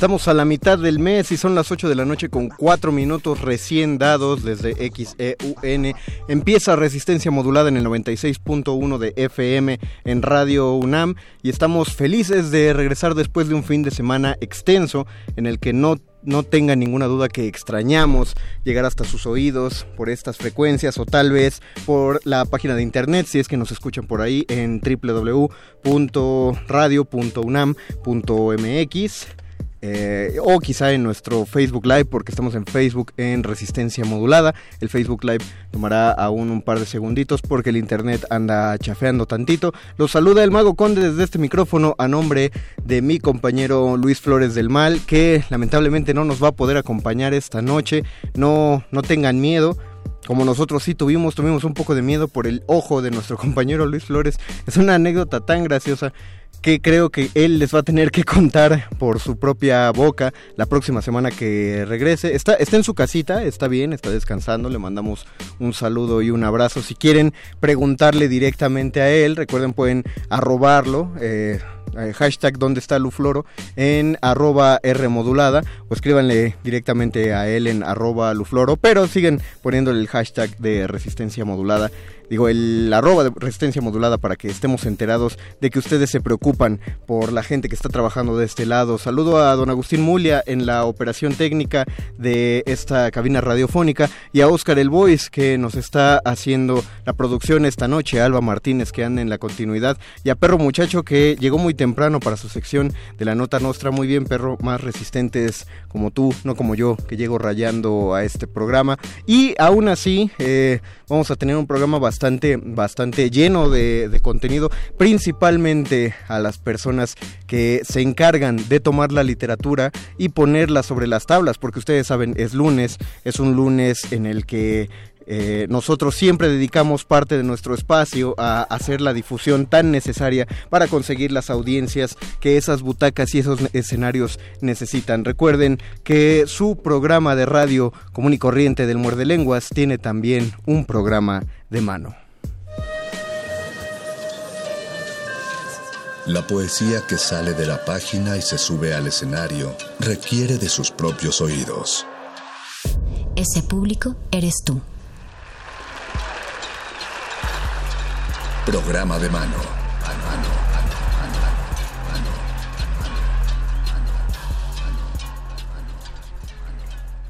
Estamos a la mitad del mes y son las 8 de la noche con 4 minutos recién dados desde XEUN. Empieza resistencia modulada en el 96.1 de FM en Radio UNAM y estamos felices de regresar después de un fin de semana extenso en el que no no tengan ninguna duda que extrañamos llegar hasta sus oídos por estas frecuencias o tal vez por la página de internet si es que nos escuchan por ahí en www.radio.unam.mx eh, o quizá en nuestro Facebook Live, porque estamos en Facebook en Resistencia Modulada. El Facebook Live tomará aún un par de segunditos porque el internet anda chafeando tantito. Los saluda el Mago Conde desde este micrófono a nombre de mi compañero Luis Flores del Mal, que lamentablemente no nos va a poder acompañar esta noche. No, no tengan miedo como nosotros sí tuvimos, tuvimos un poco de miedo por el ojo de nuestro compañero Luis Flores. Es una anécdota tan graciosa que creo que él les va a tener que contar por su propia boca la próxima semana que regrese. Está, está en su casita, está bien, está descansando, le mandamos un saludo y un abrazo. Si quieren preguntarle directamente a él, recuerden pueden arrobarlo. Eh, eh, hashtag donde está Lufloro en arroba R modulada o escríbanle directamente a él en arroba Lufloro, pero siguen poniéndole el hashtag de resistencia modulada digo, el arroba de resistencia modulada para que estemos enterados de que ustedes se preocupan por la gente que está trabajando de este lado. Saludo a don Agustín Mulia en la operación técnica de esta cabina radiofónica y a Oscar El Voice que nos está haciendo la producción esta noche, Alba Martínez que anda en la continuidad y a Perro Muchacho que llegó muy temprano para su sección de la nota nostra. Muy bien, Perro, más resistentes como tú, no como yo, que llego rayando a este programa. Y aún así, eh, vamos a tener un programa bastante bastante, bastante lleno de, contenido, principalmente a las personas que se encargan de tomar la literatura y ponerla sobre las tablas, porque ustedes saben, es lunes, es un lunes en el que eh, nosotros siempre dedicamos parte de nuestro espacio a hacer la difusión tan necesaria para conseguir las audiencias que esas butacas y esos escenarios necesitan. Recuerden que su programa de radio común y corriente del Muerde Lenguas tiene también un programa de mano. La poesía que sale de la página y se sube al escenario requiere de sus propios oídos. Ese público eres tú. Programa de mano.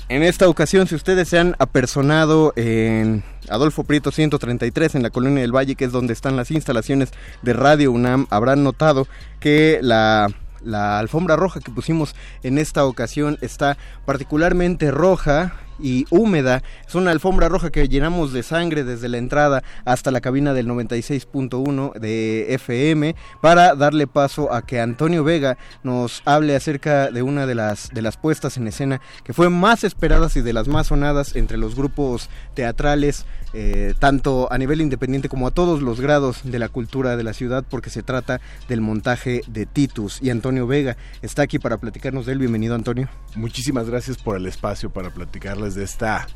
En esta ocasión, si ustedes se han apersonado en Adolfo Prieto 133 en la Colonia del Valle, que es donde están las instalaciones de Radio UNAM, habrán notado que la la alfombra roja que pusimos en esta ocasión está particularmente roja y húmeda. Es una alfombra roja que llenamos de sangre desde la entrada hasta la cabina del 96.1 de FM para darle paso a que Antonio Vega nos hable acerca de una de las, de las puestas en escena que fue más esperadas y de las más sonadas entre los grupos teatrales, eh, tanto a nivel independiente como a todos los grados de la cultura de la ciudad, porque se trata del montaje de Titus. Y Antonio Vega está aquí para platicarnos de él. Bienvenido, Antonio. Muchísimas gracias por el espacio para platicarles de esta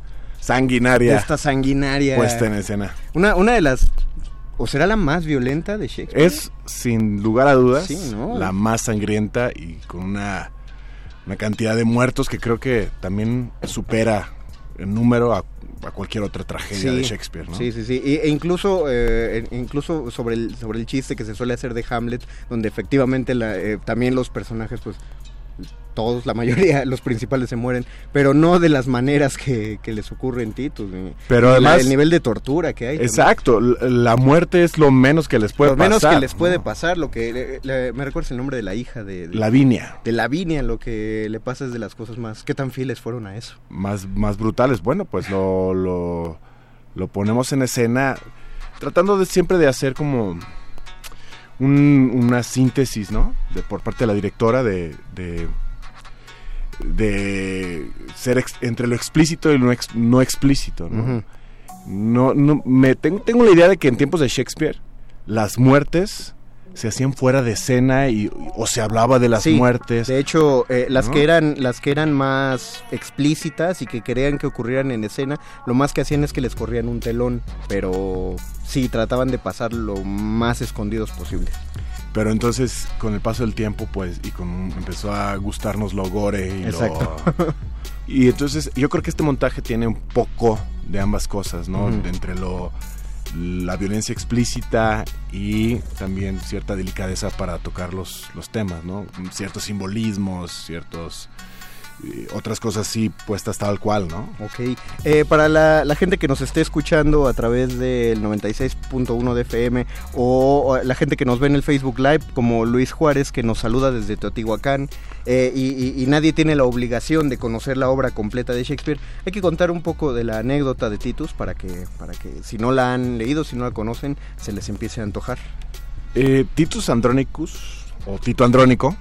sanguinaria. De esta sanguinaria. Puesta en escena. Una, una de las ¿O será la más violenta de Shakespeare? Es, sin lugar a dudas, la más sangrienta y con una, una cantidad de muertos que creo que también supera en número a, cualquier otra tragedia de Shakespeare, ¿no? Sí, sí, sí. E, incluso, eh, incluso sobre el, sobre el chiste que se suele hacer de Hamlet, donde efectivamente la, eh, también los personajes pues todos, la mayoría, los principales se mueren, pero no de las maneras que, les ocurre en Titus. Pero además... el nivel de tortura que hay. Exacto, la muerte es lo menos que les puede lo pasar. menos que les puede pasar, lo que... me recuerdas el nombre de la hija de... de Lavinia. De Lavinia, lo que le pasa es de las cosas más... ¿Qué tan fieles fueron a eso? Más, más brutales. Bueno, pues lo, lo, lo ponemos en escena tratando de siempre de hacer como... una síntesis, ¿no? De, por parte de la directora de de ser entre lo explícito y lo no explícito, ¿no? no, no me tengo, tengo la idea de que en tiempos de Shakespeare las muertes se hacían fuera de escena y o se hablaba de las muertes. De hecho, eh, las que eran las que eran más explícitas y que querían que ocurrieran en escena, lo más que hacían es que les corrían un telón, pero sí trataban de pasar lo más escondidos posible. Pero entonces, con el paso del tiempo, pues, y con empezó a gustarnos lo gore y Exacto. y entonces, yo creo que este montaje tiene un poco de ambas cosas, ¿no? Entre lo la violencia explícita y también cierta delicadeza para tocar los, los temas, ¿no? Ciertos simbolismos, ciertos otras cosas sí puestas tal cual, ¿no? Ok. Eh, para la, gente que nos esté escuchando a través del 96.1 de FM o, la gente que nos ve en el Facebook Live, como Luis Juárez, que nos saluda desde Teotihuacán, eh, y, nadie tiene la obligación de conocer la obra completa de Shakespeare, hay que contar un poco de la anécdota de Titus para que, para que si no la han leído, si no la conocen, se les empiece a antojar. Eh, Titus Andronicus, o Tito Andrónico,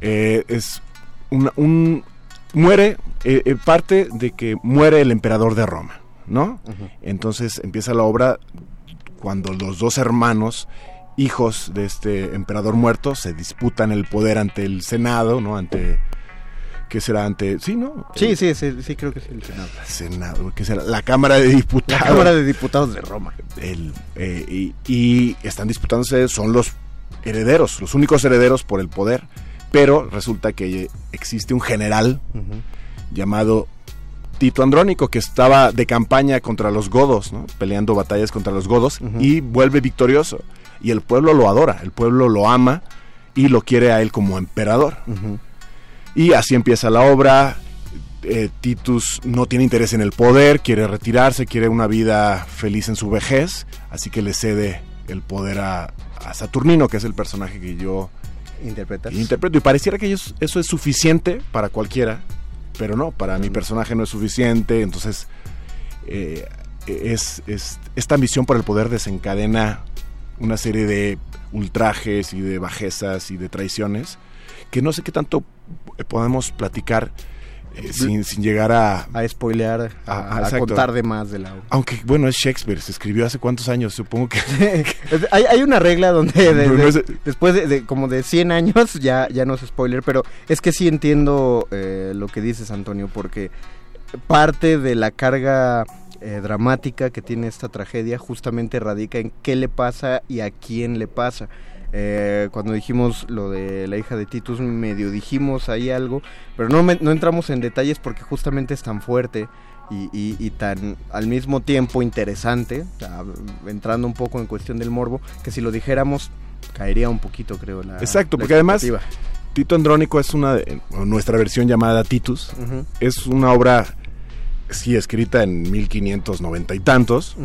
es un, muere, eh, eh, parte de que muere el emperador de Roma, ¿no? Entonces empieza la obra cuando los dos hermanos, hijos de este emperador muerto, se disputan el poder ante el Senado, ¿no? Ante... ¿Qué será ante...? Sí, ¿no? Sí, sí, sí, creo que es el Senado. Senado, ¿qué será? La Cámara de Diputados. La Cámara de Diputados de Roma. El, eh, y, y están disputándose, son los herederos, los únicos herederos por el poder pero resulta que existe un general llamado Tito Andrónico que estaba de campaña contra los godos, peleando batallas contra los godos y vuelve victorioso. Y el pueblo lo adora, el pueblo lo ama y lo quiere a él como emperador. Y así empieza la obra. Eh, Titus no tiene interés en el poder, quiere retirarse, quiere una vida feliz en su vejez, así que le cede el poder a Saturnino, que es el personaje que yo Interpretas. Interpreto y pareciera que eso es suficiente para cualquiera, pero no, para mi personaje no es suficiente, entonces eh, es, esta ambición por el poder desencadena una serie de ultrajes y de bajezas y de traiciones que no sé qué tanto podemos platicar eh, sin, llegar a... A spoilear, a, contar de más de la Aunque, bueno, es Shakespeare, se escribió hace cuántos años, supongo que... hay, hay, una regla donde después de, como de 100 años ya, ya no es spoiler, pero es que sí entiendo eh, lo que dices, Antonio, porque parte de la carga... Eh, dramática que tiene esta tragedia justamente radica en qué le pasa y a quién le pasa. Eh, cuando dijimos lo de la hija de Titus, medio dijimos ahí algo, pero no, no entramos en detalles porque justamente es tan fuerte y, tan al mismo tiempo interesante, entrando un poco en cuestión del morbo, que si lo dijéramos caería un poquito, creo. La, Exacto, porque además Tito Andrónico es una, nuestra versión llamada Titus, es una obra, sí, escrita en 1590 y tantos,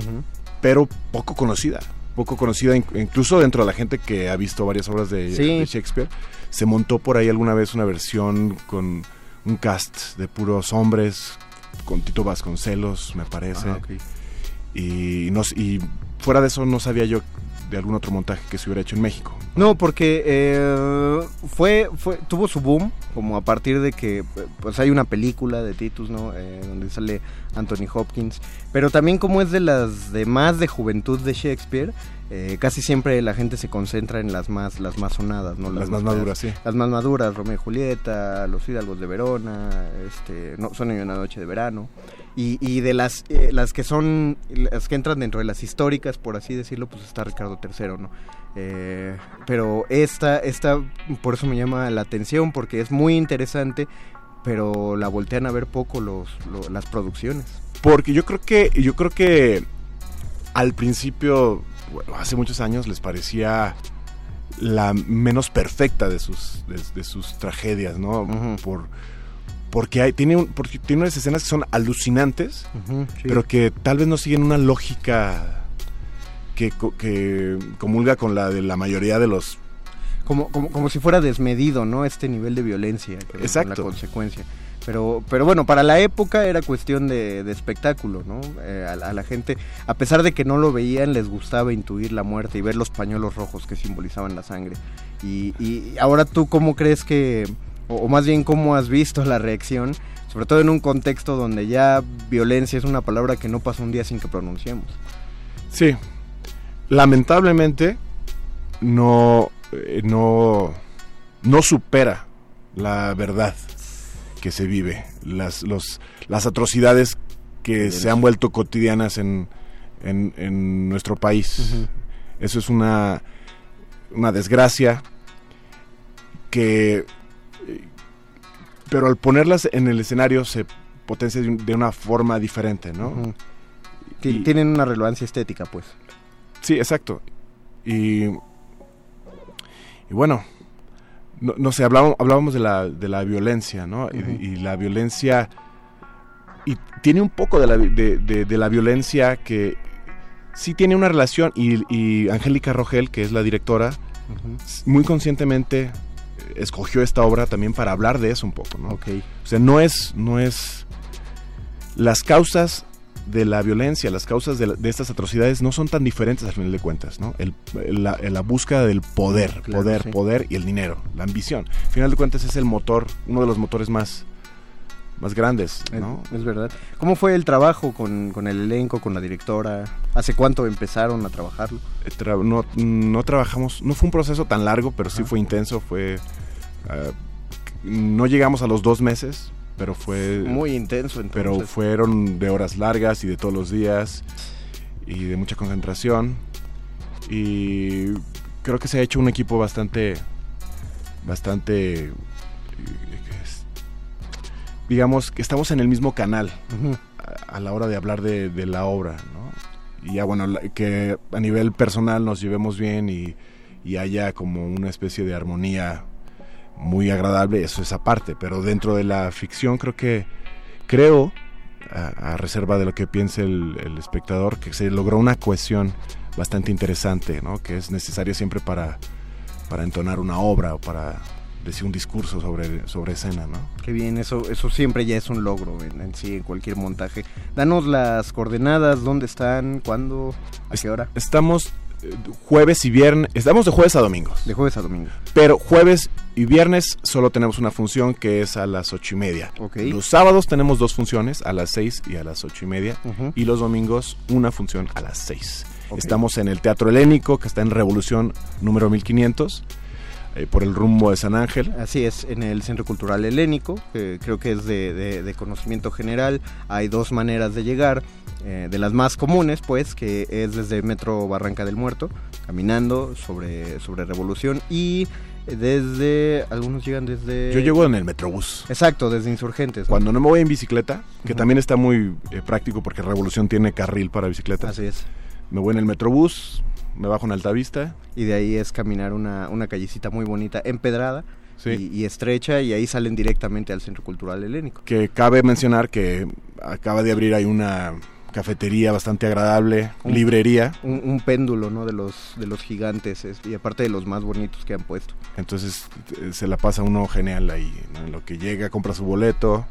pero poco conocida poco conocida, incluso dentro de la gente que ha visto varias obras de, Shakespeare. Se montó por ahí alguna vez una versión con un cast de puros hombres con Tito Vasconcelos, me parece. Ah, y, no, y fuera de eso no sabía yo de algún otro montaje que se hubiera hecho en México. No, porque eh, fue, fue, tuvo su boom, como a partir de que pues hay una película de Titus, ¿no? Eh, donde sale Anthony Hopkins. Pero también como es de las demás de juventud de Shakespeare, eh, casi siempre la gente se concentra en las más, las más sonadas, ¿no? Las más maduras, sí. Las más maduras, Romeo y Julieta, Los Hidalgos de Verona, este, no, Sueño de una noche de verano. Y, y de las, eh, las que son, las que entran dentro de las históricas, por así decirlo, pues está Ricardo III, ¿no? Eh, pero esta, esta, por eso me llama la atención, porque es muy interesante, pero la voltean a ver poco los, lo- las producciones. Porque yo creo que, yo creo que al principio, bueno, hace muchos años les parecía la menos perfecta de sus, de, de sus tragedias, ¿no? Por, porque hay, tiene, un- porque tiene unas escenas que son alucinantes, pero que tal vez no siguen una lógica que, que comulga con la de la mayoría de los como, como, como si fuera desmedido, ¿no? Este nivel de violencia, que- con la Exacto. consecuencia. Pero, pero bueno, para la época era cuestión de, de espectáculo, ¿no? Eh, a, la- a la gente, a pesar de que no lo veían, les gustaba intuir la muerte y ver los pañuelos rojos que simbolizaban la sangre. Y, y ahora tú, ¿cómo crees que, o, o más bien cómo has visto la reacción, sobre todo en un contexto donde ya violencia es una palabra que no pasa un día sin que pronunciemos? Sí. Lamentablemente no, eh, no, no supera la verdad que se vive, las, los, las atrocidades que se han vuelto cotidianas en, en, en nuestro país. Eso es una, una desgracia que... Pero al ponerlas en el escenario se potencia de, un- de una forma diferente, ¿no? Y- Tienen una relevancia estética, pues. Sí, exacto. Y, y bueno, no, no sé, hablábamos, hablábamos de, la, de la violencia, ¿no? Y- la violencia... Y tiene un poco de la, de, de- de la violencia que sí tiene una relación. Y, y Angélica Rogel, que es la directora, muy conscientemente escogió esta obra también para hablar de eso un poco, ¿no? Ok. O sea, no es, no es. Las causas de la violencia, las causas de, la- de estas atrocidades no son tan diferentes al final de cuentas, ¿no? El, la, la búsqueda del poder, Claro, poder, sí. poder y el dinero, la ambición. Al final de cuentas es el motor, uno de los motores más, más grandes, ¿no? Es, es verdad. ¿Cómo fue el trabajo con, con el elenco, con la directora? ¿Hace cuánto empezaron a trabajarlo? Eh, tra- no, no trabajamos, no fue un proceso tan largo, pero sí fue intenso, fue... ah, no llegamos a los dos meses, pero fue... Muy intenso entonces. pero fueron de horas largas y de todos los días y de mucha concentración y creo que se ha hecho un equipo bastante bastante digamos que estamos en el mismo canal a, a la hora de hablar de, de la obra ¿no? y ya bueno la- que a nivel personal nos llevemos bien y, y haya como una especie de armonía muy agradable eso es aparte pero dentro de la ficción creo que creo a, a reserva de lo que piense el, el espectador que se logró una cohesión bastante interesante ¿no? que es necesaria siempre para para entonar una obra o para decir un discurso sobre, sobre escena, ¿no? Qué bien, eso, eso siempre ya es un logro en, en sí, en cualquier montaje. Danos las coordenadas, dónde están, cuándo, a qué hora. Estamos eh, jueves y viernes, estamos de jueves a domingos, De jueves a domingo. pero jueves y viernes solo tenemos una función que es a las ocho y media. Los sábados tenemos dos funciones, a las seis y a las ocho y media, y los domingos una función a las seis. Estamos en el Teatro Helénico, que está en Revolución número 1500, eh, por el rumbo de San Ángel. Así es, en el Centro Cultural Helénico, que creo que es de, de- de conocimiento general. Hay dos maneras de llegar, eh, de las más comunes, pues, que es desde Metro Barranca del Muerto, caminando sobre, sobre Revolución, y desde, algunos llegan desde... Yo llego en el Metrobús. Exacto, desde Insurgentes. ¿no? Cuando no me voy en bicicleta, que Ujú. también está muy eh, práctico porque Revolución tiene carril para bicicletas, Así es. me voy en el Metrobús, me bajo en Altavista. Y de ahí es caminar una, una callecita muy bonita, empedrada Sí. y, y estrecha, y ahí salen directamente al Centro Cultural Helénico. Que cabe mencionar que acaba de abrir ahí una cafetería bastante agradable, Un- librería. Un, un péndulo, ¿no? De los, de los gigantes, es- y aparte de los más bonitos que han puesto. Entonces eh, se la pasa uno genial ahí. ¿no? En lo que llega, compra su boleto,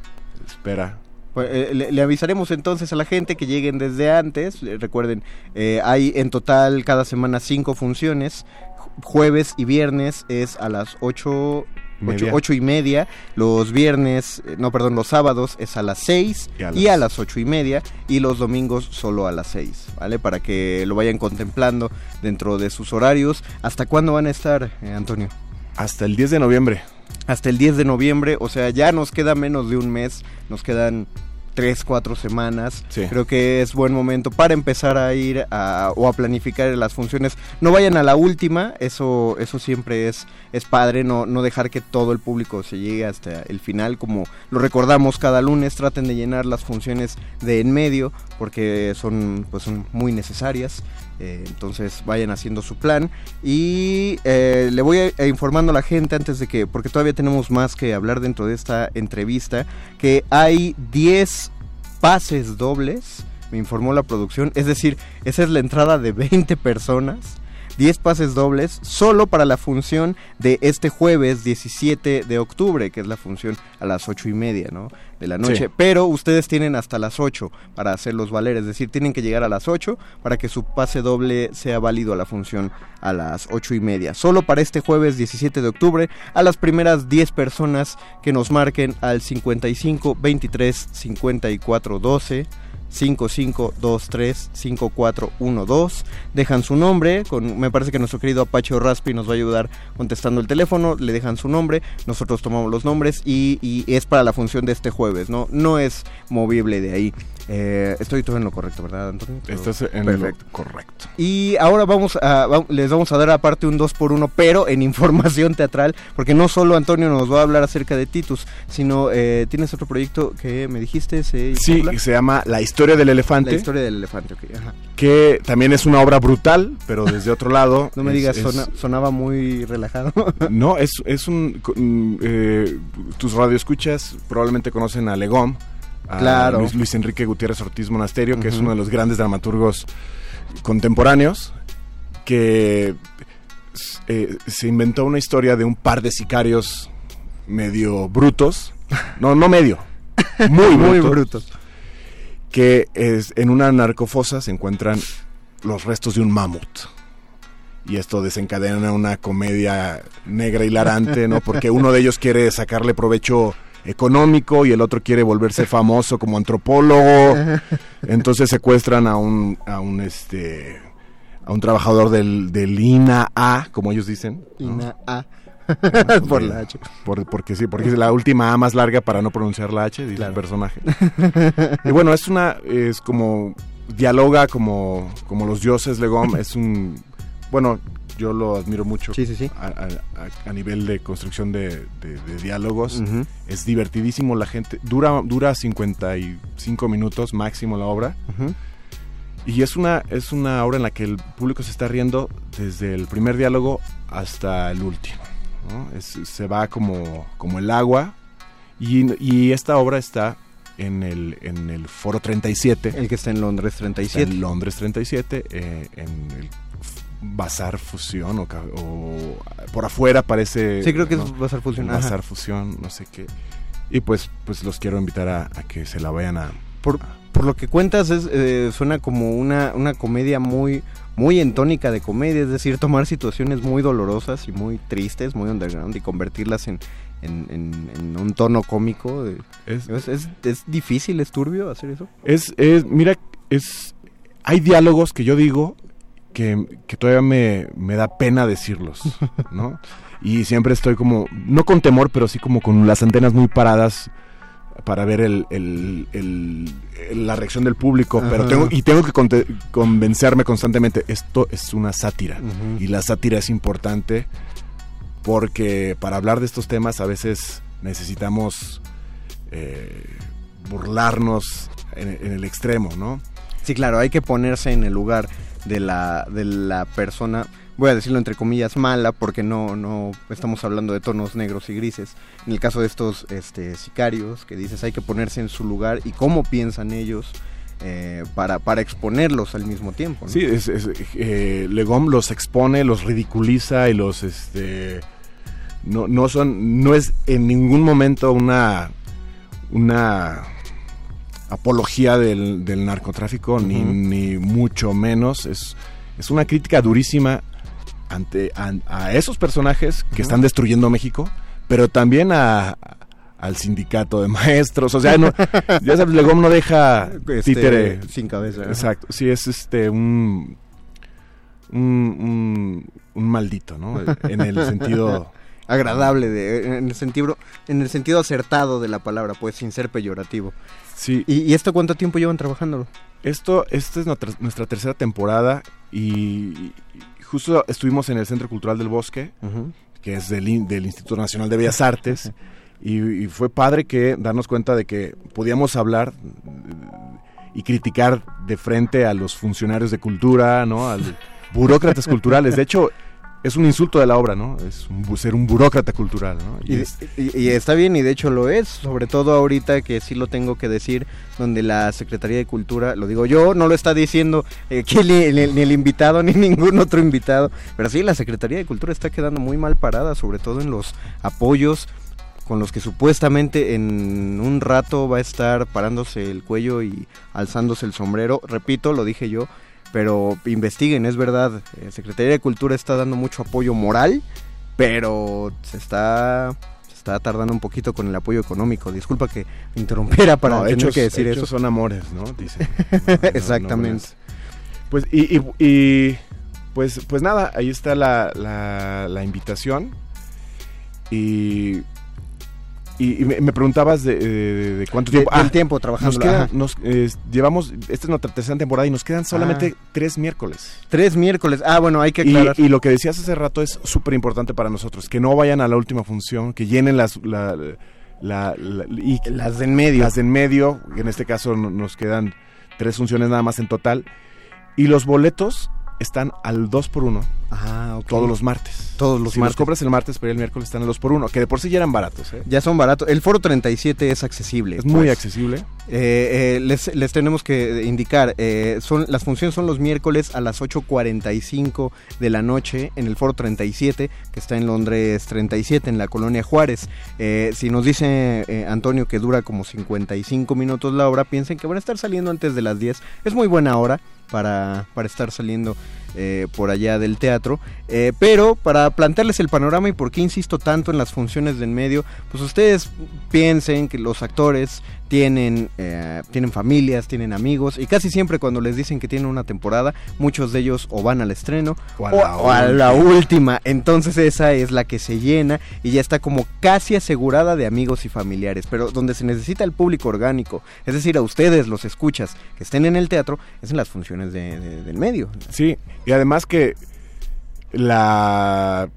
espera le, le avisaremos entonces a la gente que lleguen desde antes. Eh, Recuerden, eh, hay en total cada semana cinco funciones. Ju- Jueves y viernes es a las 8, Media. y media. Los viernes, eh, no, perdón, los sábados es a las 6 Y a y a las- las 8 y media. Y los domingos solo a las 6, ¿vale? Para que lo vayan contemplando dentro de sus horarios. ¿Hasta cuándo van a estar, eh, Antonio? Hasta el 10 de noviembre. Hasta el 10 de noviembre, o sea, ya nos queda menos de un mes, nos quedan 3, 4 semanas. Sí. Creo que es buen momento para empezar a ir a, o a planificar las funciones. No vayan a la última, eso eso siempre es es padre, no no dejar que todo el público se llegue hasta el final como lo recordamos cada lunes, traten de llenar las funciones de en medio porque son pues son muy necesarias. Eh, entonces vayan haciendo su plan y eh, le voy a informando a la gente antes de que, porque todavía tenemos más que hablar dentro de esta entrevista, que hay 10 pases dobles, me informó la producción, es decir, esa es la entrada de 20 personas. 10 pases dobles solo para la función de este jueves 17 de octubre, que es la función a las 8 y media ¿no? de la noche. Sí. Pero ustedes tienen hasta las 8 para hacerlos valer, es decir, tienen que llegar a las 8 para que su pase doble sea válido a la función a las 8 y media. Solo para este jueves 17 de octubre, a las primeras 10 personas que nos marquen al 55 23 54 12. 5523-5412. Dejan su nombre. Con, me parece que nuestro querido Apache Raspi nos va a ayudar contestando el teléfono. Le dejan su nombre. Nosotros tomamos los nombres. Y, y es para la función de este jueves. No, no es movible de ahí. Eh, estoy todo en lo correcto, ¿verdad, Antonio? Estás en Perfecto. lo correcto. Y ahora vamos a, va- les vamos a dar aparte un 2 por 1 pero en información teatral, porque no solo Antonio nos va a hablar acerca de Titus, sino eh, tienes otro proyecto que me dijiste, se Sí, se llama La historia del elefante, La historia del elefante, ok, ajá. que también es una obra brutal, pero desde otro lado. No me es- digas, es- sona- sonaba muy relajado. No, es, es un... mm, eh, tus radioescuchas probablemente conocen a Legom, a Claro. Luis, Luis Enrique Gutiérrez Ortiz Monasterio, que es uno de los grandes dramaturgos contemporáneos, que eh, se inventó una historia de un par de sicarios medio brutos, no, no medio, muy, muy brutos, brutos. que es, en una narcofosa se encuentran los restos de un mamut. Y esto desencadena una comedia negra hilarante, ¿no? Porque uno de ellos quiere sacarle provecho económico y el otro quiere volverse famoso como antropólogo. Entonces secuestran a un, a un este a un trabajador del, del INAA, como ellos dicen. ¿no? Ina A. Por la H. Por- porque sí, porque es la última A más larga para no pronunciar la H, dice Claro. el personaje. y bueno, es una, es como, dialoga como, como los dioses Legom, es un, bueno, yo lo admiro mucho Sí, sí, sí. a, a- a- a nivel de construcción de, de- de diálogos. Es divertidísimo la gente, dura, dura 55 minutos máximo la obra. Y es una, es una obra en la que el público se está riendo desde el primer diálogo hasta el último. ¿no? Es- se va como, como el agua. Y, y esta obra está en el, en el Foro 37, El que está en Londres está 37. en Londres 37, eh, en el Bazar Fusión o, o por afuera parece... Sí, creo que ¿no? es Bazar Fusión. ajá. Bazar Fusión, no sé qué. Y pues, pues los quiero invitar a, a que se la vayan a... Por, por lo que cuentas, es, eh, suena como una, una comedia muy, muy en tónica de comedia, es decir, tomar situaciones muy dolorosas y muy tristes, muy underground y convertirlas en, en, en- en un tono cómico. Es, ¿Es, es, es difícil, es turbio hacer eso? Es, es, mira, es, hay diálogos que yo digo que, que todavía me, me da pena decirlos, ¿no? Y siempre estoy como, no con temor, pero sí como con las antenas muy paradas para ver el, el- el- el- la reacción del público, pero tengo, y tengo que convencerme constantemente, esto es una sátira, y la sátira es importante porque para hablar de estos temas a veces necesitamos eh, burlarnos en, en el extremo, ¿no? Sí, claro, hay que ponerse en el lugar de la, de la persona, voy a decirlo entre comillas, mala, porque no, no estamos hablando de tonos negros y grises. En el caso de estos este, sicarios, que dices, hay que ponerse en su lugar y cómo piensan ellos eh, para, para exponerlos al mismo tiempo. Sí, es, es, eh, Legom los expone, los ridiculiza y los, este, no, no son, no es en ningún momento una, una apología del, del narcotráfico, ni, ni mucho menos. Es, es una crítica durísima ante a, a esos personajes que están destruyendo México, pero también a, al sindicato de maestros. O sea, no, ya sabes, Legom no deja Este, títere. sin cabeza. Exacto, sí, es este un, un, un, un maldito, ¿no? En el sentido... Agradable, de, en, el sentido, en el sentido acertado de la palabra, pues sin ser peyorativo. Sí, ¿Y, y esto cuánto tiempo llevan trabajándolo? Esto, esta es nuestra, nuestra tercera temporada y, y justo estuvimos en el Centro Cultural del Bosque, que es del, in- del Instituto Nacional de Bellas Artes, y, y fue padre que darnos cuenta de que podíamos hablar y criticar de frente a los funcionarios de cultura, ¿no? A los burócratas culturales. De hecho, es un insulto de la obra, ¿no? Es un ser un burócrata cultural, ¿no? Y Y, es- y- y está bien, y de hecho lo es, sobre todo ahorita que sí lo tengo que decir, donde la Secretaría de Cultura, lo digo yo, no lo está diciendo eh, aquí ni, ni- ni el invitado ni ningún otro invitado, pero sí, la Secretaría de Cultura está quedando muy mal parada, sobre todo en los apoyos con los que supuestamente en un rato va a estar parándose el cuello y alzándose el sombrero. Repito, lo dije yo, pero investiguen, es verdad. eh, Secretaría de Cultura está dando mucho apoyo moral, pero se está se está tardando un poquito con el apoyo económico. Disculpa que me interrumpiera para no, tener hechos, que decir hechos eso. son amores, ¿no? Dicen. No, no, no, Exactamente. pues y, y- y, pues pues nada, ahí está la, la, la invitación y y, y me, me preguntabas de, de- de cuánto De- tiempo. del Ah, tiempo nos trabajando. nos, eh, llevamos, esta es nuestra tercera temporada y nos quedan solamente Ah. tres miércoles. Tres miércoles. Ah, bueno, hay que Y, aclarar. y lo que decías hace rato es súper importante para nosotros, que no vayan a la última función, que llenen las, la, la- la- y las de en medio. las de en medio, que en este caso no- nos quedan tres funciones nada más en total. Y los boletos están al 2 por 1 Ah, ok. todos los martes. Todos los si martes. los compras el martes, pero el miércoles están al 2 por 1 que de por sí ya eran baratos. ¿eh? Ya son baratos. El foro 37 es accesible. Es muy pues. accesible. Eh, eh, les, les tenemos que indicar, eh, son las funciones son los miércoles a las 8.45 de la noche en el Foro 37, que está en Londres 37, en la colonia Juárez. Eh, si nos dice eh, Antonio que dura como 55 minutos la obra, piensen que van a estar saliendo antes de las 10. Es muy buena hora para, para estar saliendo eh, por allá del teatro. Eh, pero para plantearles el panorama y por qué insisto tanto en las funciones de en medio, pues ustedes piensen que los actores tienen, eh, tienen familias, tienen amigos y casi siempre cuando les dicen que tienen una temporada, muchos de ellos o van al estreno O a la o a la última. Entonces esa es la que se llena y ya está como casi asegurada de amigos y familiares. Pero donde se necesita el público orgánico, es decir, a ustedes los escuchas que estén en el teatro, es en las funciones de, de- del medio. Sí, y además que la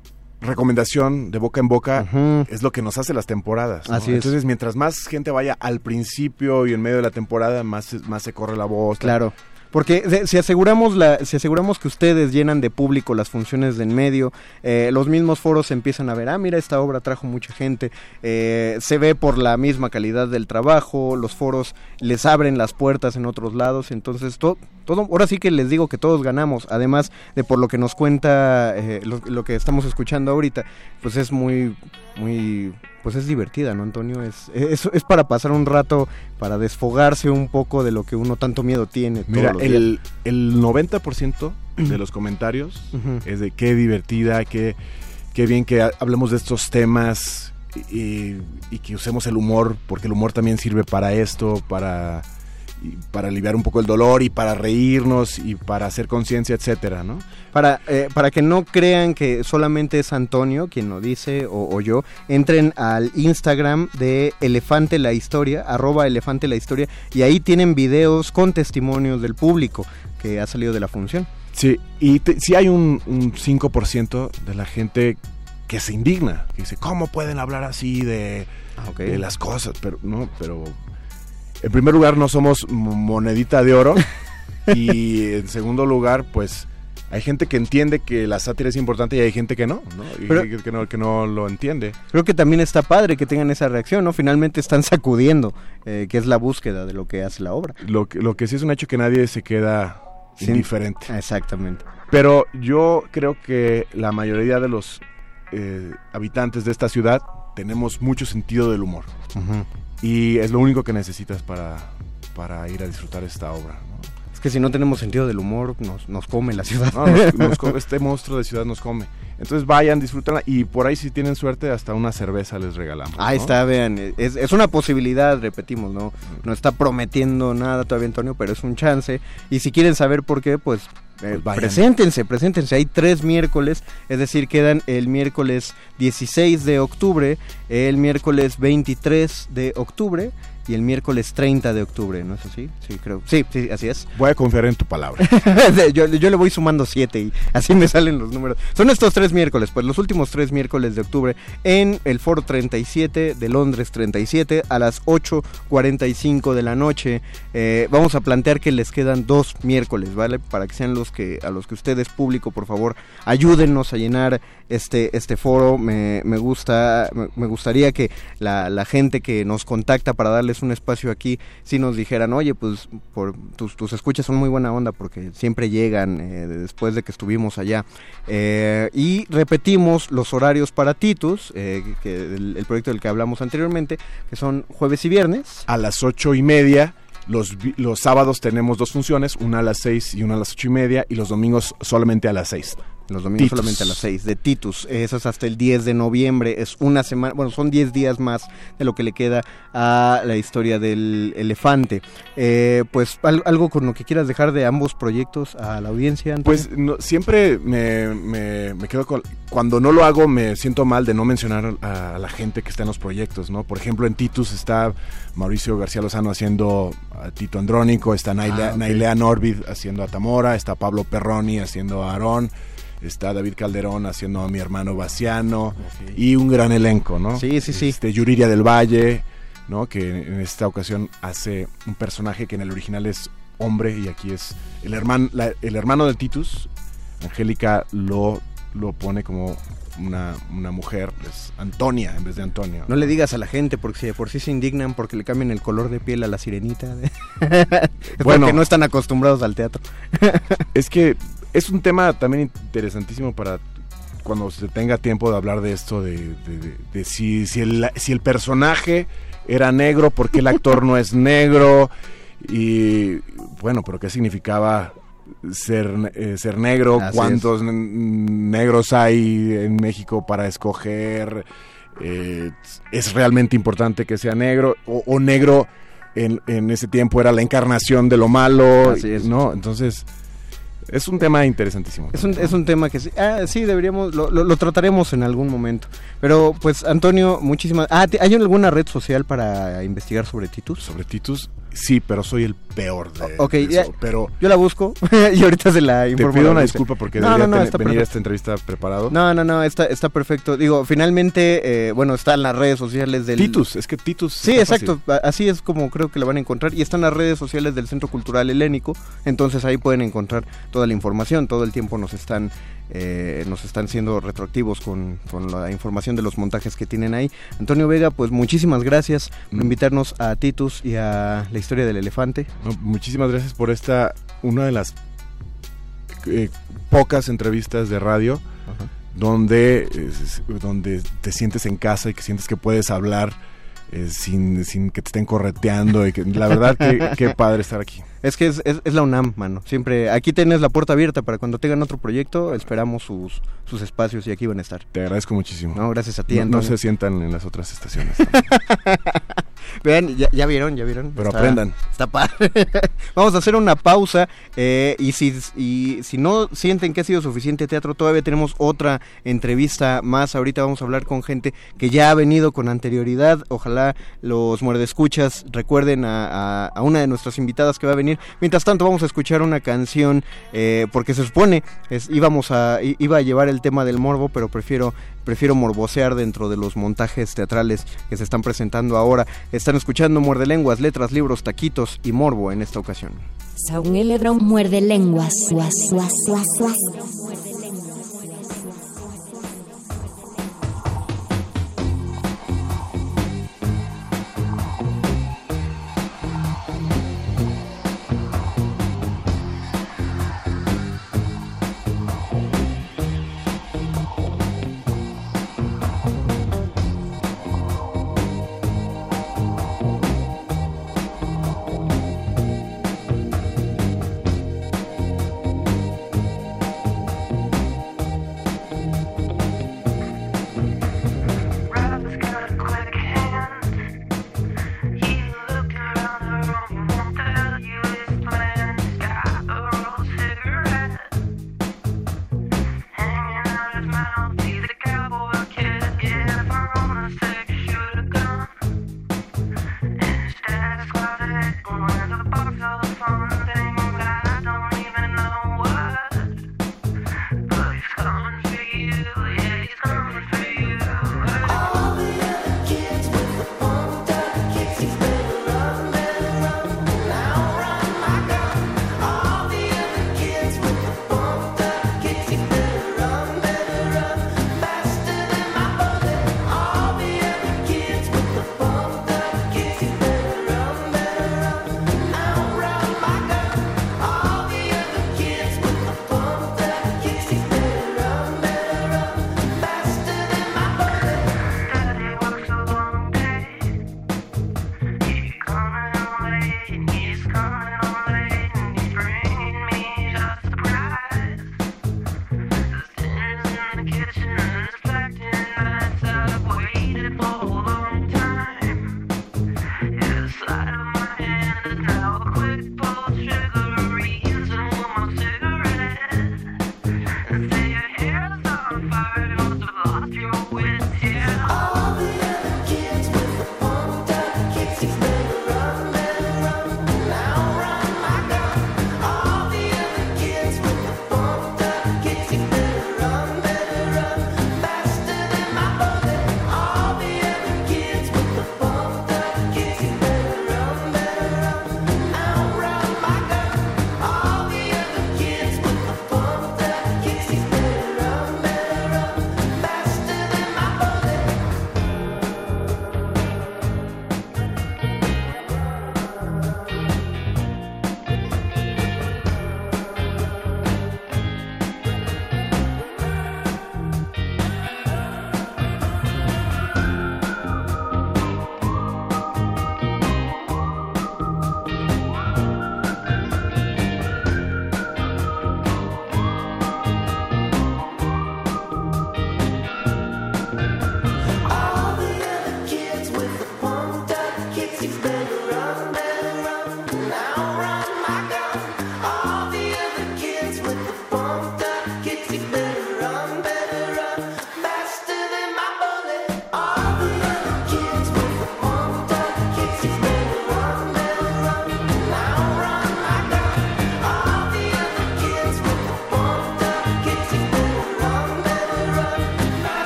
recomendación de boca en boca es lo que nos hace las temporadas. ¿no? Así es. Entonces, mientras más gente vaya al principio y en medio de la temporada, más, más se corre la voz. Claro. Porque de- si aseguramos la, si aseguramos que ustedes llenan de público las funciones de en medio, eh, los mismos foros empiezan a ver, ah, mira, esta obra trajo mucha gente, eh, se ve por la misma calidad del trabajo, los foros les abren las puertas en otros lados, entonces to- todo, ahora sí que les digo que todos ganamos, además de por lo que nos cuenta eh, lo, lo que estamos escuchando ahorita, pues es muy, muy, pues es divertida, ¿no, Antonio? Es, es, es para pasar un rato, para desfogarse un poco de lo que uno tanto miedo tiene. todos Mira, los días. el, el 90% de los comentarios es de qué divertida, qué, qué bien que ha- hablemos de estos temas y, y que usemos el humor, porque el humor también sirve para esto, para, y para aliviar un poco el dolor y para reírnos y para hacer conciencia, etcétera, ¿no? Para, eh, para que no crean que solamente es Antonio quien lo dice o, o yo, entren al Instagram de Elefante la Historia, arroba Elefante la Historia, y ahí tienen videos con testimonios del público que ha salido de la función. Sí, y te- sí hay un, un 5% de la gente que se indigna, que dice, ¿cómo pueden hablar así de, de las cosas? Pero no, pero en primer lugar no somos mo- monedita de oro y en segundo lugar, pues hay gente que entiende que la sátira es importante y hay gente que no, ¿no? Y Pero- que, no, que no lo entiende. Creo que también está padre que tengan esa reacción, ¿no? Finalmente están sacudiendo, eh, que es la búsqueda de lo que hace la obra. Lo que, lo que sí es un hecho que nadie se queda Sí. indiferente. Exactamente. Pero yo creo que la mayoría de los eh, habitantes de esta ciudad tenemos mucho sentido del humor. Y es lo único que necesitas para, para ir a disfrutar esta obra. Es que si no tenemos sentido del humor, nos, nos come la ciudad. este monstruo de ciudad nos come. Entonces vayan, disfrútenla y por ahí si tienen suerte hasta una cerveza les regalamos. Ahí está, vean, es, es, una posibilidad, repetimos, ¿no? No está prometiendo nada todavía Antonio, pero es un chance. Y si quieren saber por qué, pues eh, pues preséntense, preséntense. Hay tres miércoles, es decir, quedan el miércoles 16 de octubre, el miércoles 23 de octubre y el miércoles 30 de octubre, ¿no es así? Sí, creo. Sí, sí, así es. Voy a confiar en tu palabra. yo, le voy sumando siete y así me salen los números. Son estos tres miércoles, pues los últimos tres miércoles de octubre en el Foro 37 de Londres 37 a las 8.45 de la noche. Eh, vamos a plantear que les quedan dos miércoles, ¿vale? Para que sean los que, a los que ustedes, público, por favor, ayúdennos a llenar este, este foro. Me, me gusta, me, gustaría que la, la gente que nos contacta para darles un espacio aquí, si nos dijeran, oye, pues tus, tus escuchas son muy buena onda porque siempre llegan eh, después de que estuvimos allá. Eh, y repetimos los horarios para Titus, eh, que el, proyecto del que hablamos anteriormente, que son jueves y viernes. A las ocho y media. Los, los sábados tenemos dos funciones, una a las seis y una a las ocho y media, y los domingos solamente a las seis. Los domingos solamente a las 6 de Titus. Eso es hasta el 10 de noviembre. Es una semana, bueno, son 10 días más de lo que le queda a la historia del elefante. Eh, pues algo con lo que quieras dejar de ambos proyectos a la audiencia. Pues siempre me, me, quedo con... Cuando no lo hago me siento mal de no mencionar a, la gente que está en los proyectos, ¿no? Por ejemplo, en Titus está Mauricio García Lozano haciendo a Tito Andrónico, está Nailea, ah, Nailea Norvid haciendo a Tamora, está Pablo Perroni haciendo a Aarón está David Calderón haciendo a mi hermano Baciano y un gran elenco, ¿no? Sí, sí, sí. Este, Yuriria del Valle, ¿no? Que en esta ocasión hace un personaje que en el original es hombre y aquí es el hermano, el hermano de Titus. Angélica lo, lo pone como una, una, mujer, es Antonia en vez de Antonio. No le digas a la gente porque si por sí se indignan porque le cambian el color de piel a la sirenita. bueno, porque no están acostumbrados al teatro. es que es un tema también interesantísimo para cuando se tenga tiempo de hablar de esto, de, si, si, el, si el personaje era negro, por qué el actor no es negro, y bueno, pero qué significaba ser, eh, ser negro, cuántos negros hay en México para escoger, eh, es realmente importante que sea negro, o, negro en, en, ese tiempo era la encarnación de lo malo, ¿no? Entonces es un tema interesantísimo. Es un, es un tema que sí, ah, sí deberíamos, lo, lo, trataremos en algún momento. Pero pues Antonio, muchísimas... Ah, ¿hay alguna red social para investigar sobre Titus? Sobre Titus, Sí, pero soy el peor de, Ok, eso, pero yo la busco y ahorita se la informo. Te pido una disculpa porque no, debería no, venir a esta entrevista preparado. No, no, no, está, está perfecto. Digo, finalmente, eh, bueno, están las redes sociales del... Titus, es que Titus... Sí, exacto, así es como creo que la van a encontrar. Y están las redes sociales del Centro Cultural Helénico, entonces ahí pueden encontrar toda la información. Todo el tiempo nos están eh, nos están siendo retroactivos con, la información de los montajes que tienen ahí. Antonio Vega, pues muchísimas gracias por mm. invitarnos a Titus y a la historia del elefante. muchísimas gracias por esta, una de las eh, pocas entrevistas de radio donde, donde te sientes en casa y que sientes que puedes hablar eh, sin, sin que te estén correteando y que la verdad que qué padre estar aquí. Es que es, es, la UNAM, mano. Siempre, aquí tienes la puerta abierta para cuando tengan otro proyecto, esperamos sus, sus espacios y aquí van a estar. Te agradezco muchísimo. No, gracias a ti. No, se sientan en las otras estaciones. Vean, ya, vieron, ya vieron. Pero aprendan. Está padre. Vamos a hacer una pausa eh, y, si, y si no sienten que ha sido suficiente teatro, todavía tenemos otra entrevista más. Ahorita vamos a hablar con gente que ya ha venido con anterioridad. Ojalá los muerdescuchas recuerden a, a una de nuestras invitadas que va a venir Mientras tanto vamos a escuchar una canción eh, porque se supone es, íbamos a iba a llevar el tema del morbo, pero prefiero prefiero morbosear dentro de los montajes teatrales que se están presentando ahora. Están escuchando Muerde Lenguas, letras, libros, taquitos y morbo en esta ocasión. Muerde lenguas.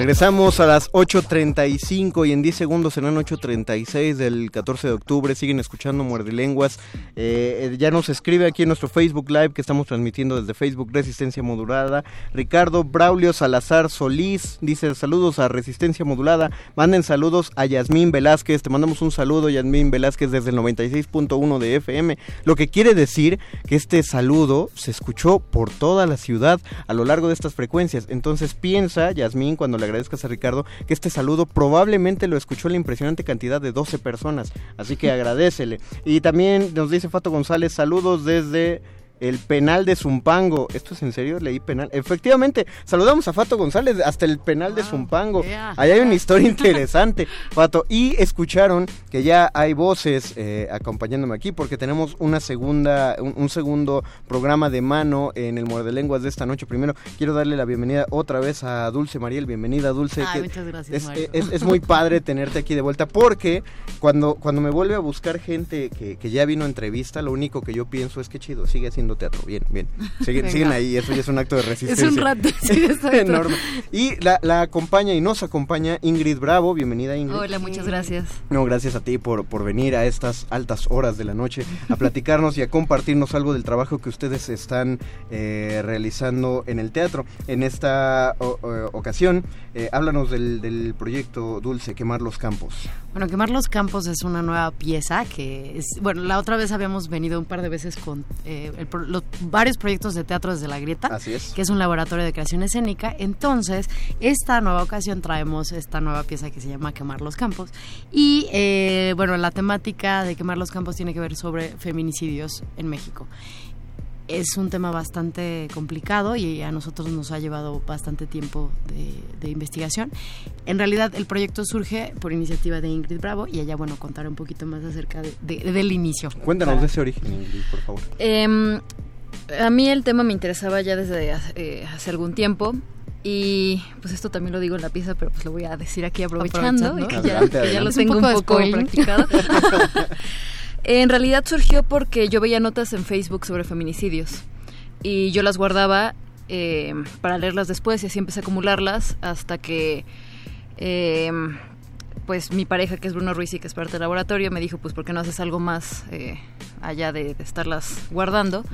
Regresamos a las 8.35 y en 10 segundos serán 8.36 del 14 de octubre. Siguen escuchando Muerde Lenguas. Eh, ya nos escribe aquí en nuestro Facebook Live que estamos transmitiendo desde Facebook Resistencia Modulada. Ricardo Braulio Salazar Solís dice saludos a Resistencia Modulada. Manden saludos a Yasmín Velázquez. Te mandamos un saludo, Yasmín Velázquez, desde el 96.1 de FM. Lo que quiere decir que este saludo se escuchó por toda la ciudad a lo largo de estas frecuencias. Entonces piensa, Yasmín, cuando le agradezcas a Ricardo que este saludo probablemente lo escuchó la impresionante cantidad de 12 personas. Así que agradecele. Y también nos dice Fato González, saludos desde el penal de Zumpango. ¿Esto es en serio? Leí penal. Efectivamente, saludamos a Fato González hasta el penal de Zumpango. Ahí hay una historia interesante, Fato. Y escucharon que ya hay voces eh, acompañándome aquí porque tenemos una segunda, un, segundo programa de mano en el Muerde Lenguas de esta noche. Primero, quiero darle la bienvenida otra vez a Dulce Mariel. Bienvenida, Dulce. muchas gracias, es, muy padre tenerte aquí de vuelta porque cuando, cuando me vuelve a buscar gente que, que ya vino a entrevista, lo único que yo pienso es que chido, sigue haciendo teatro. Bien, bien. Siguen, ahí, eso ya es un acto de resistencia. Es un rato, sí, enorme. Y la, acompaña y nos acompaña Ingrid Bravo. Bienvenida, Ingrid. Hola, muchas gracias. No, gracias a ti por, por venir a estas altas horas de la noche a platicarnos y a compartirnos algo del trabajo que ustedes están eh, realizando en el teatro. En esta ocasión, eh, háblanos del, del proyecto Dulce, Quemar los Campos. Bueno, Quemar los Campos es una nueva pieza que es, bueno, la otra vez habíamos venido un par de veces con eh, el, los varios proyectos de teatro desde la Grieta, que es un laboratorio de creación escénica. Entonces, esta nueva ocasión traemos esta nueva pieza que se llama Quemar los Campos. Y eh, bueno, la temática de Quemar los Campos tiene que ver sobre feminicidios en México es un tema bastante complicado y a nosotros nos ha llevado bastante tiempo de, investigación. En realidad el proyecto surge por iniciativa de Ingrid Bravo y ella, bueno, contará un poquito más acerca del inicio. Cuéntanos de ese origen, Ingrid, por favor. Em, a mí el tema me interesaba ya desde eh, hace algún tiempo. Y pues esto también lo digo en la pieza, pero pues lo voy a decir aquí aprovechando, y que, ya, lo tengo un poco, practicado. En realidad surgió porque yo veía notas en Facebook sobre feminicidios y yo las guardaba eh, para leerlas después y así empecé a acumularlas hasta que eh, pues mi pareja que es Bruno Ruiz y que es parte del laboratorio me dijo pues ¿por qué no haces algo más eh, allá de, estarlas guardando?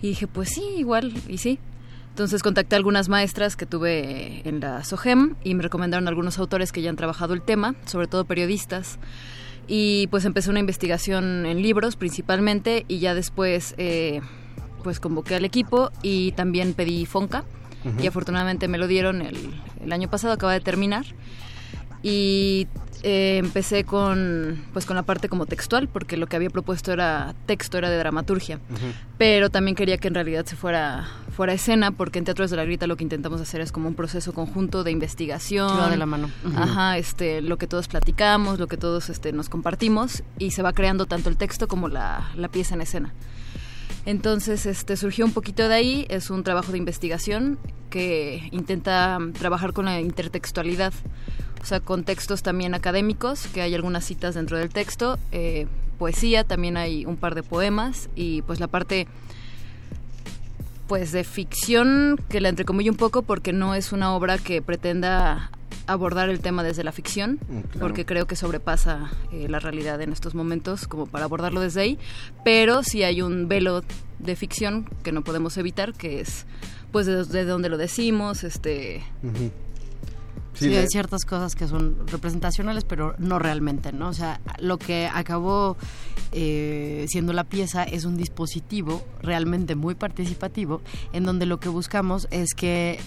Y dije pues sí, igual y sí. Entonces contacté a algunas maestras que tuve en la SOGEM y me recomendaron algunos autores que ya han trabajado el tema, sobre todo periodistas y pues empecé una investigación en libros principalmente y ya después eh, pues convoqué al equipo y también pedí Fonca y afortunadamente me lo dieron el, el año pasado, acaba de terminar. Y eh, empecé con pues con la parte como textual porque lo que había propuesto era texto era de dramaturgia. Pero también quería que en realidad se fuera fuera escena porque en Teatros de la Grita lo que intentamos hacer es como un proceso conjunto de investigación. De la mano. Ajá este lo que todos platicamos lo que todos este nos compartimos y se va creando tanto el texto como la, la pieza en escena. Entonces, este surgió un poquito de ahí, es un trabajo de investigación que intenta trabajar con la intertextualidad o sea, con textos también académicos, que hay algunas citas dentro del texto, eh, poesía, también hay un par de poemas y pues la parte pues de ficción que la entrecomillo un poco porque no es una obra que pretenda abordar el tema desde la ficción, mm, porque creo que sobrepasa eh, la realidad en estos momentos como para abordarlo desde ahí, pero sí hay un velo de ficción que no podemos evitar, que es pues de, donde lo decimos, este... Sí, hay ciertas cosas que son representacionales, pero no realmente, ¿no? O sea, lo que acabó eh, siendo la pieza es un dispositivo realmente muy participativo, en donde lo que buscamos es que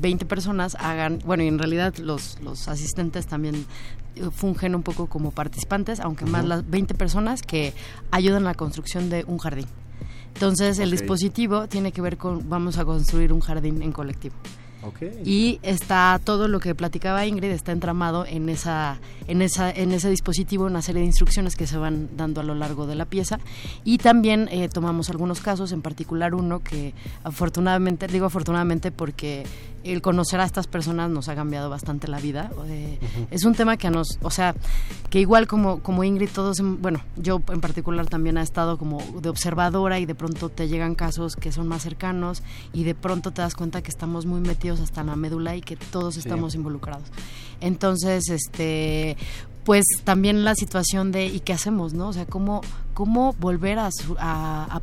20 personas hagan, bueno, y en realidad los, los asistentes también eh, fungen un poco como participantes, aunque más las 20 personas que ayudan a la construcción de un jardín. Entonces, el dispositivo tiene que ver con, vamos a construir un jardín en colectivo. Y está todo lo que platicaba Ingrid está entramado en esa en esa en ese dispositivo una serie de instrucciones que se van dando a lo largo de la pieza. Y también eh, tomamos algunos casos, en particular uno que afortunadamente digo afortunadamente porque el conocer a estas personas nos ha cambiado bastante la vida. Eh, es un tema que nos, o sea, que igual como, como Ingrid, todos, bueno, yo en particular también ha estado como de observadora y de pronto te llegan casos que son más cercanos y de pronto te das cuenta que estamos muy metidos hasta la médula y que todos estamos involucrados. Entonces, este, pues también la situación de ¿y qué hacemos, no? O sea, cómo, cómo volver a, a, a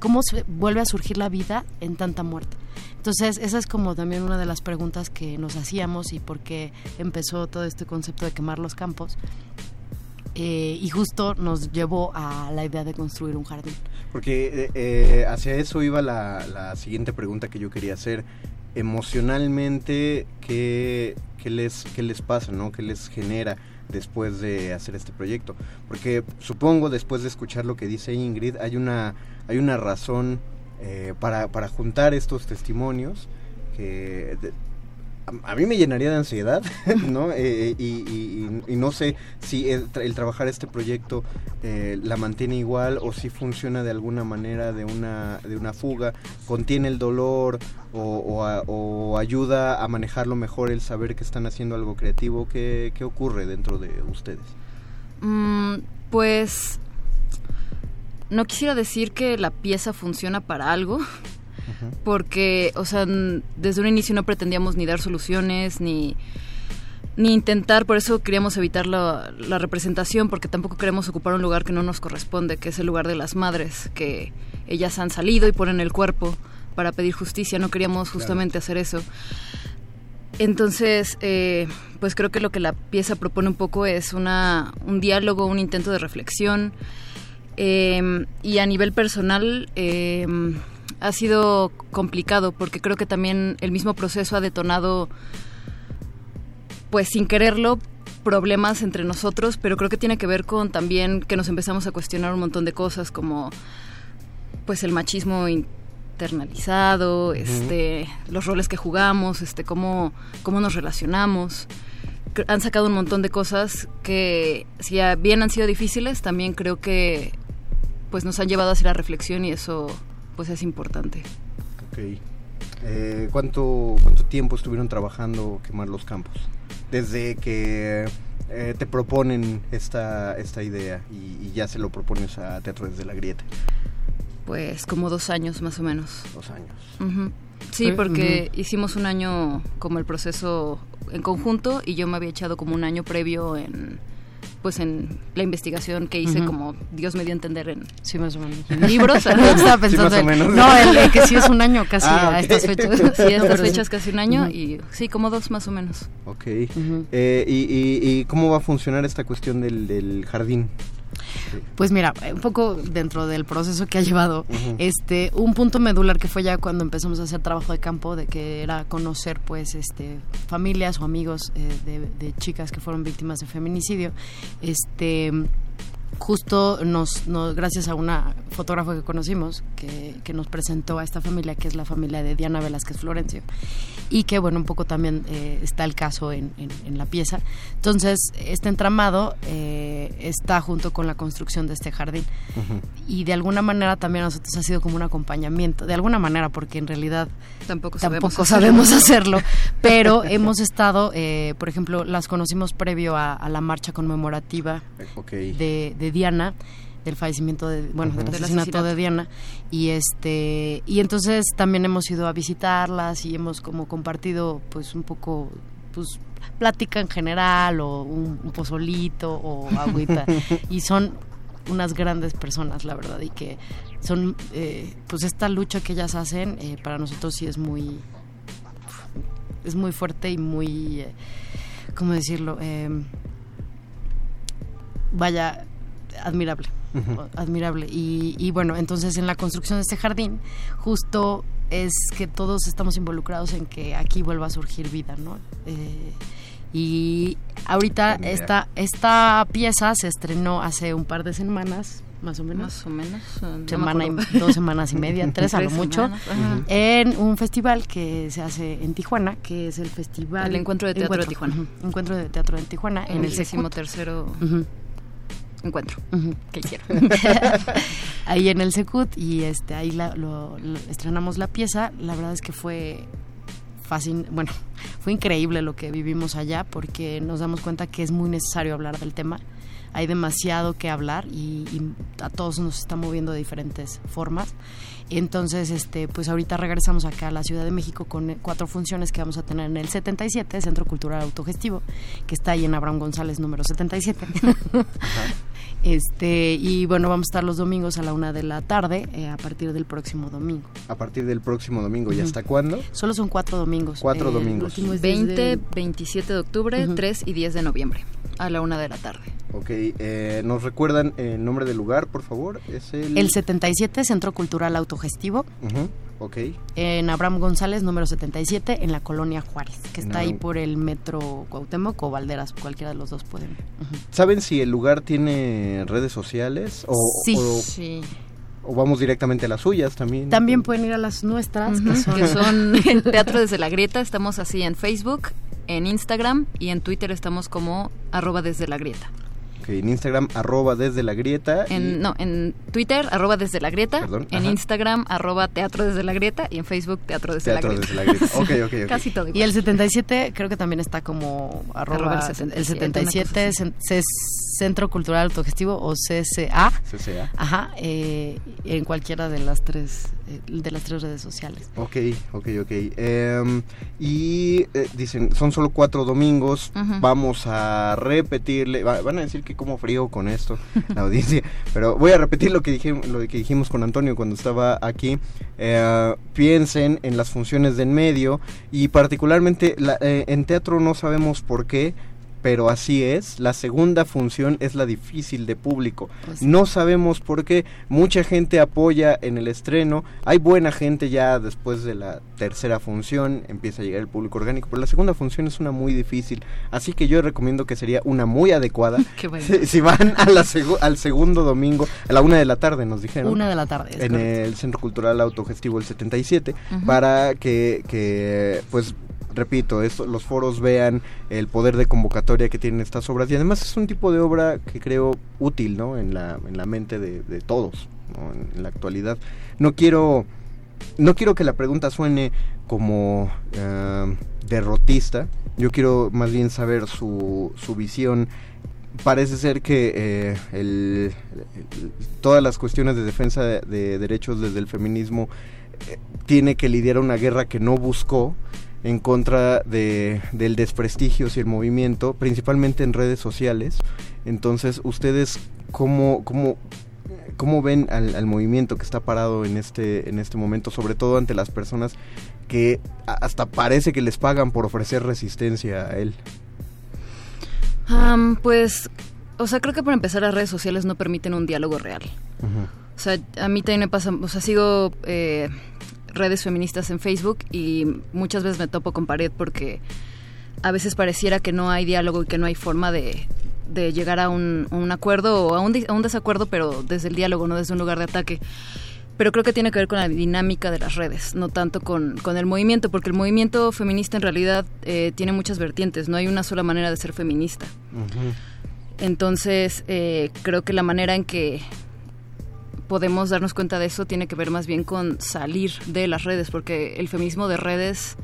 cómo vuelve a surgir la vida en tanta muerte. Entonces, esa es como también una de las preguntas que nos hacíamos y por qué empezó todo este concepto de quemar los campos. Eh, y justo nos llevó a la idea de construir un jardín. Porque eh, eh, hacia eso iba la, la, siguiente pregunta que yo quería hacer. Emocionalmente, ¿qué, qué, les, qué les pasa, no? ¿Qué les genera después de hacer este proyecto? Porque supongo, después de escuchar lo que dice Ingrid, hay una, hay una razón eh, para, para, juntar estos testimonios que a, mí me llenaría de ansiedad, ¿no? Eh, y, no sé si el, trabajar este proyecto eh, la mantiene igual o si funciona de alguna manera de una, de una fuga, contiene el dolor o, o, ayuda a manejarlo mejor el saber que están haciendo algo creativo. ¿Qué, qué ocurre dentro de ustedes? Mm, pues no quisiera decir que la pieza funciona para algo, porque, o sea, desde un inicio no pretendíamos ni dar soluciones, ni, ni intentar, por eso queríamos evitar la, representación, porque tampoco queremos ocupar un lugar que no nos corresponde, que es el lugar de las madres, que ellas han salido y ponen el cuerpo para pedir justicia, no queríamos justamente hacer eso. Entonces, eh, pues creo que lo que la pieza propone un poco es una, un diálogo, un intento de reflexión, Em, y a nivel personal em, ha sido complicado porque creo que también el mismo proceso ha detonado, pues sin quererlo, problemas entre nosotros, pero creo que tiene que ver con también que nos empezamos a cuestionar un montón de cosas como pues el machismo internalizado, este, los roles que jugamos, este, cómo, cómo nos relacionamos. Han sacado un montón de cosas que si bien han sido difíciles, también creo que pues nos han llevado a hacer la reflexión y eso pues es importante. Ok. Eh, ¿cuánto, ¿Cuánto tiempo estuvieron trabajando quemar los campos? Desde que eh, te proponen esta, esta idea y, ya se lo propones a Teatro desde la Grieta. Pues como dos años más o menos. Dos años. Sí, porque hicimos un año como el proceso en conjunto y yo me había echado como un año previo en pues en la investigación que hice como Dios me dio a entender en sí más o menos. libros estaba pensando no el, que sí es un año casi ah, a estas fechas sí a estas fechas casi un año y sí como dos más o menos. Ok. eh, y, y, y, cómo va a funcionar esta cuestión del, del jardín pues mira, un poco dentro del proceso que ha llevado, este, un punto medular que fue ya cuando empezamos a hacer trabajo de campo, de que era conocer pues este familias o amigos eh, de, de, chicas que fueron víctimas de feminicidio, este justo nos, gracias a una fotógrafa que conocimos que, que, nos presentó a esta familia que es la familia de Diana Velázquez Florencio. Y que bueno un poco también eh, está el caso en, en, la pieza. Entonces este entramado eh, está junto con la construcción de este jardín. Y de alguna manera también a nosotros ha sido como un acompañamiento. De alguna manera porque en realidad tampoco sabemos, sabemos hacerlo. Pero hemos estado eh, por ejemplo las conocimos previo a, la marcha conmemorativa de de Diana del fallecimiento de bueno del asesinato de Diana. Y este y entonces también hemos ido a visitarlas y hemos como compartido pues un poco pues plática en general o un, pozolito o agüita. Y son unas grandes personas la verdad y que son eh, pues esta lucha que ellas hacen eh, para nosotros sí es muy es muy fuerte y muy eh, cómo decirlo vaya admirable, admirable. Y, bueno, entonces en la construcción de este jardín, justo es que todos estamos involucrados en que aquí vuelva a surgir vida, ¿no? Eh, y ahorita esta, esta pieza se estrenó hace un par de semanas, más o menos. Más o menos. Semana y, dos semanas y media, tres a lo mucho, en un festival que se hace en Tijuana, que es el festival... El Encuentro de Teatro de Tijuana. Encuentro de Teatro de Tijuana. En, el décimo tercero encuentro que hicieron. ahí en el Secut y este ahí lo, estrenamos la pieza. La verdad es que fue fácil, bueno, fue increíble lo que vivimos allá porque nos damos cuenta que es muy necesario hablar del tema hay demasiado que hablar y, a todos nos está moviendo de diferentes formas. Entonces, este, pues ahorita regresamos acá a la Ciudad de México con cuatro funciones que vamos a tener en el 77, Centro Cultural Autogestivo, que está ahí en Abraham González número 77. Este, y bueno, vamos a estar los domingos a la una de la tarde eh, a partir del próximo domingo. A partir del próximo domingo, ¿y hasta cuándo? Solo son cuatro domingos. Cuatro eh, domingos. 20, 27 de octubre, 3 y 10 de noviembre, a la una de la tarde. Ok, eh, ¿nos recuerdan el nombre del lugar, por favor? Es el... El 77, Centro Cultural Autogestivo. Ok. En Abraham González, número 77, en la colonia Juárez, que está ahí por el metro Cuauhtémoc o Valderas, cualquiera de los dos pueden. ¿Saben si el lugar tiene redes sociales? O, sí. O, sí. o vamos directamente a las suyas también. También pueden ir a las nuestras, que son, que son el Teatro desde la Grieta. Estamos así en Facebook, en Instagram y en Twitter estamos como arroba desde la grieta en Instagram, arroba desde la grieta. En, No, en Twitter, arroba desde la grieta. en Instagram, arroba teatro desde la grieta. Y en Facebook, teatro desde la grieta. Desde la grieta. Okay, okay, Casi todo. Y el 77 creo que también está como arroba, el 77, es Centro Cultural Autogestivo o CCA. CCA. Ajá, eh, en cualquiera de las tres eh, de las tres redes sociales. Ok, ok, ok. Em, y eh, dicen, son solo cuatro domingos, vamos a repetirle, van a decir que como frío con esto, la audiencia, pero voy a repetir lo que, dijimos, lo que dijimos con Antonio cuando estaba aquí. Eh, piensen en las funciones de en medio y particularmente en teatro no sabemos por qué, pero así es. La segunda función es la difícil de público. Pues no sabemos por qué. Mucha gente apoya en el estreno. Hay buena gente ya después de la tercera función. Empieza a llegar el público orgánico. Pero la segunda función es una muy difícil. Así que yo recomiendo que sería una muy adecuada. si, van a la al segundo domingo, a la una de la tarde, nos dijeron. Una de la tarde. en el Centro Cultural Autogestivo el 77. Para que, que pues repito, esto, los foros vean el poder de convocatoria que tienen estas obras y además es un tipo de obra que creo útil ¿no? en, la, en la mente de, todos en, la actualidad. No quiero, no quiero que la pregunta suene como eh, derrotista, yo quiero más bien saber su, su visión parece ser que eh, el, todas las cuestiones de defensa de, derechos desde el feminismo eh, tiene que lidiar una guerra que no buscó en contra de, del desprestigio y el movimiento, principalmente en redes sociales. Entonces, ¿ustedes cómo, cómo, cómo ven al, movimiento que está parado en este, en este momento, sobre todo ante las personas que hasta parece que les pagan por ofrecer resistencia a él? pues, o sea, creo que para empezar las redes sociales no permiten un diálogo real. O sea, a mí también me pasa, o sea, sigo... Eh, redes feministas en Facebook y muchas veces me topo con pared porque a veces pareciera que no hay diálogo y que no hay forma de, llegar a un, acuerdo o a un, a un, desacuerdo, pero desde el diálogo, no desde un lugar de ataque. Pero creo que tiene que ver con la dinámica de las redes, no tanto con, el movimiento, porque el movimiento feminista en realidad eh, tiene muchas vertientes, no hay una sola manera de ser feminista. Entonces, eh, creo que la manera en que podemos darnos cuenta de eso tiene que ver más bien con salir de las redes, porque el feminismo de redes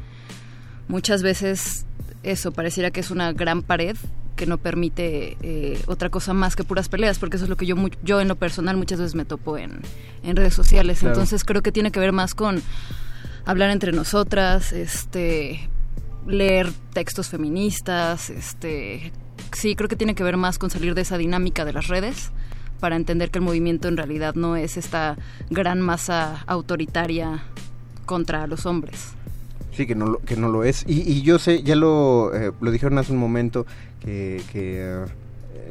muchas veces eso pareciera que es una gran pared que no permite eh, otra cosa más que puras peleas, porque eso es lo que yo yo en lo personal muchas veces me topo en, redes sociales. Entonces creo que tiene que ver más con hablar entre nosotras, este leer textos feministas, este sí, creo que tiene que ver más con salir de esa dinámica de las redes para entender que el movimiento en realidad no es esta gran masa autoritaria contra los hombres. Sí, que no que no lo es. Y, yo sé, ya lo, eh, lo dijeron hace un momento, que, que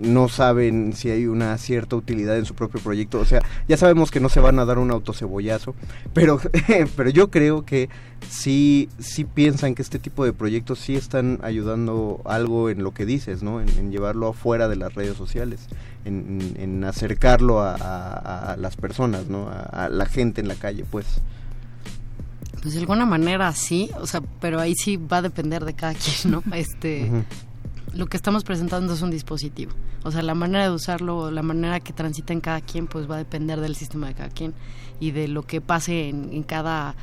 no saben si hay una cierta utilidad en su propio proyecto. O sea, ya sabemos que no se van a dar un autocebollazo, pero, pero yo creo que sí, sí piensan que este tipo de proyectos sí están ayudando algo en lo que dices, ¿no? En, llevarlo afuera de las redes sociales, en, acercarlo a, las personas, ¿no? A, la gente en la calle, pues. Pues de alguna manera sí, o sea, pero ahí sí va a depender de cada quien, ¿no? Este, lo que estamos presentando es un dispositivo. O sea, la manera de usarlo, la manera que transita en cada quien, pues va a depender del sistema de cada quien y de lo que pase en, cada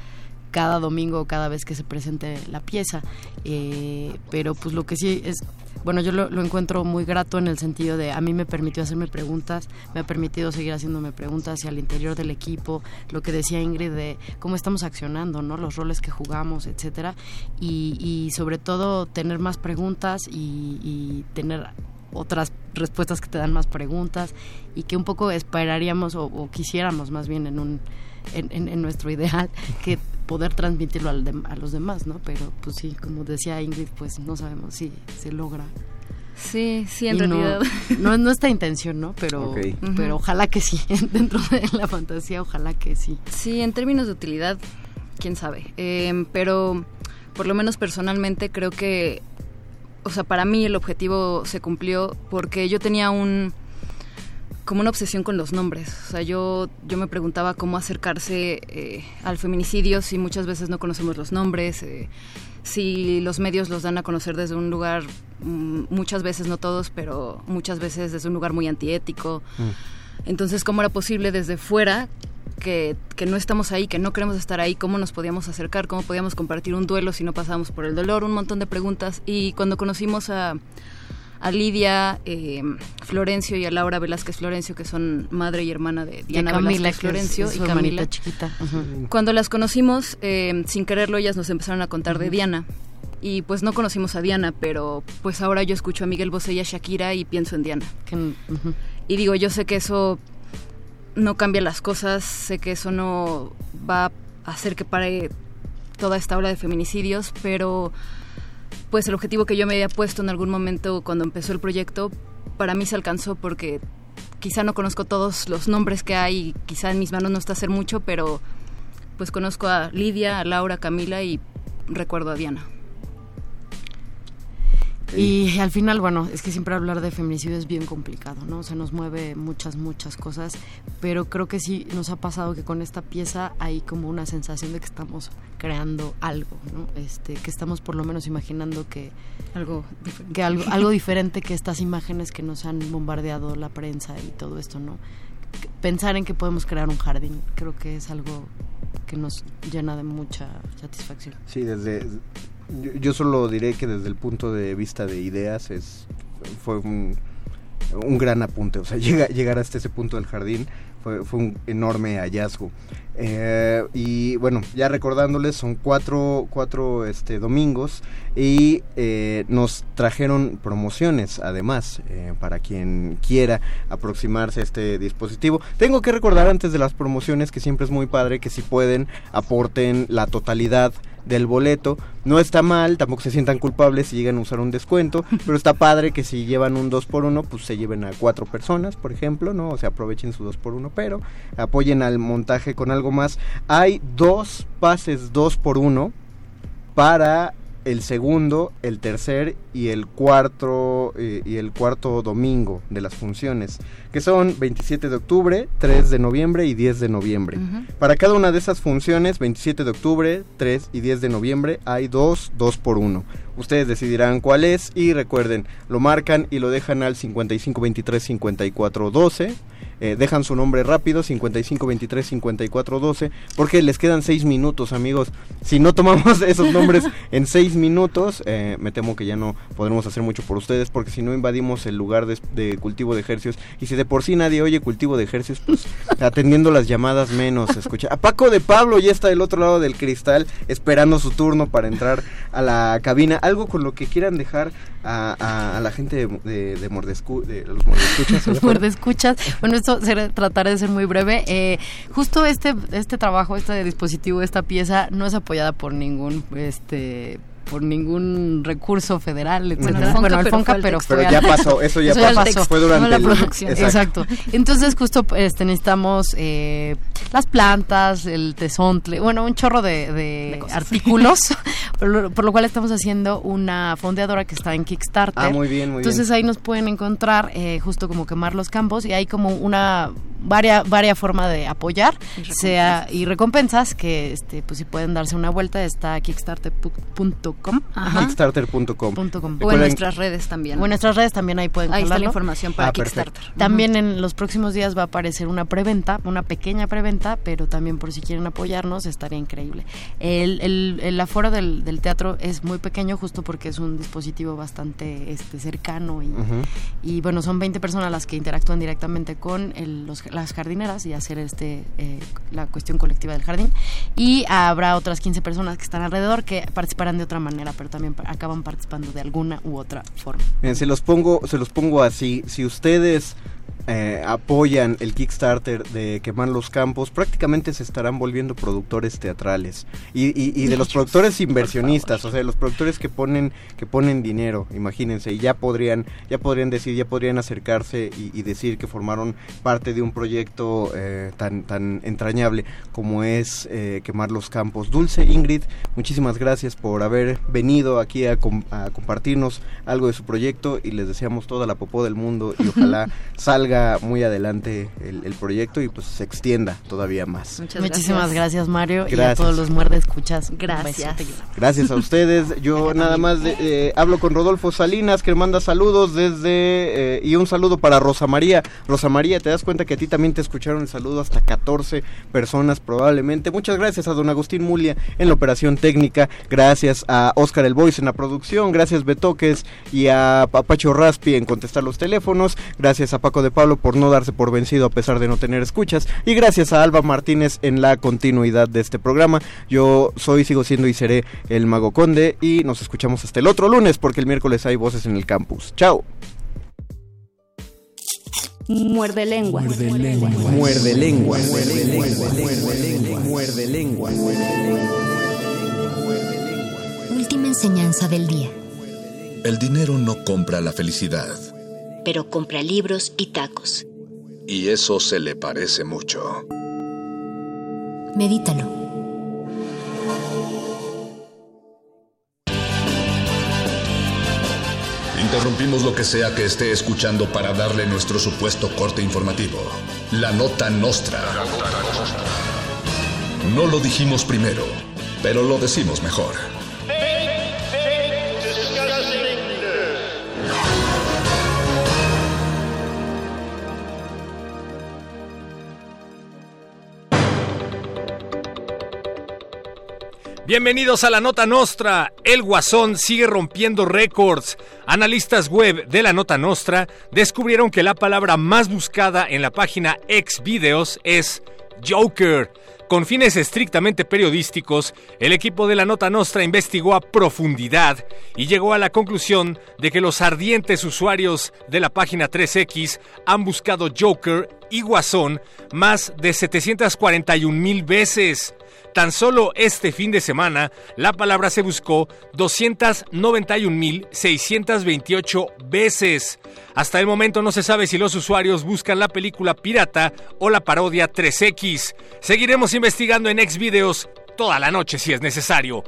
cada domingo cada vez que se presente la pieza. Eh, pero pues lo que sí es bueno, yo lo, encuentro muy grato en el sentido de a mí me permitió hacerme preguntas, me ha permitido seguir haciéndome preguntas hacia el interior del equipo, lo que decía Ingrid de cómo estamos accionando, ¿no? Los roles que jugamos, etcétera, y, sobre todo tener más preguntas y, tener otras respuestas que te dan más preguntas y que un poco esperaríamos o, quisiéramos más bien en un en, nuestro ideal que poder transmitirlo a los demás, ¿no? Pero pues sí, como decía Ingrid, pues no sabemos si se logra. Sí, sí, en realidad. No, es nuestra intención, ¿no? Pero, pero ojalá que sí, dentro de la fantasía, ojalá que sí. Sí, en términos de utilidad, quién sabe. Em, pero por lo menos personalmente creo que, o sea, para mí el objetivo se cumplió porque yo tenía un como una obsesión con los nombres. O sea, yo, yo me preguntaba cómo acercarse eh, al feminicidio si muchas veces no conocemos los nombres, eh, si los medios los dan a conocer desde un lugar, mm, muchas veces, no todos, pero muchas veces desde un lugar muy antiético. Mm. Entonces, ¿cómo era posible desde fuera que, que, no estamos ahí, que no queremos estar ahí, cómo nos podíamos acercar, cómo podíamos compartir un duelo si no pasábamos por el dolor, un montón de preguntas. Y cuando conocimos a a Lidia eh, Florencio y a Laura Velázquez Florencio, que son madre y hermana de Diana Velázquez Florencio y Camila. chiquita. Cuando las conocimos, eh, sin quererlo, ellas nos empezaron a contar de Diana. Y pues no conocimos a Diana, pero pues ahora yo escucho a Miguel Bosé y a Shakira y pienso en Diana. Y digo, yo sé que eso no cambia las cosas, sé que eso no va a hacer que pare toda esta ola de feminicidios, pero pues el objetivo que yo me había puesto en algún momento cuando empezó el proyecto, para mí se alcanzó porque quizá no conozco todos los nombres que hay, quizá en mis manos no está hacer mucho, pero pues conozco a Lidia, a Laura, a Camila y recuerdo a Diana. Y al final, bueno, es que siempre hablar de feminicidio es bien complicado, ¿no? Se nos mueve muchas, muchas cosas, pero creo que sí nos ha pasado que con esta pieza hay como una sensación de que estamos creando algo, ¿no? Este, que estamos por lo menos imaginando que algo que algo, algo diferente que estas imágenes que nos han bombardeado la prensa y todo esto, ¿no? Pensar en que podemos crear un jardín, creo que es algo que nos llena de mucha satisfacción. Sí, desde yo, solo diré que desde el punto de vista de ideas es fue un, un gran apunte, o sea, llegar hasta ese punto del jardín fue, fue un enorme hallazgo. Eh, y bueno, ya recordándoles, son cuatro, cuatro este, domingos y eh, nos trajeron promociones además eh, para quien quiera aproximarse a este dispositivo. Tengo que recordar antes de las promociones que siempre es muy padre que si pueden aporten la totalidad del boleto. No está mal, tampoco se sientan culpables si llegan a usar un descuento, pero está padre que si llevan un 2 por 1 pues se lleven a cuatro personas, por ejemplo, ¿no? O sea, aprovechen su 2 por 1 pero apoyen al montaje con algo más. Hay dos pases 2 por 1 para el segundo, el tercer y el cuarto eh, y el cuarto domingo de las funciones, que son 27 de octubre, 3 de noviembre y 10 de noviembre. Para cada una de esas funciones, 27 de octubre, 3 y 10 de noviembre, hay dos, dos por uno. Ustedes decidirán cuál es y recuerden, lo marcan y lo dejan al 5523 5412 eh, dejan su nombre rápido, 55 23 54 12, porque les quedan 6 minutos, amigos. Si no tomamos esos nombres en 6 minutos, eh, me temo que ya no podremos hacer mucho por ustedes, porque si no invadimos el lugar de, cultivo de ejercicios, y si de por sí nadie oye cultivo de ejercicios, pues atendiendo las llamadas menos, escucha. A Paco de Pablo ya está del otro lado del cristal, esperando su turno para entrar a la cabina. Algo con lo que quieran dejar a, la gente de, de, mordescu, de los mordescuchas. Los mordescuchas. Bueno, esto trataré de ser muy breve. Eh, justo este, este trabajo, este dispositivo, esta pieza, no es apoyada por ningún este por ningún recurso federal, etcétera. Bueno, el Fonca, pero, pero, ya pasó, eso ya, pasó. Fue durante la producción. Exacto. Entonces justo este, necesitamos eh, las plantas, el tesontle, bueno, un chorro de, artículos, por, lo, cual estamos haciendo una fondeadora que está en Kickstarter. Ah, muy bien, muy Entonces ahí nos pueden encontrar eh, justo como quemar los campos y hay como una varia, varia forma de apoyar, sea y recompensas que este pues si pueden darse una vuelta está kickstarter.com kickstarter.com o en nuestras redes también. O en nuestras redes también ahí pueden Ahí está la información para ah, Kickstarter. También en los próximos días va a aparecer una preventa, una pequeña preventa, pero también por si quieren apoyarnos estaría increíble. El, el, el aforo del, del, teatro es muy pequeño justo porque es un dispositivo bastante este cercano y, y bueno, son 20 personas las que interactúan directamente con los, las jardineras y hacer este eh, la cuestión colectiva del jardín y habrá otras 15 personas que están alrededor que participarán de otra manera, pero también acaban participando de alguna u otra forma. Bien, se los pongo se los pongo así, si ustedes eh, apoyan el Kickstarter de Quemar los Campos, prácticamente se estarán volviendo productores teatrales. Y, de los productores inversionistas, o sea, los productores que ponen, que ponen dinero, imagínense, y ya podrían, ya podrían decir, ya podrían acercarse y, decir que formaron parte de un proyecto eh, tan, tan entrañable como es eh, Quemar los Campos. Dulce Ingrid, muchísimas gracias por haber venido aquí a, a compartirnos algo de su proyecto y les deseamos toda la popó del mundo y ojalá salga muy adelante el, proyecto y pues se extienda todavía más. Muchísimas gracias, Mario y a todos los muerde escuchas. Gracias. Gracias a ustedes. Yo nada más eh, hablo con Rodolfo Salinas que manda saludos desde eh, y un saludo para Rosa María. Rosa María, te das cuenta que a ti también te escucharon el saludo hasta 14 personas probablemente. Muchas gracias a don Agustín Mulia en la operación técnica. Gracias a Oscar El Voice en la producción. Gracias Betoques y a Papacho Raspi en contestar los teléfonos. Gracias a Paco de Pablo por no darse por vencido a pesar de no tener escuchas y gracias a Alba Martínez en la continuidad de este programa. Yo soy, sigo siendo y seré el Mago Conde y nos escuchamos hasta el otro lunes porque el miércoles hay voces en el campus. Chao. Muerde lengua. Muerde lengua. Muerde lengua. Muerde lengua. Muerde lengua. Última enseñanza del día. El dinero no compra la felicidad pero compra libros y tacos. Y eso se le parece mucho. Medítalo. Interrumpimos lo que sea que esté escuchando para darle nuestro supuesto corte informativo. La nota nostra. No lo dijimos primero, pero lo decimos mejor. Bienvenidos a la Nota Nostra. El Guasón sigue rompiendo récords. Analistas web de la Nota Nostra descubrieron que la palabra más buscada en la página Xvideos es Joker. Con fines estrictamente periodísticos, el equipo de la Nota Nostra investigó a profundidad y llegó a la conclusión de que los ardientes usuarios de la página 3X han buscado Joker y Guasón más de 741 mil veces. Tan solo este fin de semana, la palabra se buscó 291.628 veces. Hasta el momento no se sabe si los usuarios buscan la película pirata o la parodia 3X. Seguiremos investigando en Xvideos toda la noche si es necesario.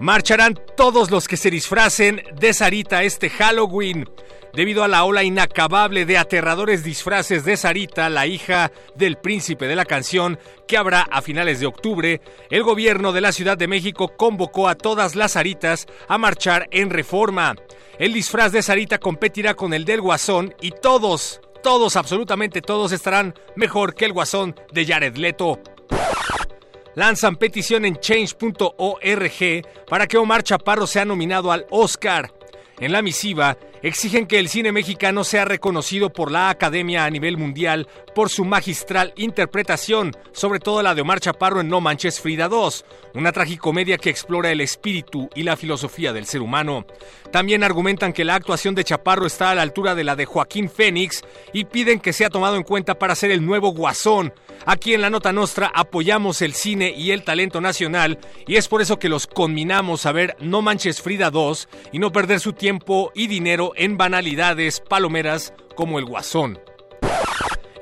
Marcharán todos los que se disfracen de Sarita este Halloween. Debido a la ola inacabable de aterradores disfraces de Sarita, la hija del príncipe de la canción, que habrá a finales de octubre, el gobierno de la Ciudad de México convocó a todas las Saritas a marchar en reforma. El disfraz de Sarita competirá con el del Guasón y todos, todos, absolutamente todos estarán mejor que el Guasón de Jared Leto lanzan petición en change.org para que Omar Chaparro sea nominado al Oscar. En la misiva, exigen que el cine mexicano sea reconocido por la Academia a nivel mundial por su magistral interpretación, sobre todo la de Omar Chaparro en No Manches Frida 2, una tragicomedia que explora el espíritu y la filosofía del ser humano. También argumentan que la actuación de Chaparro está a la altura de la de Joaquín Fénix y piden que sea tomado en cuenta para ser el nuevo Guasón. Aquí en la Nota Nostra apoyamos el cine y el talento nacional y es por eso que los conminamos a ver No Manches Frida 2 y no perder su tiempo y dinero en banalidades palomeras como el Guasón.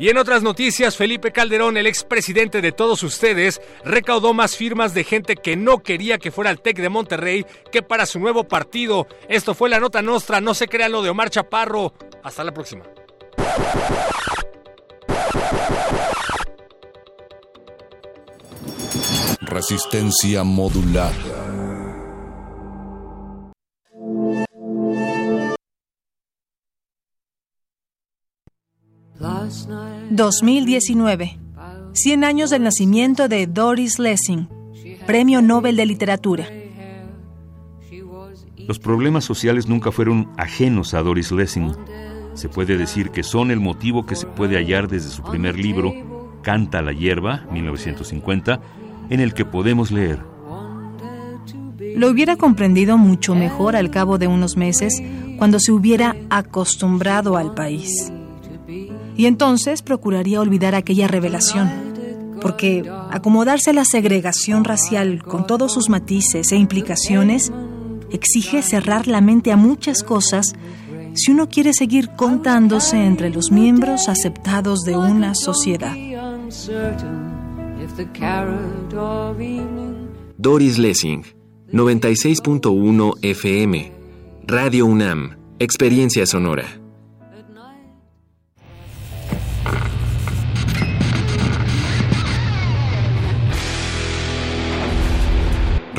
Y en otras noticias, Felipe Calderón, el expresidente de todos ustedes, recaudó más firmas de gente que no quería que fuera al TEC de Monterrey que para su nuevo partido. Esto fue la nota nostra, no se crean lo de Omar Chaparro. Hasta la próxima. Resistencia modular. 2019. 100 años del nacimiento de Doris Lessing, Premio Nobel de Literatura. Los problemas sociales nunca fueron ajenos a Doris Lessing. Se puede decir que son el motivo que se puede hallar desde su primer libro, Canta la hierba, 1950, en el que podemos leer. Lo hubiera comprendido mucho mejor al cabo de unos meses cuando se hubiera acostumbrado al país y entonces procuraría olvidar aquella revelación, porque acomodarse a la segregación racial con todos sus matices e implicaciones exige cerrar la mente a muchas cosas si uno quiere seguir contándose entre los miembros aceptados de una sociedad. Doris Lessing, 96.1 FM, Radio UNAM, Experiencia Sonora.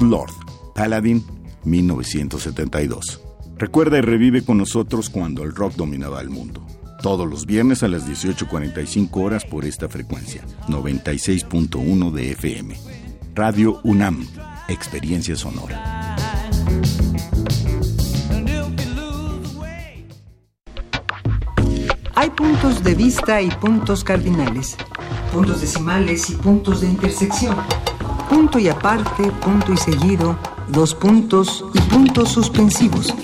Lord, Paladin, 1972. Recuerda y revive con nosotros cuando el rock dominaba el mundo. Todos los viernes a las 18.45 horas por esta frecuencia, 96.1 de FM. Radio UNAM, Experiencia Sonora. Hay puntos de vista y puntos cardinales, puntos decimales y puntos de intersección punto y aparte, punto y seguido, dos puntos y puntos suspensivos.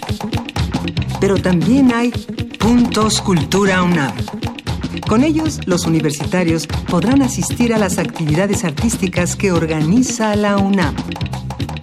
Pero también hay puntos Cultura UNAM. Con ellos, los universitarios podrán asistir a las actividades artísticas que organiza la UNAM.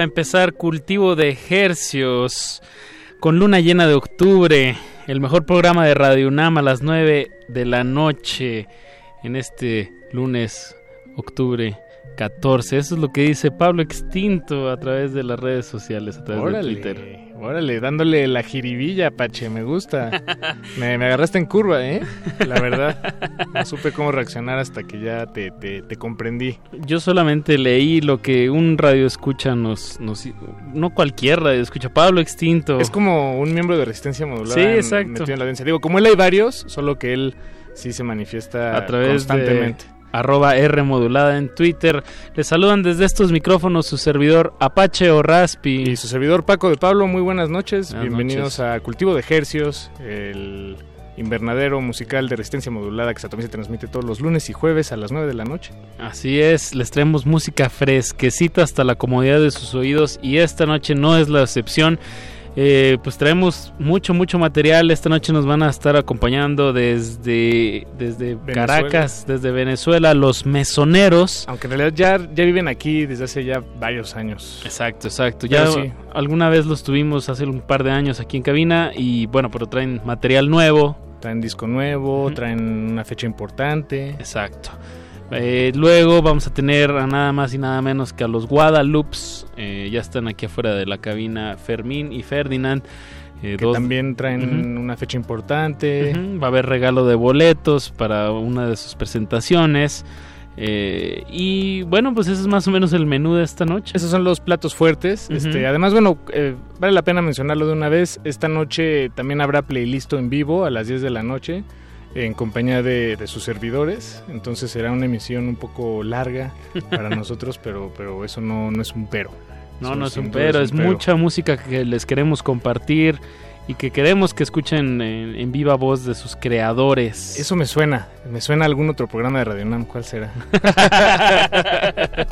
A empezar cultivo de ejercios con luna llena de octubre, el mejor programa de Radio UNAM a las 9 de la noche en este lunes, octubre 14. Eso es lo que dice Pablo Extinto a través de las redes sociales, a través de Twitter. Órale, dándole la jiribilla, Pache, me gusta. me, agarraste en curva, ¿eh? La verdad. No supe cómo reaccionar hasta que ya te, te, comprendí. Yo solamente leí lo que un radio escucha nos, nos... No cualquier radio escucha, Pablo Extinto. Es como un miembro de Resistencia Modulada. Sí, exacto. En, la Digo, como él hay varios, solo que él sí se manifiesta a través constantemente arroba R modulada en Twitter. Les saludan desde estos micrófonos su servidor Apache o Raspi. Y su servidor Paco de Pablo, muy buenas noches. Bienvenidos a Cultivo de Hercios, el invernadero musical de resistencia modulada que también se transmite todos los lunes y jueves a las 9 de la noche. Así es, les traemos música fresquecita hasta la comodidad de sus oídos y esta noche no es la excepción. Eh, pues traemos mucho, mucho material. Esta noche nos van a estar acompañando desde, desde Caracas, desde Venezuela, los mesoneros. Aunque en realidad ya, ya viven aquí desde hace ya varios años. Exacto, exacto. ya alguna vez los tuvimos hace un par de años aquí en cabina y bueno, pero traen material nuevo. Traen disco nuevo, traen una fecha importante. Exacto. Eh, luego vamos a tener a nada más y nada menos que a los Guadalupes. Eh, ya están aquí afuera de la cabina Fermín y Ferdinand. Eh, que también traen una fecha importante. Va a haber regalo de boletos para una de sus presentaciones. y bueno, pues ese es más o menos el menú de esta noche. Esos son los platos fuertes. este, además, bueno, vale la pena mencionarlo de una vez. Esta noche también habrá playlist en vivo a las 10 de la noche en compañía de, sus servidores. Entonces será una emisión un poco larga para nosotros, pero, pero eso no, no es un pero. No, no es un pero, es, mucha música que les queremos compartir y que queremos que escuchen en, viva voz de sus creadores. Eso me suena, me suena a algún otro programa de Radio Nam, ¿cuál será?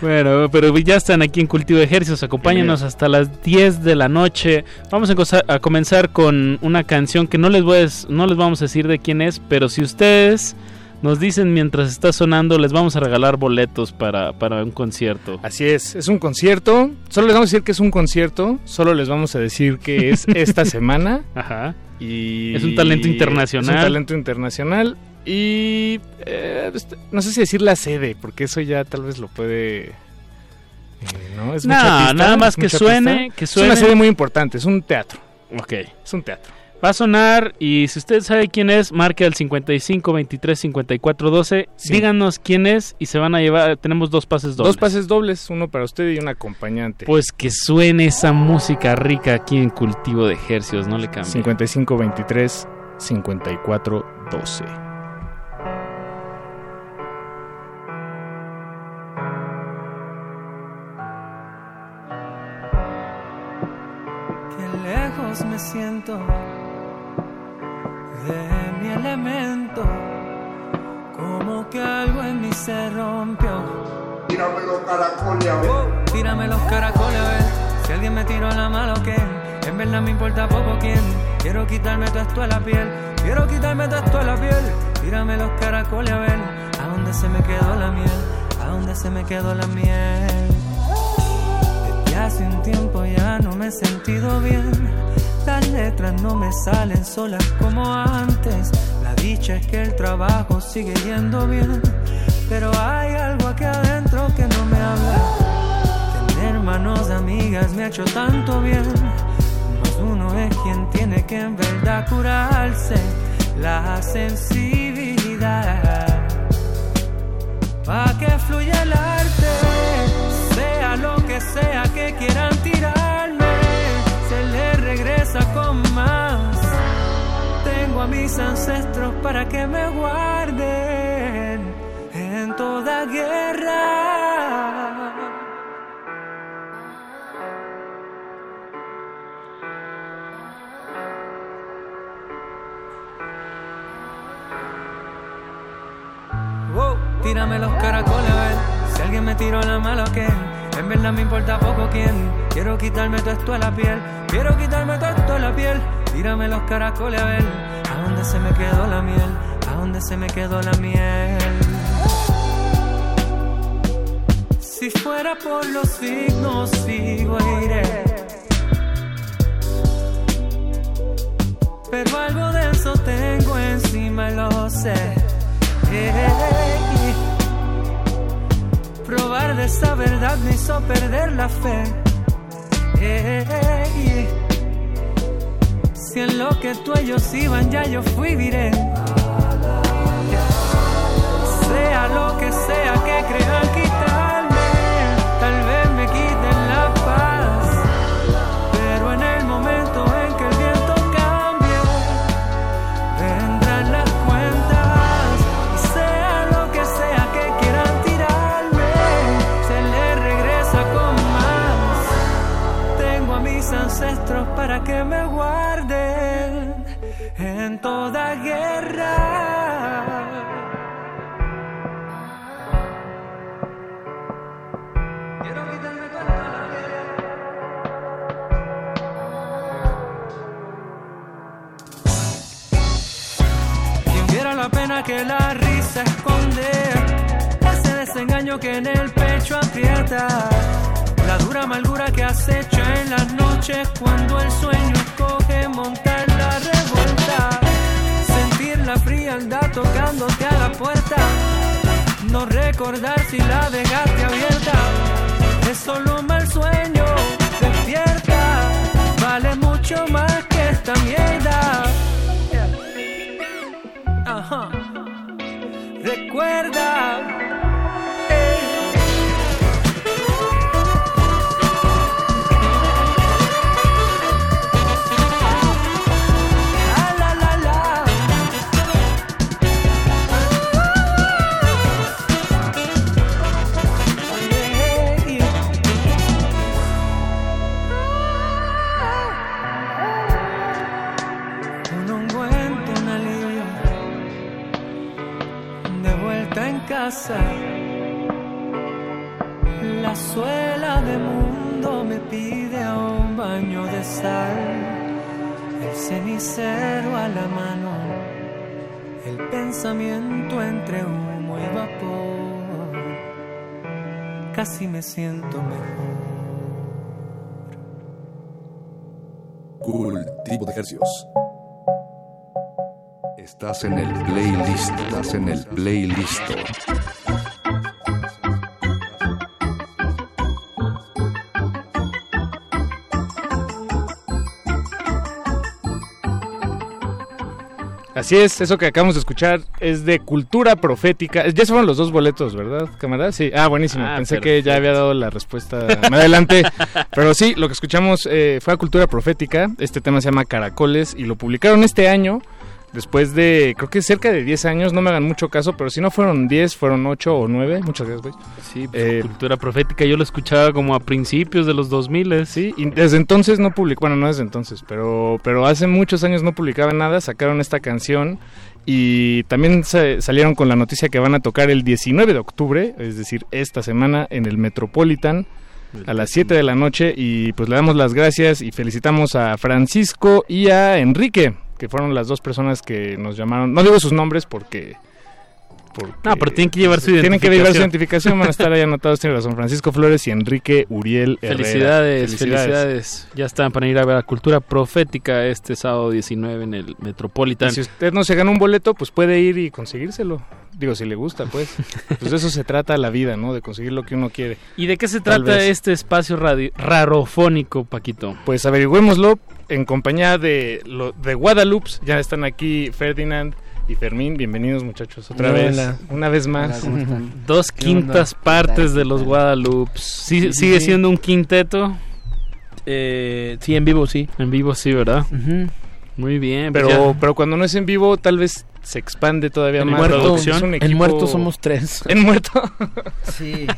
Bueno, pero ya están aquí en Cultivo de Ejercicios. Acompáñenos hasta las 10 de la noche. Vamos a, comenzar con una canción que no les, voy no les vamos a decir de quién es, pero si ustedes nos dicen mientras está sonando, les vamos a regalar boletos para, para un concierto. Así es, es un concierto. Solo les vamos a decir que es un concierto. Solo les vamos a decir que es esta semana. Ajá. Y es un talento internacional. Es un talento internacional. Y eh, este, no sé si decir la sede, porque eso ya tal vez lo puede... Eh, no, es nada más que suene, que suene. Es una sede muy importante, es un teatro. Ok. Es un teatro. Va a sonar y si usted sabe quién es, marque al 55 23 54 12. Díganos quién es y se van a llevar. Tenemos dos pases dobles. Dos pases dobles, uno para usted y un acompañante. Pues que suene esa música rica aquí en Cultivo de Ejercios, no le cambie. 55 23 54 12. me siento se rompió. Tírame los caracoles a ver. Oh, tírame los caracoles a ver. Si alguien me tiró la mano, ¿qué? En verdad me importa poco quién. Quiero quitarme todo esto a la piel. Quiero quitarme todo esto a la piel. Tírame los caracoles a ver. ¿A dónde se me quedó la miel? ¿A dónde se me quedó la miel? Hace un tiempo ya no me he sentido bien las letras no me salen solas como antes. La dicha es que el trabajo sigue yendo bien. Pero hay algo aquí adentro que no me habla. Tener manos amigas me ha hecho tanto bien. Más uno es quien tiene que en verdad curarse la sensibilidad. Pa' que fluya el arte, que sea que quieran tirarme regresa con más. Tengo a mis ancestros para que me guarden en toda guerra. Wow, tírame los caracoles a ver si alguien me tiró la mala o qué. En verdad me importa poco quién. Quiero quitarme todo esto a la piel. Quiero quitarme todo esto a la piel. Tírame los caracoles a ver. ¿A dónde se me quedó la miel? ¿A dónde se me quedó la miel? Si fuera por los signos, sigo e iré. Pero algo de eso tengo encima y lo sé. Probar de esa verdad me hizo perder la fe. Si en lo que tú ellos iban ya yo fui diré. Sea lo que sea que crean quitarme, para que me guarden en toda guerra. Quien viera la pena que la risa esconde, ese desengaño que en el pecho aprieta, dura amargura que acecha en las noches cuando el sueño escoge montar la revuelta, sentir la frialdad tocándote a la puerta, no recordar si la dejaste abierta, es solo un mal sueño, despierta, vale mucho más que esta mierda. Recuerda. La suela de mundo me pide un baño de sal. El cenicero a la mano, el pensamiento entre humo y vapor. Casi me siento mejor. Cultivo de ejercicios. Estás en el playlist. Estás en el playlist. Así es, eso que acabamos de escuchar es de cultura profética. Ya se fueron los dos boletos, ¿verdad, camarada? Sí. Ah, buenísimo. Ah, Pensé que ya había dado la respuesta más adelante. Pero sí, lo que escuchamos eh, fue a cultura profética. Este tema se llama Caracoles y lo publicaron este año. Después de, creo que cerca de 10 años, no me hagan mucho caso, pero si no fueron 10, fueron 8 o 9. Muchas gracias, güey. Sí, pues, cultura profética yo lo escuchaba como a principios de los 2000 Sí, y desde entonces no publicó, bueno, no desde entonces, pero, pero hace muchos años no publicaban nada, sacaron esta canción y también se- salieron con la noticia que van a tocar el 19 de octubre, es decir, esta semana en el Metropolitan a las 7 de la noche y pues le damos las gracias y felicitamos a Francisco y a Enrique, que fueron las dos personas que nos llamaron, no digo sus nombres porque... porque No, pero tienen que llevar su Tienen que llevar su identificación. identificación, van a estar ahí anotados, tiene razón, Francisco Flores y Enrique Uriel Herrera. Felicidades, felicidades, Ya están para ir a ver a Cultura Profética este sábado 19 en el Metropolitan. Y si usted no se gana un boleto, pues puede ir y conseguírselo. Digo, si le gusta, pues. Pues de eso se trata la vida, ¿no? De conseguir lo que uno quiere. ¿Y de qué se trata este espacio radio- rarofónico, Paquito? Pues averigüémoslo en compañía de, lo, de Guadalupe. Ya están aquí Ferdinand y Fermín. Bienvenidos, muchachos, otra Hola. vez. Una vez más. Hola, ¿cómo están? Dos quintas partes de los Guadalupe. ¿Sí, Sí, sí, ¿Sigue sí. siendo un quinteto? Eh, sí, en vivo sí. En vivo sí, ¿verdad? Ujú. Muy bien. pues Pero, pero cuando no es en vivo, tal vez se expande todavía En más. muerto- la producción. Es un en equipo- muerto somos tres. En muerto. Sí.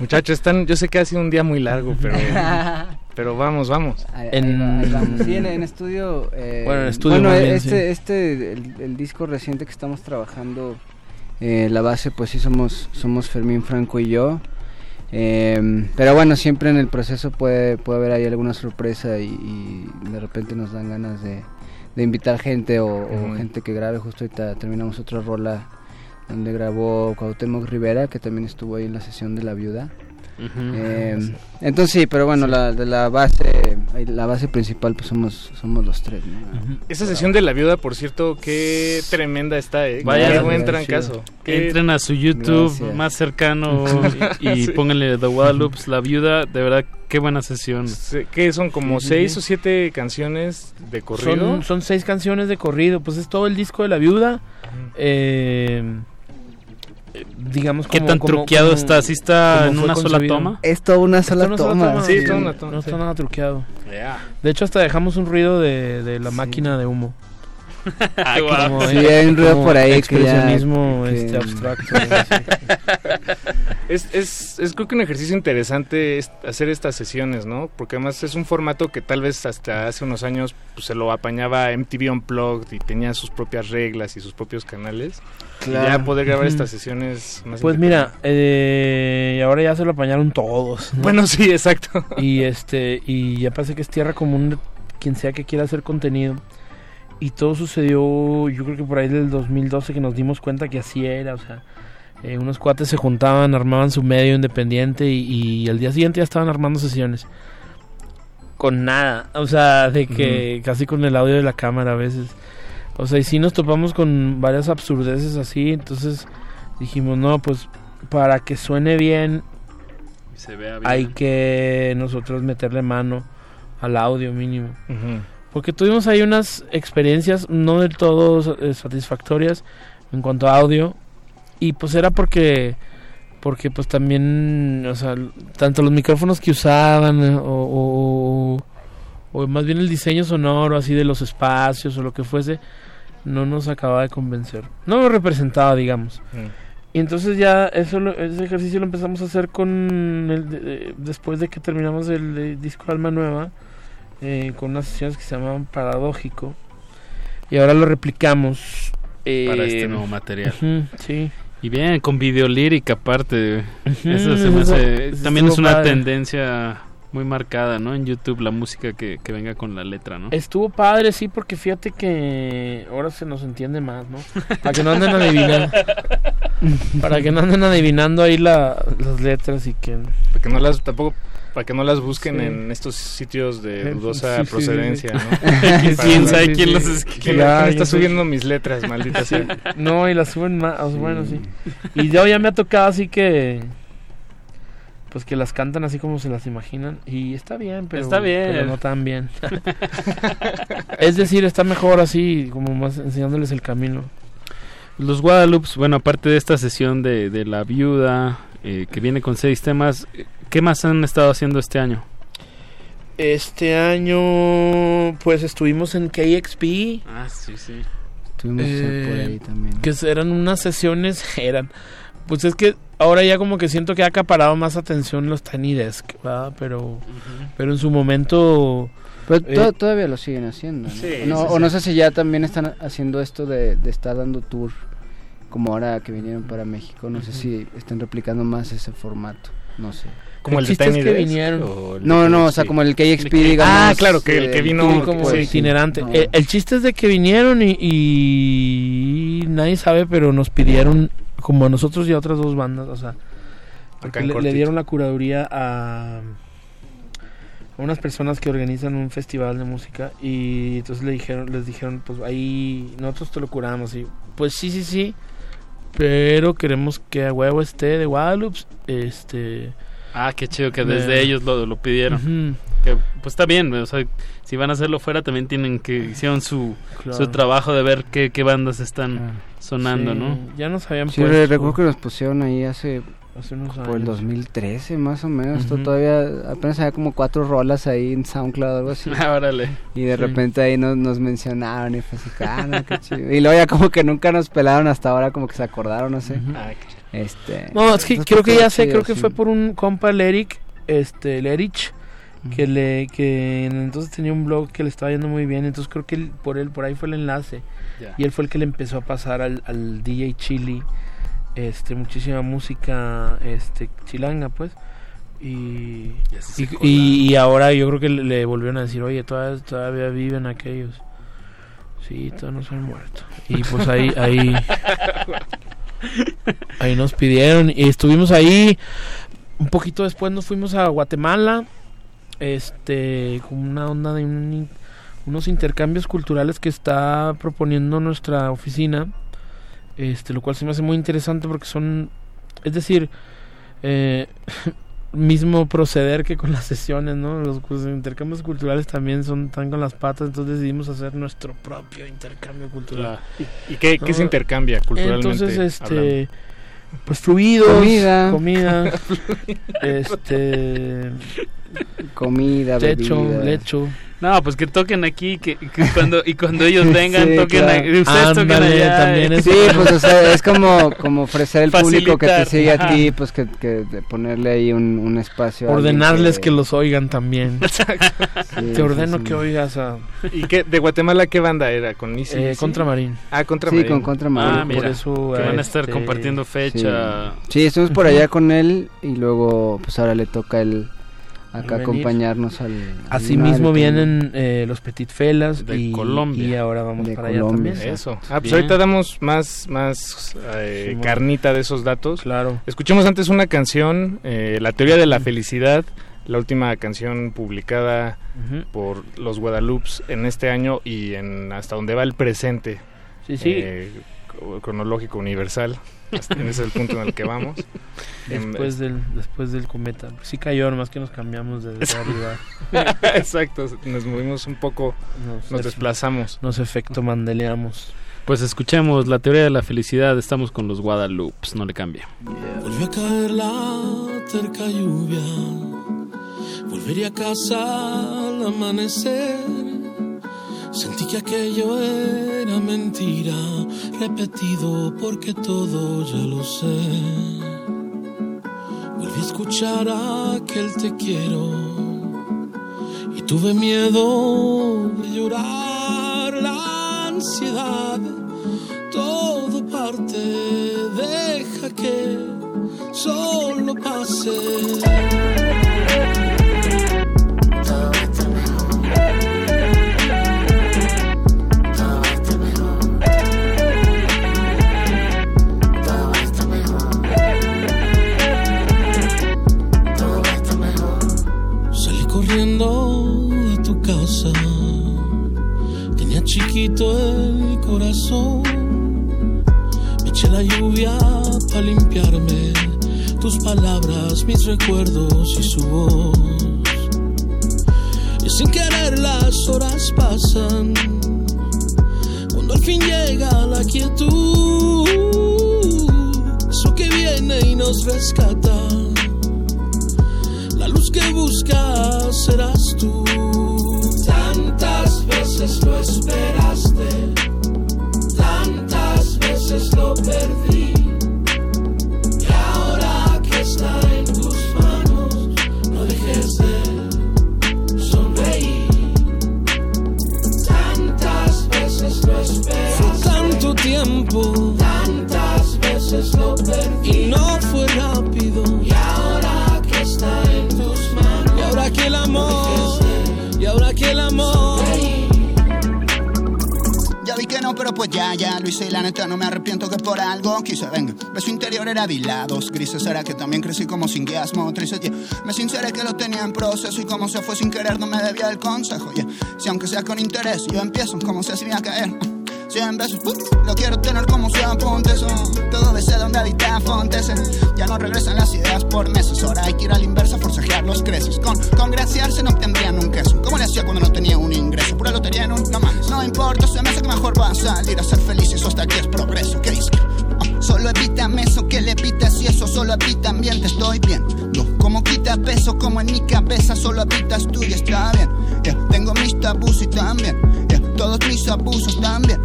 Muchachos, están, yo sé que ha sido un día muy largo, pero, pero vamos, vamos. Ahí- En- ahí va, ahí vamos. Sí, en, en estudio. eh, Bueno, en estudio bueno, bien, este, sí. este el, el disco reciente que estamos trabajando, eh, la base, pues sí somos, somos Fermín Franco y yo. Eh, pero bueno, siempre en el proceso puede, puede haber ahí alguna sorpresa y, y de repente nos dan ganas de, de invitar gente o, gente que grabe. Justo ahorita terminamos otra rola donde grabó Cuauhtémoc Rivera, que también estuvo ahí en la sesión de La Viuda. Eh, entonces sí, pero bueno, la, de la base, la base principal pues somos somos los tres. ¿no? Esa sesión de la viuda, por cierto, qué tremenda está, ¿eh? Vaya, qué buen trancazo. Qué- Entren a su YouTube Gracias. más cercano y, y Sí. pónganle The Guadalupe, La Viuda. De verdad, qué buena sesión. Se- ¿Qué son? ¿Como seis o siete canciones de corrido? Son, son seis canciones de corrido, pues es todo el disco de la viuda. Eh, digamos ¿Qué como- tan como- truqueado como- está? ¿Sí está en una sola toma? Es toda una sola una toma. Sí, toda una toma, No sí. está nada truqueado. Yeah. De hecho, hasta dejamos un ruido de, de la máquina de humo. Qué Como, Sí, hay un ruido por ahí que ya- expresionismo que- este, abstracto. Es, es, es creo que un ejercicio interesante es hacer estas sesiones, ¿no? Porque además es un formato que tal vez hasta hace unos años pues, se lo apañaba MTV Unplugged y tenía sus propias reglas y sus propios canales. Y ya Claro. poder grabar estas sesiones más Pues mira, eh, ahora ya se lo apañaron todos. ¿no? Bueno, sí, exacto. Y este y ya parece que es tierra común de quien sea que quiera hacer contenido. Y todo sucedió, yo creo que por ahí del 2012 que nos dimos cuenta que así era, o sea, eh, unos cuates se juntaban, armaban su medio independiente y, y al día siguiente ya estaban armando sesiones. Con nada, o sea, de que casi con el audio de la cámara a veces. O sea, y sí nos topamos con varias absurdeces así, entonces dijimos, no, pues para que suene bien Se vea bien. hay que nosotros meterle mano al audio mínimo. Porque tuvimos ahí unas experiencias no del todo eh, satisfactorias en cuanto a audio. Y pues era porque, porque pues también, o sea, tanto los micrófonos que usaban eh, o, o, o más bien el diseño sonoro así de los espacios o lo que fuese, no nos acababa de convencer. No nos representaba, digamos. Mm. Y entonces ya eso lo- ese ejercicio lo empezamos a hacer con el de- de- después de que terminamos el, eh, disco Alma Nueva eh, con unas sesiones que se llamaban Paradójico y ahora lo replicamos eh, Para este nuevo material. sí. Y bien, con video lírica aparte. Ujú, Eso se me eso- hace- eso también es una padre. tendencia muy marcada, ¿no? En YouTube la música que, que venga con la letra, ¿no? Estuvo padre, sí, porque fíjate que ahora se nos entiende más, ¿no? Para que no anden adivinando. para que no anden adivinando ahí la, las letras y que... Para que no las, tampoco, para que no las busquen Sí. en estos sitios de dudosa sí, sí, procedencia, sí, sí. ¿no? ¿Quién sabe quién sí. los escribe? ¿Quién, ya está subiendo mis letras, maldita Sí. sea? No, y las suben más, bueno, sí. Y yo ya me ha tocado así que... Pues que las cantan así como se las imaginan. Y está bien, pero, Está bien. pero no tan bien. es decir, está mejor así, como más enseñándoles el camino. Los Guadalupe, bueno, aparte de esta sesión de, de La Viuda, eh, que viene con seis temas, ¿qué más han estado haciendo este año? Este año, pues estuvimos en KXP. Ah, sí, sí. Estuvimos eh, por Eh, ahí también. Que eran unas sesiones, eran. Pues es que ahora ya como que siento que ha acaparado más atención los Tiny Desk, ¿verdad? Pero, pero en su momento. Pero eh, to- todavía lo siguen haciendo, ¿no? Sí, No- sí, o no sé si ya también están haciendo esto de, de estar dando tour, como ahora que vinieron para México. No sé si están replicando más ese formato, no sé. ¿Como el de chiste es que Desk vinieron. el No, no, o sea, como el KXP, El que- digamos. Ah, claro, que el que eh, vino como pues, sí. itinerante. No. Eh, el chiste es de que vinieron y, y nadie sabe, pero nos pidieron, como a nosotros y a otras dos bandas, o sea, porque le, dieron la curaduría a, a unas personas que organizan un festival de música y entonces le dijeron, les dijeron, pues ahí nosotros te lo curamos y pues sí, sí, sí, pero queremos que a huevo esté de Guadalupe, este... Ah, qué chido que desde ellos lo, lo pidieron. Que, pues está bien, o sea, si van a hacerlo fuera también tienen que hicieron su, Claro. su trabajo de ver qué, qué bandas están Claro. sonando, Sí, ¿no? Ya nos habían Sí, puesto. recuerdo que nos pusieron ahí hace, Hace unos por el años. 2013 más o menos. Esto todavía apenas había como cuatro rolas ahí en SoundCloud o algo así. Ah, órale. Y de Sí. repente ahí nos, nos mencionaron y fue así, ah, no, qué chido. Y luego ya como que nunca nos pelaron hasta ahora, como que se acordaron, no sé. Ah, Este, No, es que creo que ya sé, chido, creo que sí. fue por un compa, el Eric, este, el Erich, que le, que entonces tenía un blog que le estaba yendo muy bien, entonces creo que él- por él, por ahí fue el enlace, y él fue el que le empezó a pasar al, al DJ Chili, este, muchísima música, este, chilanga, pues, y, Y ahora yo creo que le, le volvieron a decir, oye, todavía, todavía viven aquellos, sí, todavía no se han muerto, y pues ahí, ahí, ahí nos pidieron y estuvimos ahí. Un poquito después nos fuimos a Guatemala, este, con una onda de unos intercambios culturales que está proponiendo nuestra oficina, este, lo cual se me hace muy interesante porque son, es decir, eh, mismo proceder que con las sesiones, ¿no? Los, pues, intercambios culturales también son tan con las patas, entonces decidimos hacer nuestro propio intercambio cultural. ¿Y, qué, se intercambia culturalmente? Entonces, este, pues fluidos, comida, comida, este, comida, lecho, lecho. No, pues que toquen aquí, que, cuando y cuando ellos vengan toquen ustedes toquen allá. También es sí, pues o sea, es como como ofrecer al público que te sigue a ti, pues que, que ponerle ahí un, un espacio. Ordenarles que... los oigan también. te ordeno que oigas a. ¿Y qué de Guatemala qué banda era con Isi? Eh, Contramarín. Ah, Contramarín. Sí, con Contramarín. Ah, mira, por eso que van a estar este, compartiendo fecha. Sí. estuvimos por allá con él y luego pues ahora le toca el acá acompañarnos al, Asimismo vienen eh, los Petit Felas de y, Colombia y ahora vamos para allá también. Eso. Ah, pues ahorita damos más más eh, carnita de esos datos. Claro. Escuchemos antes una canción, eh, La teoría de la felicidad, la última canción publicada por los Guadalupes en este año y en hasta donde va el presente. Sí, sí. cronológico universal. Ese es el punto en el que vamos. después del después del cometa. Sí cayó, nomás que nos cambiamos de realidad. Exacto, nos movimos un poco, nos, desplazamos. Nos efecto mandeleamos. Pues escuchemos la teoría de la felicidad. Estamos con los Guadalupes, no le cambia. Volvió a caer la terca lluvia. Volvería a casa al amanecer Sentí que aquello era mentira, repetido porque todo ya lo sé. Volví a escuchar aquel te quiero y tuve miedo de llorar la ansiedad. Todo parte, deja que solo pase. Chiquito el corazón. Me eché la lluvia para limpiarme. Tus palabras, mis recuerdos y su voz. Y sin querer las horas pasan. Cuando al fin llega la quietud. Eso que viene y nos rescata la luz que buscas serás tú. Tantas veces lo esperaste, tantas veces lo perdí. Y ahora que está en tus manos, no dejes de sonreír. Tantas veces lo esperaste. Fue tanto tiempo, tantas veces lo perdí. Y no fue rápido. Y ahora que está en que el amor, y ahora que el amor. Ya vi que no, pero pues ya, ya lo hice y la neta no me arrepiento que por algo quise, venga. Beso interior era dilados, grises era que también crecí como sin guiasmo, tristes, yeah. Me sinceré que lo tenía en proceso y como se fue sin querer no me debía el consejo, yeah. Si aunque sea con interés, yo empiezo como se hacía caer. Cien besos, lo quiero tener como su apunte eso. Todo desde donde habita Fontes. Ya no regresan las ideas por meses. Ahora hay que ir a la inversa, forcejear los creces. Con congraciarse no obtendrían un queso. ¿Cómo le hacía cuando no tenía un ingreso? Pura lotería en un no No importa, se me hace que mejor va a salir a ser feliz. Eso hasta aquí es progreso. ¿Qué dice? Solo evítame eso que le evitas y eso solo evita ambiente. Estoy bien. No, como quita peso, como en mi cabeza solo habitas tú y está bien. tengo mis tabús y también. todos mis abusos también.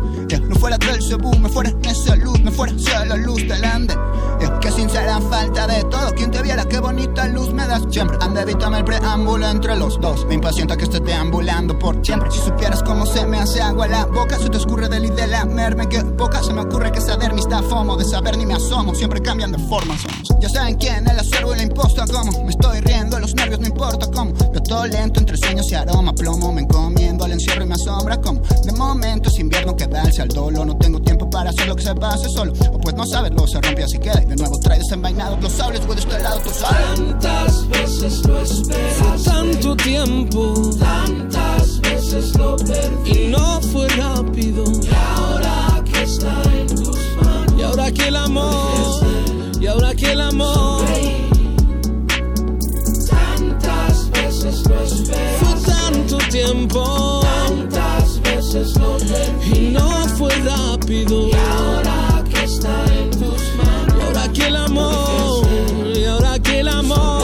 No fuera del cebú, me fuera esa luz, me fuera hacia luz del ande. Que sincera falta de todo, quien te viera, qué bonita luz me das siempre. Anda, evítame el preámbulo entre los dos. Me impacienta que estés deambulando por siempre. Si supieras cómo se me hace agua la boca, se te escurre del y la merme. Que poca se me ocurre que saber mi está fomo, de saber ni me asomo. Siempre cambian de forma, somos. Ya saben quién, el acervo y la imposta, como me estoy riendo, los nervios no importa cómo. Yo todo lento entre sueños y aroma, plomo, me encomiendo al encierro y me asombra como. De momento es invierno que da el al dolo, no tengo tiempo para hacer lo que se pase solo. O pues no saberlo, se rompe así queda. Y de nuevo trae desenvainado los sables, güey, de este lado, tú sabes. Tantas veces lo esperé. Fue tanto tiempo. Tantas veces lo perdí. Y no fue rápido. Y ahora que está en tus manos. Y ahora que el amor. Y ahora que el amor. Tantas veces lo esperé. Fue tanto tiempo. Tantas veces lo perdí. Y no fue rápido. Y ahora que está en tus manos. Y ahora que el amor.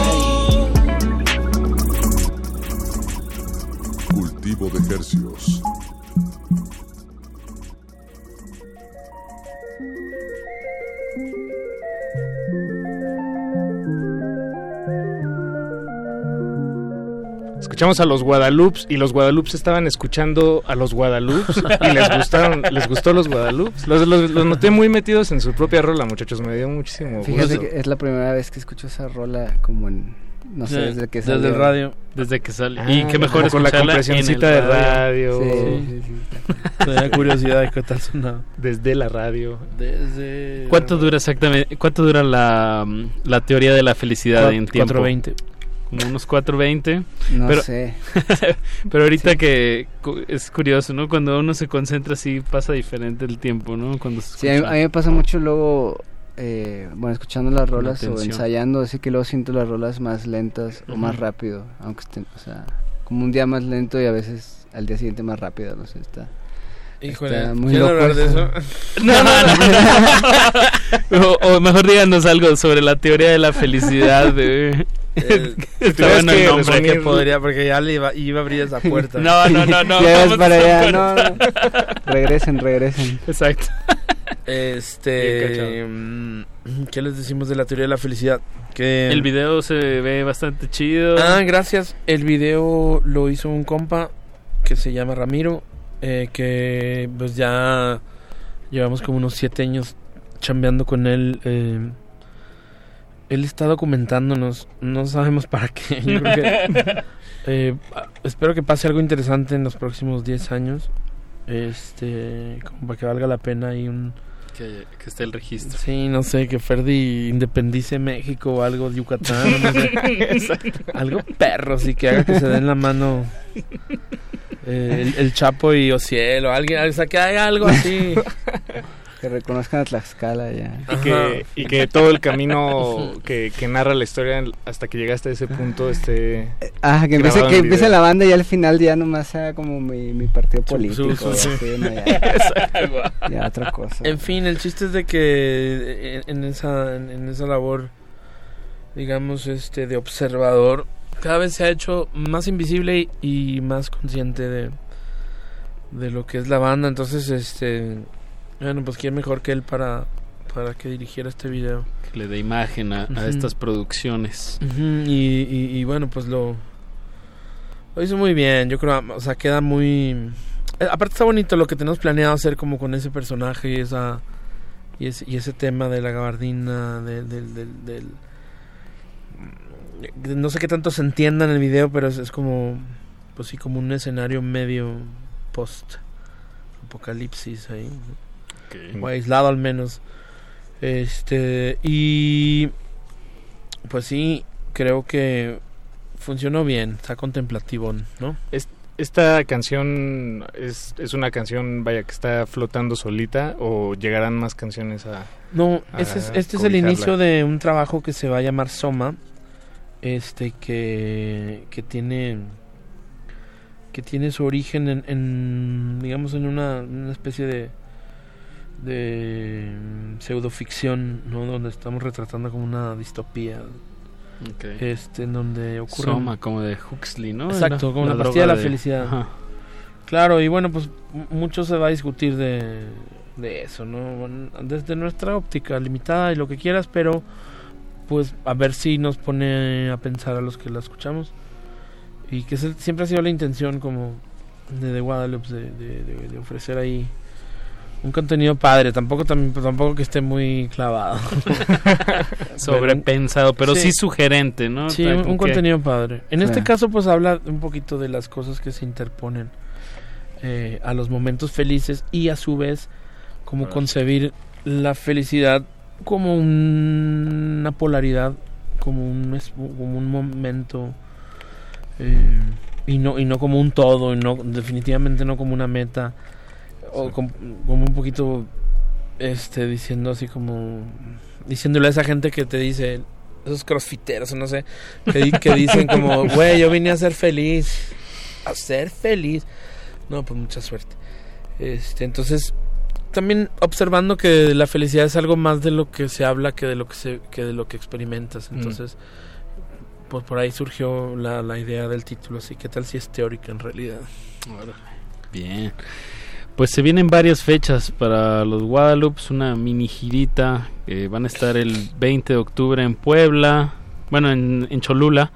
Cultivo de hercios. Escuchamos a los Guadalupes y los Guadalupes estaban escuchando a los Guadalupes y les gustaron, les gustó los Guadalupes. Los, los- los noté muy metidos en su propia rola, muchachos. Me dio muchísimo Fíjate gusto. que es la primera vez que escucho esa rola como en, no sé, desde que desde salió. el radio. Desde que sale. Ah, y qué mejor como con la el de radio. Sí, sí, sí. Tenía curiosidad de qué tal sonaba. Desde la radio. Desde... ¿Cuánto dura exactamente? ¿Cuánto dura la, la teoría de la felicidad Cuat- en tiempo? 420. Como unos 4.20. No pero, sé. pero ahorita que es curioso, ¿no? Cuando uno se concentra así pasa diferente el tiempo, ¿no? Cuando se Sí, a mí, escucha. a mí me pasa mucho luego, eh, bueno, escuchando las rolas o ensayando, así que luego siento las rolas más lentas o más rápido, aunque estén, o sea, como un día más lento y a veces al día siguiente más rápido, no sé, está... Híjole, está muy ¿quieren loco hablar de eso? No, no, no. o, o mejor díganos algo sobre la teoría de la felicidad. De... Eh, el nombre. que podría, porque ya le iba, iba a abrir esa puerta. No, no, no, no. Ya ves para allá, no, no. Regresen, regresen. Exacto. Este, mm, ¿qué les decimos de la teoría de la felicidad? Que El video se ve bastante chido. Ah, gracias. El video lo hizo un compa que se llama Ramiro, eh, que pues ya llevamos como unos siete años chambeando con él. eh, él está documentándonos, no sabemos para qué. Yo creo que, eh, espero que pase algo interesante en los próximos 10 años. Este, como para que valga la pena y un... Que, que esté el registro. Sí, no sé, que Ferdi independice México o algo, Yucatán, no sé. Exacto. algo perro, sí, que haga que se den la mano eh, el, el Chapo y Ociel o alguien, o sea, que haga algo así. Que reconozcan a Tlaxcala ya. Y que, y que todo el camino que, que narra la historia hasta que llegaste a ese punto esté Ah, que empiece, que la banda y al final ya nomás sea como mi, mi partido político. su- así, ¿no? ya, otra cosa. En fin, el chiste es de que en, en esa en, en esa labor digamos este de observador cada vez se ha hecho más invisible y, y más consciente de de lo que es la banda, entonces este bueno, pues quién mejor que él para para que dirigiera este video. Que le dé imagen a, estas producciones. Y, y, y bueno, pues lo, lo hizo muy bien. Yo creo, o sea, queda muy. eh, Aparte, está bonito lo que tenemos planeado hacer, como con ese personaje y esa. Y ese, y ese tema de la gabardina, del. del, del, del- no sé qué tanto se entienda en el video, pero es, es como. Pues sí, como un escenario medio post. Apocalipsis ahí. O aislado al menos. Este. Y. Pues sí, creo que funcionó bien, está contemplativo, ¿no? Es- ¿Esta canción es, es una canción, vaya, que está flotando solita o llegarán más canciones a... No, a ese es, este es el inicio de un trabajo que se va a llamar Soma, este que, que tiene que tiene su origen en, en, digamos en una, una especie de de pseudoficción, ¿no? Donde estamos retratando como una distopía. Este, en donde ocurre Soma, como de Huxley, ¿no? Exacto, como la, la pastilla de la felicidad. Ajá. Claro, y bueno, pues mucho se va a discutir de, de eso, ¿no? Bueno, Desde nuestra óptica limitada y lo que quieras, pero pues a ver si nos pone a pensar a los que la escuchamos. Y que siempre ha sido la intención como de The Guadalupe de, de- de- de ofrecer ahí un contenido padre, tampoco tam- tampoco que esté muy clavado. Sobrepensado, pero sí sugerente, ¿no? Sí, un, contenido padre. En este caso, pues habla un poquito de las cosas que se interponen eh, a los momentos felices y a su vez cómo concebir la felicidad como una polaridad, como un, como un momento eh, y no y no como un todo, y no definitivamente no como una meta o como, un poquito este diciendo así como diciéndole a esa gente que te dice esos crossfiteros, no sé, que, que dicen como, güey, yo vine a ser feliz, a ser feliz. No, pues mucha suerte. Este, entonces, también observando que la felicidad es algo más de lo que se habla que de lo que se que de lo que experimentas. Mm. Entonces, pues por ahí surgió la, la idea del título, así que tal si es teórica en realidad. Bien. Pues se vienen varias fechas para los Guadalupe, una mini girita. van a estar el 20 de octubre en Puebla, bueno, en, Cholula.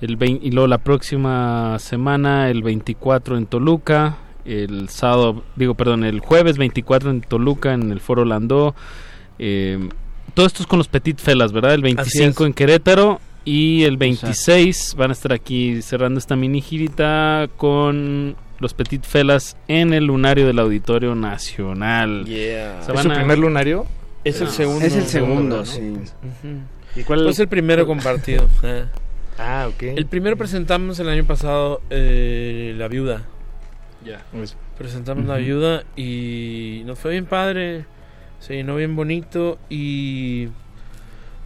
El y luego la próxima semana, el 24 en Toluca. El sábado, digo, perdón, el jueves 24 en Toluca, en el Foro Landó. Eh, todo esto es con los Petit Felas, ¿verdad? El 25 en Querétaro y el 26 van a estar aquí cerrando esta mini girita con los Petit Felas en el lunario del Auditorio Nacional. ¿Es su primer lunario? Es el segundo. Es el segundo, sí. ¿Y cuál es el primero compartido? ah, ok. El primero presentamos el año pasado eh, La Viuda. Ya. Presentamos La Viuda y nos fue bien padre. Se llenó bien bonito y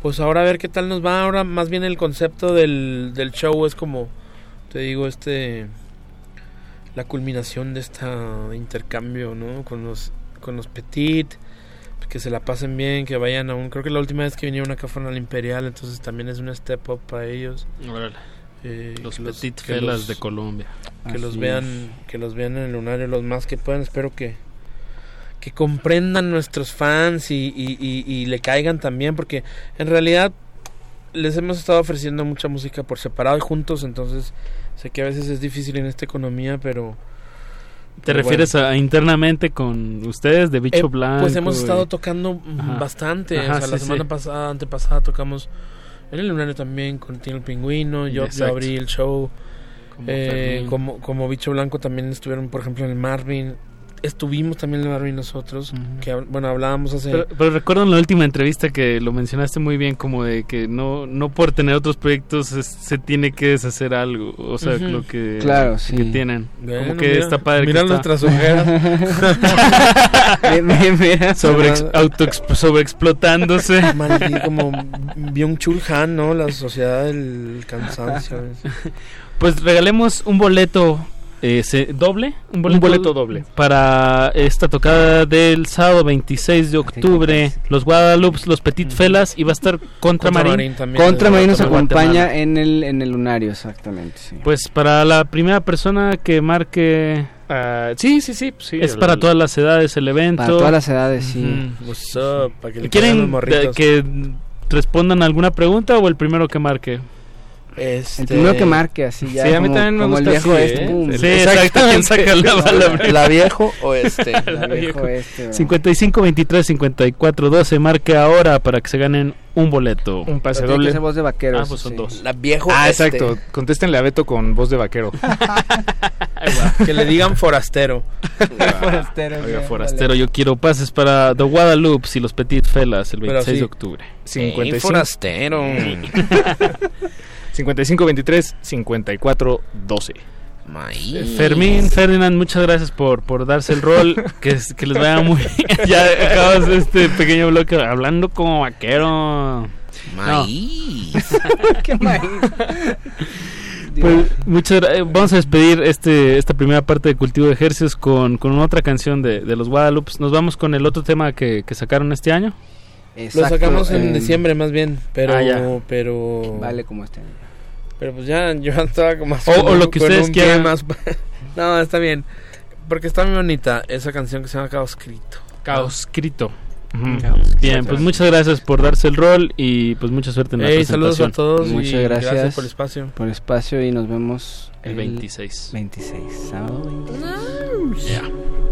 pues ahora a ver qué tal nos va. Ahora más bien el concepto del, del show es como, te digo, este la culminación de este intercambio, ¿no? Con los, con los Petit, que se la pasen bien, que vayan a un... Creo que la última vez que vinieron acá fueron al Imperial, entonces también es una step up para ellos. Eh, los Petit Felas de Colombia. Que los vean, que los vean en el lunario los más que puedan. Espero que que comprendan nuestros fans y, y, y le caigan también, porque en realidad les hemos estado ofreciendo mucha música por separado y juntos, entonces Sé que a veces es difícil en esta economía, pero... ¿Te refieres a internamente con ustedes de Bicho eh, Blanco? Pues hemos estado tocando bastante. o sea, la semana pasada, antepasada, tocamos en el lunario también con Tino el Pingüino. Yo, yo, abrí el show. Como, eh, como, como Bicho Blanco también estuvieron, por ejemplo, en el Marvin estuvimos también en Marvin nosotros, que bueno, hablábamos hace... Pero, pero, recuerdo en la última entrevista que lo mencionaste muy bien, como de que no, no por tener otros proyectos se tiene que deshacer algo, o sea, lo que, claro, sí. que tienen. como que está padre. Mira nuestras ojeras. sobre, auto sobre explotándose. como Byung-Chul Han, ¿no? La sociedad del cansancio. Pues regalemos un boleto eh, doble, un boleto, doble para esta tocada del sábado 26 de octubre. Los Guadalupe, los Petit Felas y va a estar Contra, Marín. Contra Marín nos acompaña en el en el lunario, exactamente. Pues para la primera persona que marque ah, sí, sí, sí, sí. Es para todas las edades el evento. Para todas las edades, sí. ¿Quieren que respondan alguna pregunta o el primero que marque? Este... El primero que marque así ya. Sí, a mí también me gusta el viejo este. ¿eh? Sí, exacto. ¿Quién saca la, la, viejo o este? La, viejo este. 55 23 54 12 marque ahora para que se ganen un boleto. Un pase doble. Que voz de vaquero. Ah, pues son dos. La viejo Ah, este. exacto. Contéstenle a Beto con voz de vaquero. que le digan forastero. forastero. Oiga, forastero. Yo quiero pases para The Guadalupe y los Petit Felas el 26 de octubre. 55. forastero. 5523 5412. Fermín, Ferdinand, muchas gracias por, por darse el rol. que, que les vaya muy bien. ya acabas este pequeño bloque hablando como vaquero. Maíz. ¿Qué maíz? Pues, muchas vamos a despedir este esta primera parte de Cultivo de Ejercicios con, con otra canción de, de los Guadalupe. Nos vamos con el otro tema que, que sacaron este año. Lo sacamos en diciembre más bien, pero ah, pero vale como este Pero pues ya yo estaba como o, lo que ustedes quieran más No, está bien. Porque está muy bonita esa canción que se llama Caos Escrito. Caos Escrito. Bien, pues muchas gracias por darse el rol y pues mucha suerte en la presentación. Saludos a todos muchas gracias, por el espacio. Por el espacio y nos vemos el, 26. 26, sábado 26. vaivén,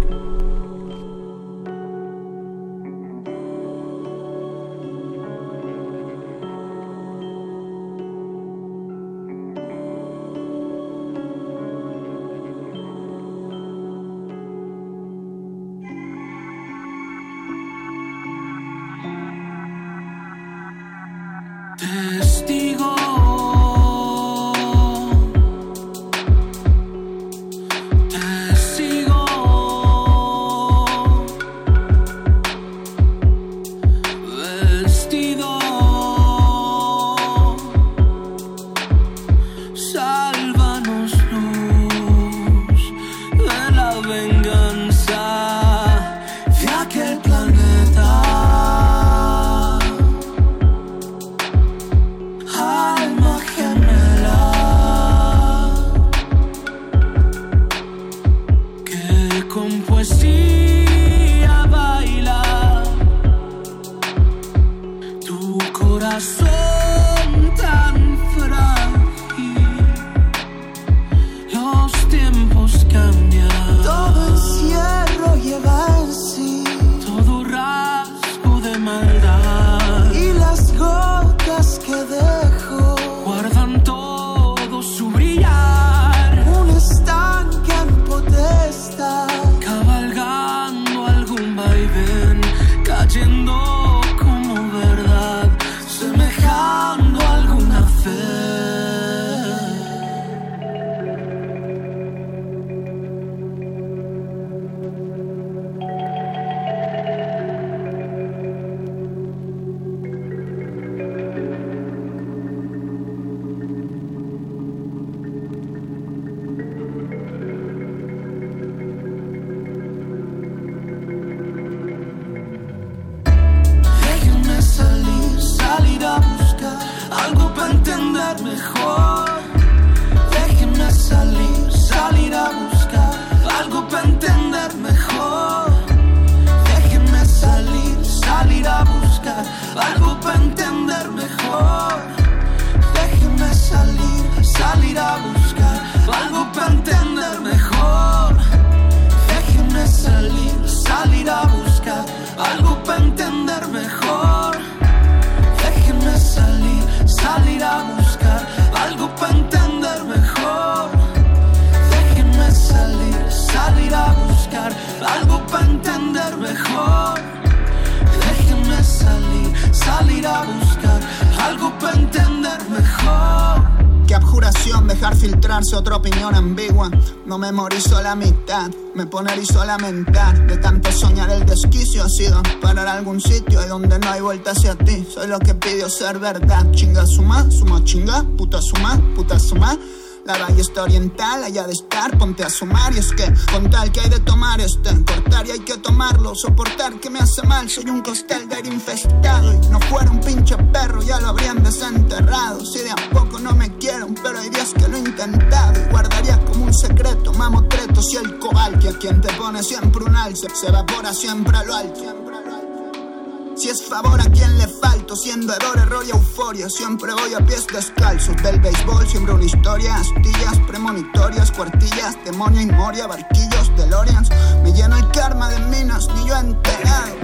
Dejar filtrarse otra opinión ambigua. No memorizo la mitad, me pone erizo a lamentar. De tanto soñar el desquicio ha sido parar algún sitio y donde no hay vuelta hacia ti. Soy lo que pidió ser verdad. Chinga suma, suma chinga, puta suma, puta suma. La ballesta oriental, allá de estar, ponte a sumar. Y es que, con tal que hay de tomar este, cortar y hay que tomarlo. Soportar que me hace mal, soy un costal de aire infestado. Y no fuera un pinche perro, ya lo habrían desenterrado. Si de a poco no me quieren, pero hay días que lo he intentado. Y guardaría como un secreto, mamotretos y el cobal. Que a quien te pone siempre un alce, se evapora siempre a lo alto. Si es favor a quien le falto, siendo error, error y euforia. Siempre voy a pies descalzos del béisbol, siempre una historia. Astillas premonitorias, cuartillas, demonio y moria, barquillos, DeLoreans. Me lleno el karma de minas, ni yo enterado.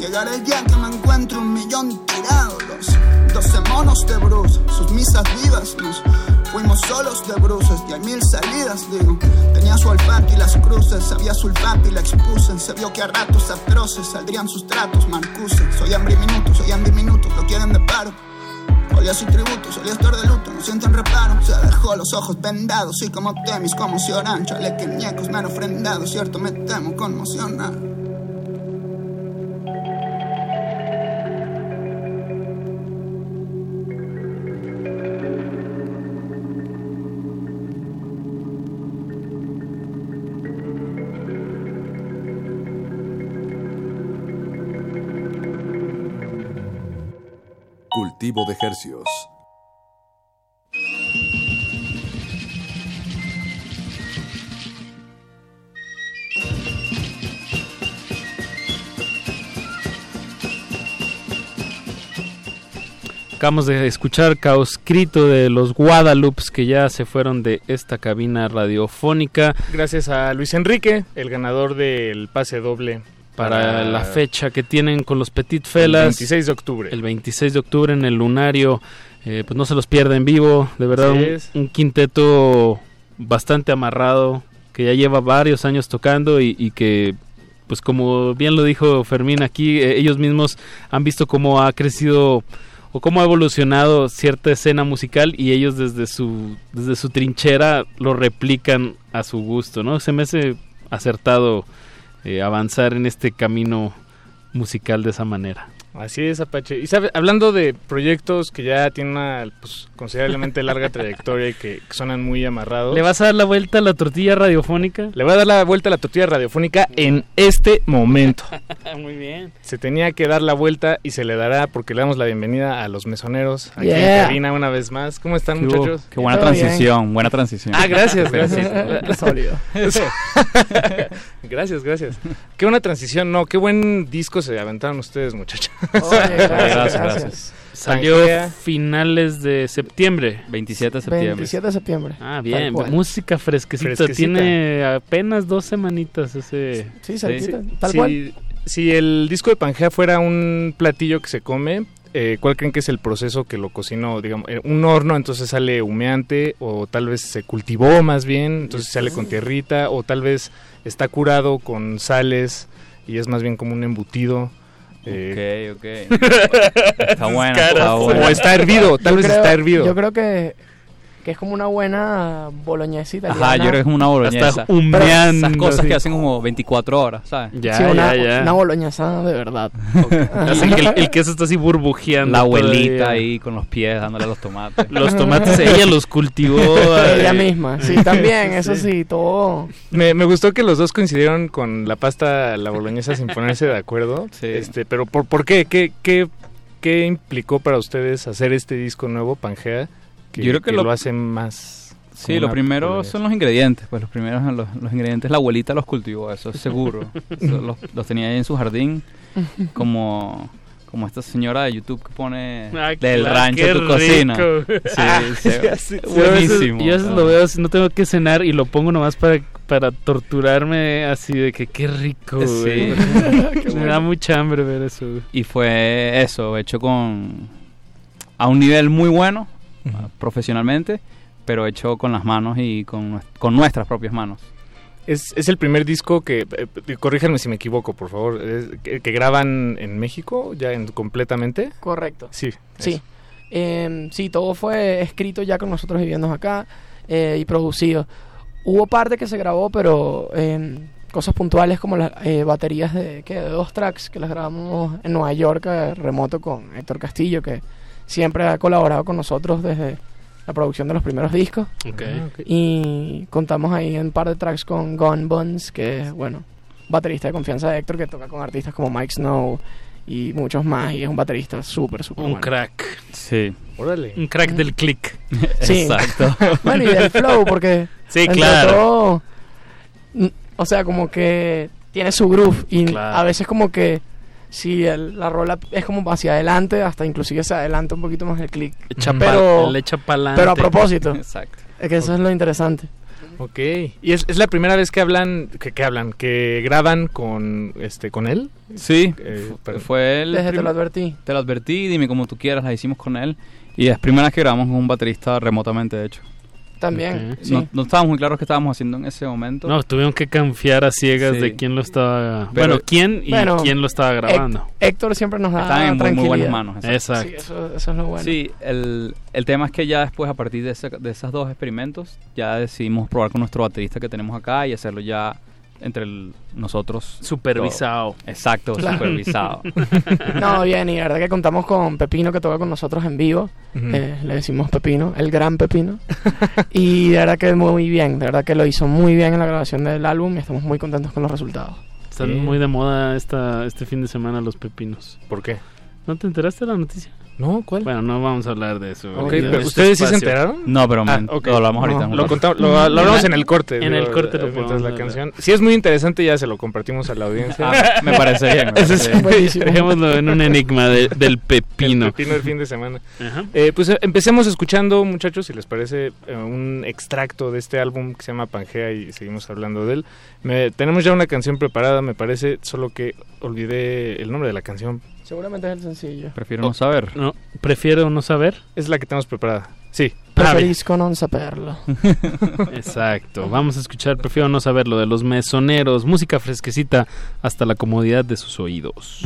Llegará el día que me encuentre un millón tirado. Los doce monos de Bruce, sus misas vivas nos fuimos solos de bruces y hay mil salidas, digo. Tenía su olfato y las cruces, sabía sulfato y la expuse. Se vio que a ratos atroces saldrían sus tratos, marcuses. Soy hambre minuto, soy hambre minuto, lo quieren de paro. Olía su tributo, solía estar de luto, no sienten reparo. Se dejó los ojos vendados y como temis, como si oran, chale que ñecos me han ofrendado, cierto me temo conmocionar. Hercios. Acabamos de escuchar Caoscrito de los Guadalupes que ya se fueron de esta cabina radiofónica. Gracias a Luis Enrique, el ganador del pase doble para la fecha que tienen con los Petit Felas. El 26 de octubre. El 26 de octubre en el Lunario. Eh, pues no se los pierda en vivo. De verdad, un, quinteto bastante amarrado que ya lleva varios años tocando y, que, pues como bien lo dijo Fermín aquí, eh, ellos mismos han visto cómo ha crecido o cómo ha evolucionado cierta escena musical y ellos desde su desde su trinchera lo replican a su gusto, ¿no? Se me hace acertado eh, avanzar en este camino musical de esa manera. Así es, Apache. Y sabe, hablando de proyectos que ya tienen una pues, considerablemente larga trayectoria y que, suenan muy amarrados. ¿Le vas a dar la vuelta a la tortilla radiofónica? Le voy a dar la vuelta a la tortilla radiofónica en este momento. muy bien. Se tenía que dar la vuelta y se le dará porque le damos la bienvenida a los mesoneros aquí en cabina una vez más. ¿Cómo están, muchachos? Qué buena transición, buena transición. Ah, gracias, gracias. gracias, gracias. Qué buena transición, no, qué buen disco se aventaron ustedes, muchachos gracias, gracias. Salió finales de septiembre. 27 de septiembre. 27 de septiembre. Ah, bien. Música fresquecita. Tiene apenas dos semanitas ese... Sí, tal cual. Si el disco de Pangea fuera un platillo que se come, eh, ¿cuál creen que es el proceso que lo cocinó? Digamos, eh, un horno, entonces sale humeante, o tal vez se cultivó más bien, entonces sale con tierrita, o tal vez está curado con sales y es más bien como un embutido. Ok, ok. está bueno. Está O está hervido, tal Yo vez creo- está hervido. Yo creo que, que es como una buena boloñesa italiana. Ajá, yo creo que es como una boloñesa. Pero humeando, Esas cosas así. que hacen como 24 horas, ¿sabes? sí, una, una boloñesa de verdad. Hacen que el, el queso está así burbujeando. La abuelita todavía. ahí con los pies dándole los tomates. Los tomates ella los cultivó. Ella eh, misma, sí, también, eso sí, todo. Me, me gustó que los dos coincidieron con la pasta, la boloñesa sin ponerse de acuerdo. Este, pero ¿por, por qué? ¿Qué, qué? qué implicó para ustedes hacer este disco nuevo, Pangea? Que, Yo creo que lo, lo- hace más... Sí, lo primero son los ingredientes. Pues los primeros los, los ingredientes la abuelita los cultivó, eso es seguro. Eso los, los tenía ahí en su jardín, como como esta señora de YouTube que pone Ah, del claro, rancho tu cocina. Sí, Ah, sí, sí. Yo a veces- buenísimo. Yo a veces lo veo así, no tengo que cenar y lo pongo nomás para, para torturarme así de que qué rico, Sí. güey. Me da mucha hambre ver eso. Y fue eso, hecho con a un nivel muy bueno ah, profesionalmente, pero hecho con las manos y con, con nuestras propias manos. Es, es el primer disco que, eh, eh, corríjanme si me equivoco, por favor, es- que, que graban en México ya en, completamente. Correcto. Sí. Sí. Eh, sí, todo fue escrito ya con nosotros viviendo acá eh, y producido. Hubo parte que se grabó, pero eh, cosas puntuales como las eh, baterías de, ¿qué? de dos tracks que las grabamos en Nueva York, eh, remoto con Héctor Castillo, que siempre ha colaborado con nosotros desde la producción de los primeros discos. Ok. Ah. Y contamos ahí en un par de tracks con Gon Buns, que es, bueno, baterista de confianza de Héctor, que toca con artistas como Mike Snow y muchos más, y es un baterista súper, súper Un bueno. crack. Sí. Órale. Un crack del click. Sí. Exacto. bueno, y del flow, porque. Sí, claro. todo, o sea, como que tiene su groove. Y Claro. a veces, como que. Si el- la rola es como hacia adelante, hasta inclusive se adelanta un poquito más el. Echa pero, pa- le echa pa'lante. pero a propósito. Exacto. Es que eso es lo interesante. Ok. ¿Y es, es la primera vez que hablan, que, que hablan, que graban con, este, con él? Sí, Eh, pero- fue él. Desde te lo advertí. Te lo advertí, dime como tú quieras, la hicimos con él. Y es primera vez que grabamos con un baterista remotamente, de hecho. También. Sí. No, no estábamos muy claros qué estábamos haciendo en ese momento. No, tuvieron que confiar a ciegas Sí. de quién lo estaba... Pero- bueno, quién y Bueno, quién lo estaba grabando. Héct- Héctor siempre nos da Estaban en muy, muy buenas manos. exacto. Exacto. Sí, eso, eso es lo bueno. Sí, el, el tema es que ya después, a partir de, ese- de esos dos experimentos, ya decidimos probar con nuestro baterista que tenemos acá y hacerlo ya entre el- nosotros. Supervisado. todo. Exacto, Claro. supervisado. No, bien, y la verdad que contamos con Pepino que toca con nosotros en vivo. Eh, le decimos Pepino, el gran Pepino. y de verdad que muy bien, de verdad que lo hizo muy bien en la grabación del álbum y estamos muy contentos con los resultados. Están Sí. muy de moda esta, este fin de semana los pepinos. ¿Por qué? ¿No te enteraste de la noticia? No, ¿cuál? Bueno, no vamos a hablar de eso. Ok, ahorita en pero este ¿Ustedes sí se enteraron? No, pero Ah, men- ok. lo hablamos ahorita. No, Lo, contamos- lo, lo hablamos en el corte. En el corte lo mientras la canción. Si es muy interesante, ya se lo compartimos a la audiencia. Ah, me parece bien. me parece es bien. Dejémoslo en un enigma de- del pepino. El pepino del fin de semana. Ajá. Eh, pues eh, empecemos escuchando, muchachos, si les parece, eh, un extracto de este álbum que se llama Pangea y seguimos hablando de él. Me- tenemos ya una canción preparada, me parece, solo que olvidé el nombre de la canción. Seguramente es el sencillo. Prefiero no saber. No, prefiero no saber. Es la que tenemos preparada. Sí. Preferisco non saperlo. Exacto. Vamos a escuchar, prefiero no saberlo, de los mesoneros. Música fresquecita hasta la comodidad de sus oídos.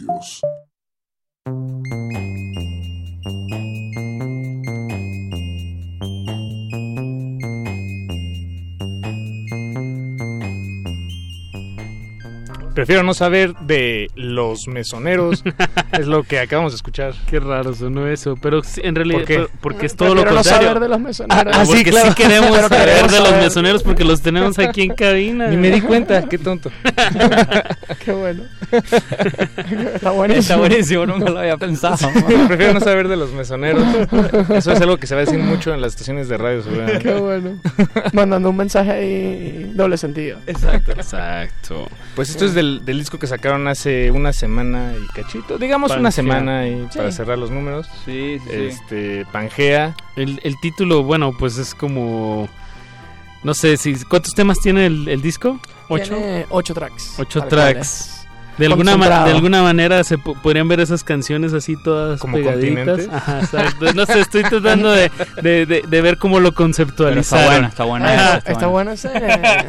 espacios. Prefiero no saber de los mesoneros. es lo que acabamos de escuchar. Qué raro sonó eso, pero sí, en realidad ¿Por qué? pero- porque es todo lo Prefiero no contrario. saber de los mesoneros. Ah, Ah, sí, queremos Pero saber queremos de los saber. mesoneros porque los tenemos aquí en cabina. Ni me di cuenta, qué tonto. Qué bueno. Está buenísimo. Está buenísimo, nunca lo había pensado. Prefiero no saber de los mesoneros. Eso es algo que se va a decir mucho en las estaciones de radio, seguramente. Qué bueno. Mandando un mensaje ahí doble sentido. Exacto. Exacto. Pues esto es del, del disco que sacaron hace una semana y cachito. Digamos una semana y Sí. para cerrar los números. Sí, sí, sí. Este, Pangea. El, el título, bueno, pues es como. No sé si. ¿Cuántos temas tiene el, el disco? ¿Ocho? Tiene ocho tracks. Ocho tracks. De alguna, de alguna manera se po- podrían ver esas canciones así todas ¿Como pegaditas. continentes? Ajá, exacto. No sé, estoy tratando de, de, de- de ver cómo lo conceptualizaron. buena, está buena esa, Ah, está está buena. bueno esa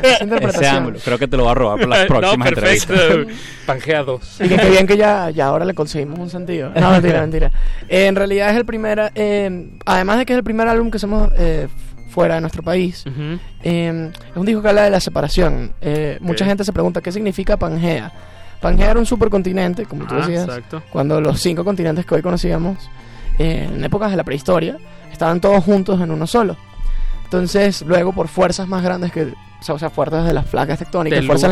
Ese interpretación. ángulo. Creo que te lo va a robar por las próximas no, perfecto. entrevistas. Pangea 2. Y que qué bien que ya, ya ahora le conseguimos un sentido. No, mentira, mentira. Eh, en realidad es el primer, eh, además de que es el primer álbum que hacemos eh, fuera de nuestro país, eh, es un disco que habla de la separación. Eh, Mucha gente se pregunta qué significa Pangea. Pangea era un supercontinente, como tú Ah, decías, exacto. cuando los cinco continentes que hoy conocíamos, eh, en épocas de la prehistoria, estaban todos juntos en uno solo. Entonces, luego por fuerzas más grandes que, o sea, o fuerzas de las placas tectónicas, fuerzas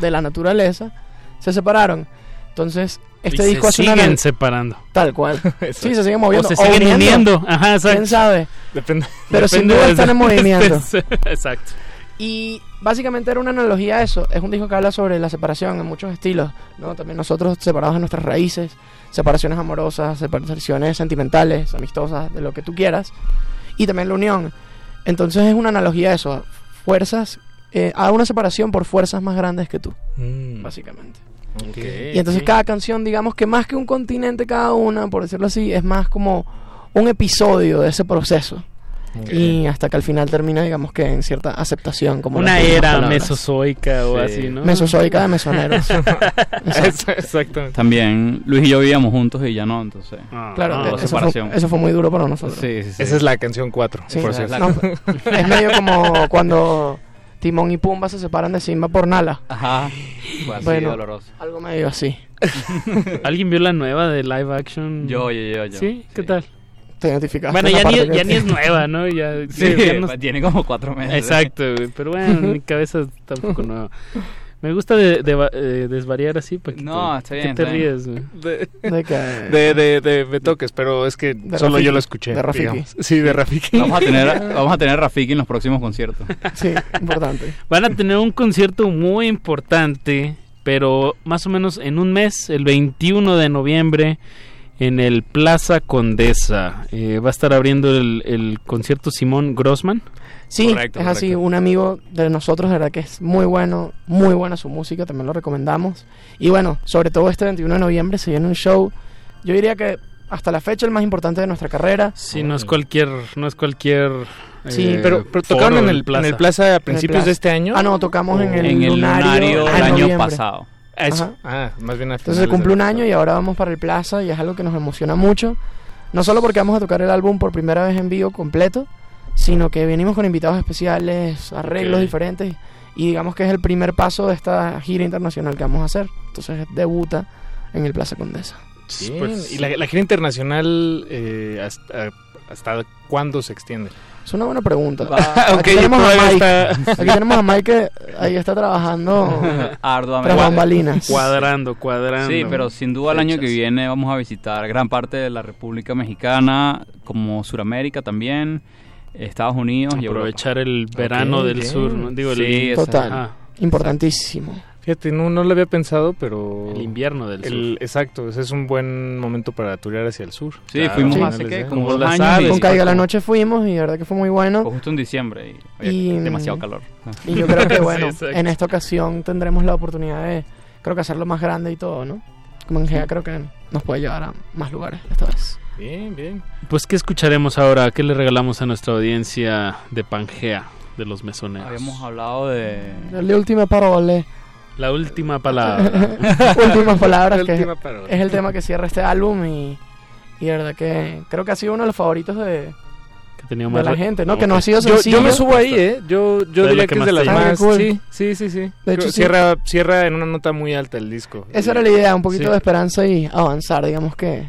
de la, naturaleza, se separaron. Entonces, este Y disco se una siguen anal- separando. Tal cual. sí, se siguen moviendo. O se siguen uniendo. Ajá, exacto. ¿Quién sabe? Depende. Pero sin Depende duda de- están en movimiento. exacto. Y básicamente era una analogía a eso. Es un disco que habla sobre la separación en muchos estilos. ¿no? También nosotros separados de nuestras raíces, separaciones amorosas, separaciones sentimentales, amistosas, de lo que tú quieras. Y también la unión. Entonces es una analogía a eso. Fuerzas, eh, a una separación por fuerzas más grandes que tú, Mm. básicamente. Y entonces cada canción, digamos que más que un continente cada una, por decirlo así, es más como un episodio de ese proceso. Y hasta que al final termina, digamos que en cierta aceptación. Como Una era mesozoica o Sí. así, ¿no? Mesozoica de mesoneros. Exacto. Exactamente. También Luis y yo vivíamos juntos y ya no, entonces. Ah, Claro, hubo eso, fue, eso fue muy duro para nosotros. Sí, sí, sí. Esa es la canción 4. Sí, por es, cierto. no, es medio como cuando Timón y Pumba se separan de Simba por Nala. Ajá. Fue así Bueno, doloroso. algo medio así. ¿Alguien vio la nueva de live action? Yo, yo, yo, yo. ¿Sí? ¿Qué tal? Te identificaste. Bueno, ya ni, ya ni es nueva, ¿no? Ya, Sí, ya no- tiene como cuatro meses. Exacto, güey, pero bueno, en mi cabeza tampoco nueva. Me gusta de, de va- eh, desvariar así, Paquito. No, está bien, ¿Qué te está bien. ríes, güey? De, de que- de, de, de, de toques, pero es que De solo Rafiki. yo lo escuché. De Rafiki. digamos. Sí, de Rafiki. Vamos a tener, vamos a tener Rafiki en los próximos conciertos. Sí, importante. Van a tener un concierto muy importante, pero más o menos en un mes, el 21 de noviembre, en el Plaza Condesa. Eh, va a estar abriendo el, concierto Simón Grossman. Sí, es así, un amigo de nosotros, de verdad que es muy bueno, muy buena su música, también lo recomendamos. Y bueno, sobre todo este 21 de noviembre se viene un show, yo diría que hasta la fecha el más importante de nuestra carrera. Sí, no es cualquier, no es cualquier Sí, eh, pero, tocaron en el, Plaza. en el Plaza a principios de este año. Ah, no, tocamos en el, en el lunario, el año pasado. Eso. Ah, más bien Entonces se cumple un año y ahora vamos para el Plaza y es algo que nos emociona mucho. No solo porque vamos a tocar el álbum por primera vez en vivo completo, sino que venimos con invitados especiales, arreglos diferentes y digamos que es el primer paso de esta gira internacional que vamos a hacer. Entonces debuta en el Plaza Condesa. Pues, ¿Y la, gira internacional eh, hasta, hasta cuándo se extiende? Es una buena pregunta. aquí, tenemos a Mike, aquí tenemos a Mike que ahí está trabajando arduamente. bambalinas. Cuadrando, cuadrando. Sí, pero sin duda el año que viene vamos a visitar gran parte de la República Mexicana, como Sudamérica también, Estados Unidos y aprovechar el verano del sur, digo sí, total, importantísimo. Fíjate, no, no lo había pensado, pero... El invierno del sur. Exacto, ese es un buen momento para turear hacia el sur. Sí, fuimos hace que como dos años. Con Caiga la Noche fuimos y la verdad que fue muy bueno. justo en diciembre y, demasiado calor. Y yo creo que bueno, en esta ocasión tendremos la oportunidad de, creo que hacerlo más grande y todo, ¿no? Como en GEA creo que nos puede llevar a más lugares esta vez. Bien, bien. Pues, ¿qué escucharemos ahora? ¿Qué le regalamos a nuestra audiencia de Pangea, de los mesoneros? Habíamos hablado de... La última parola. La última palabra. Últimas palabras, que es el tema que cierra este álbum y, y de verdad que creo que ha sido uno de los favoritos de, que de la gente, ¿no? Que no ha sido sencillo. Yo, me subo ahí, ¿eh? Yo, yo diría que, es de las más... Sí, sí, sí, sí. De hecho, cierra, cierra en una nota muy alta el disco. Esa era la idea, un poquito de esperanza y avanzar, digamos que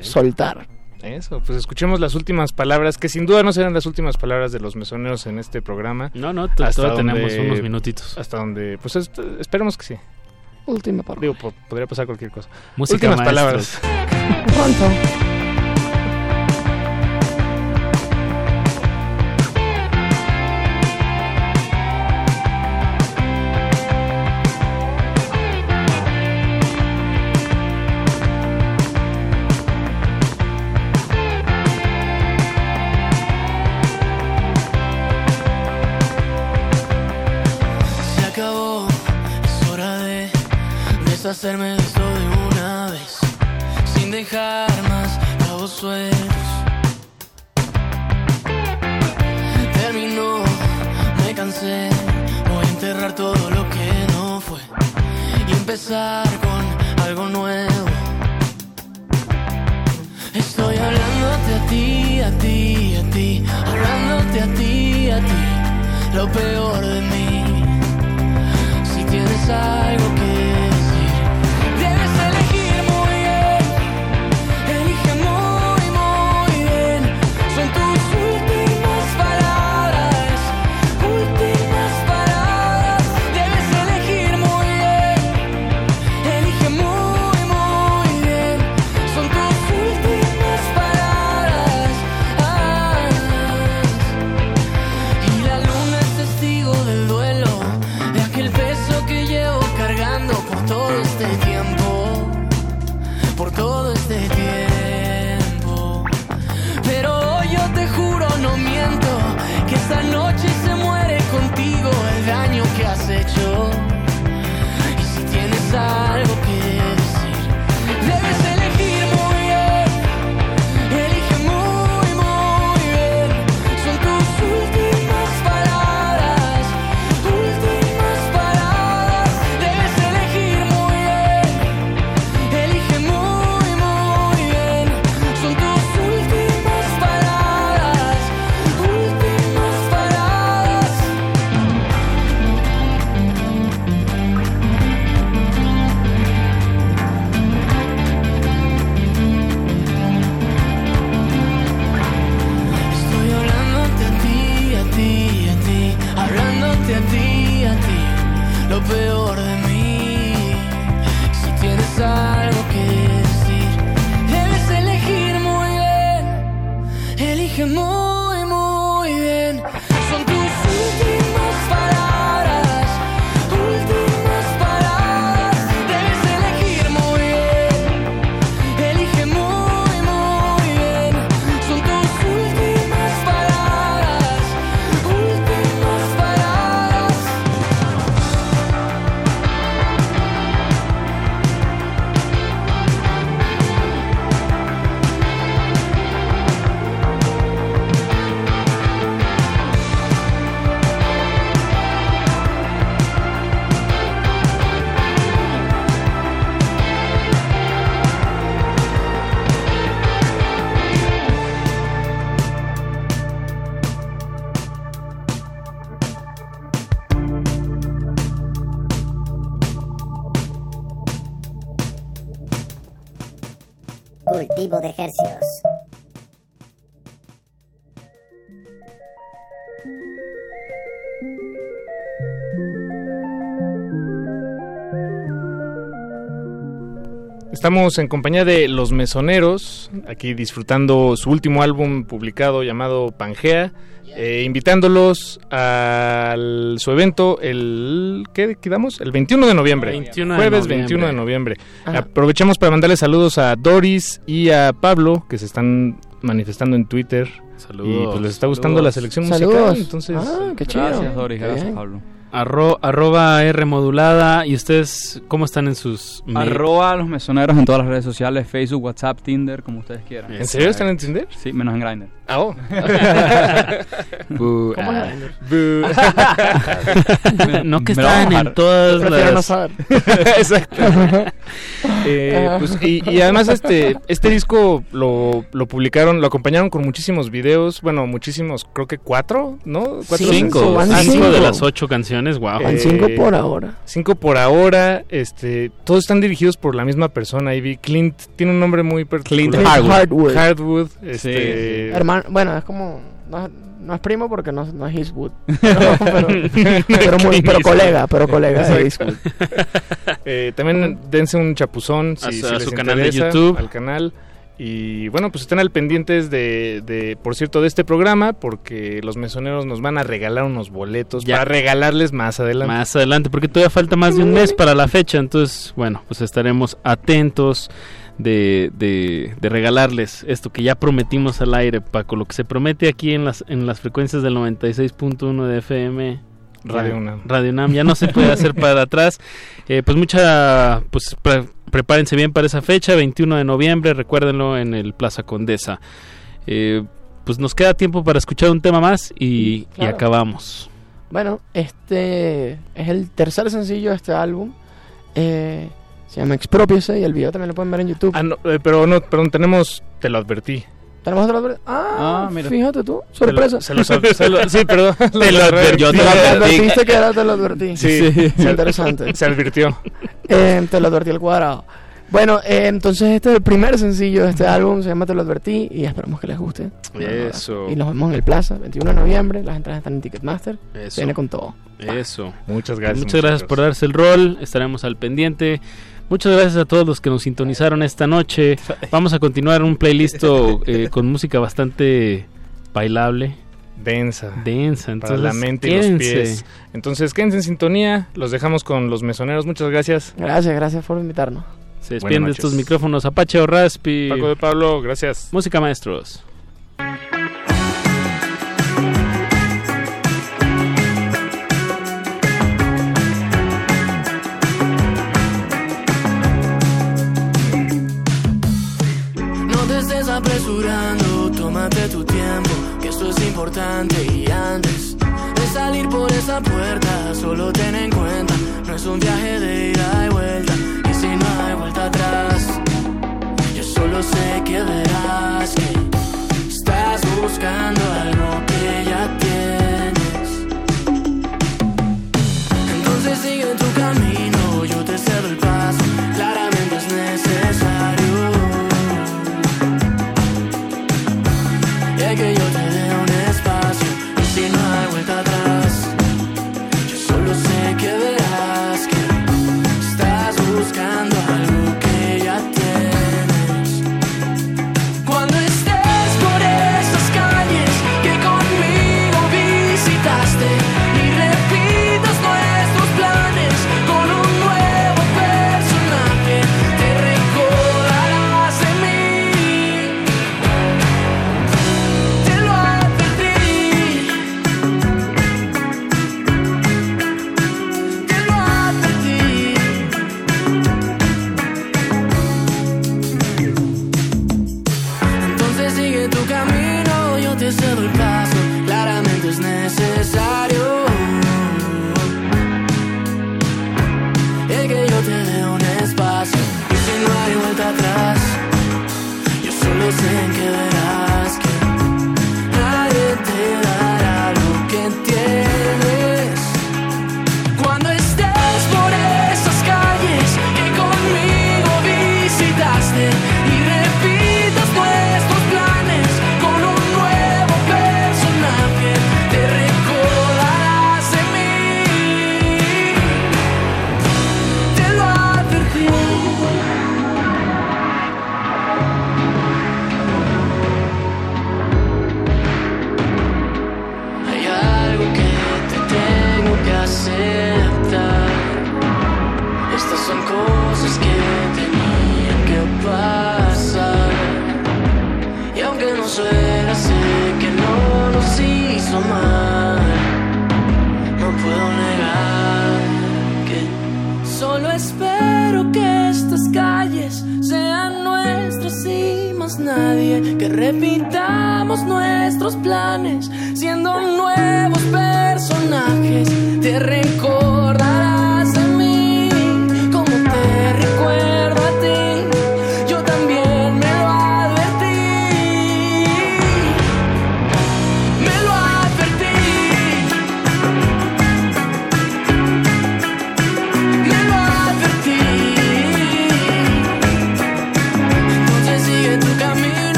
soltar. Eso, pues escuchemos las últimas palabras, que sin duda no serán las últimas palabras de los mesoneros en este programa. No, no, todavía tenemos unos minutitos. Hasta donde, pues esperemos que sí. Última palabra. Digo, podría pasar cualquier cosa. Música últimas palabras. Pronto. Hacerme esto de una vez, sin dejar más cabos sueltos. Terminó, me cansé, voy a enterrar todo lo que no fue y empezar con algo nuevo. Estoy hablándote a ti, a ti, a ti, hablándote a ti, a ti, lo peor de mí. Si tienes algo Estamos en compañía de Los Mesoneros, aquí disfrutando su último álbum publicado llamado Pangea, eh, invitándolos a su evento el ¿qué quedamos? El 21 de noviembre. 21 de jueves noviembre. 21 de noviembre. Aprovechamos para mandarles saludos a Doris y a Pablo que se están manifestando en Twitter. Saludos. Y pues les está gustando Saludos. la selección Saludos. musical, entonces Ah, qué chido. Gracias, Doris. Gracias. Pablo. Arro- arroba R modulada. ¿Y ustedes cómo están en sus... Arroba los mesoneros en todas las redes sociales, Facebook, WhatsApp, Tinder, como ustedes quieran. ¿En serio están en Tinder? Sí, menos en Grindr. Ah, oh. ¿Cómo ah. es? No que bajar. en todas Prefiero las... no saber. Exacto. Eh, pues, y, y además este este disco lo, lo publicaron, lo acompañaron con muchísimos videos, bueno, muchísimos, creo que cuatro, ¿no? Cuatro Cinco, Ah, cinco cinco. de las ocho canciones, wow. Eh, cinco por ahora. Cinco por ahora, este, todos están dirigidos por la misma persona. Ahí vi Clint, tiene un nombre muy particular. Clint Hardwood. Hardwood, este, Hermano, bueno, es como. No, es- no es primo porque no, no es Eastwood. pero, pero, pero muy- pero colega, pero colega de Exacto. Eh, también dense un chapuzón si, A si su- a les su canal de interesa, YouTube. al canal y bueno pues estén al pendientes de, de por cierto de este programa porque los mesoneros nos van a regalar unos boletos Ya. para regalarles más adelante Más adelante, porque todavía falta más de un mes para la fecha, entonces, bueno, pues estaremos atentos de, de, de regalarles esto que ya prometimos al aire, Paco, lo que se promete aquí en las, en las frecuencias del 96.1 de FM. Radio UNAM. Radio UNAM, ya no se puede hacer para atrás. Eh, pues mucha, pues pre- prepárense bien para esa fecha, 21 de noviembre, recuérdenlo en el Plaza Condesa. Eh, pues nos queda tiempo para escuchar un tema más y, acabamos. Bueno, este es el tercer sencillo de este álbum. Eh, se llama Expropiese y el video también lo pueden ver en YouTube. Ah, no, eh, pero no perdón tenemos te lo advertí ¿Tenemos otro adver- Ah, Ah, mira. fíjate tú, sorpresa. Se lo- se lo- se lo- sí, perdón. Te lo advertí. Yo te lo advertí. advertiste que era te lo advertí. Sí. Es interesante. Se advirtió. Eh, te lo advertí al cuadrado. Bueno, eh, entonces este es el primer sencillo de este álbum, se llama Te lo advertí y esperamos que les guste. Eso. Y nos vemos en el Plaza, 21 de noviembre, las entradas están en Ticketmaster. Eso. Viene con todo. Eso. Muchas gracias. Muchas gracias por darse el rol. Estaremos al pendiente. Muchas gracias a todos los que nos sintonizaron esta noche. Vamos a continuar un playlist eh, con música bastante bailable. Densa. Densa. para Entonces, la mente y los pies. Entonces, quédense en sintonía. Los dejamos con los mesoneros. Muchas gracias. Gracias, gracias por invitarnos. Se despiden de estos micrófonos Apache o Raspi. Paco de Pablo, gracias. Música maestros. Un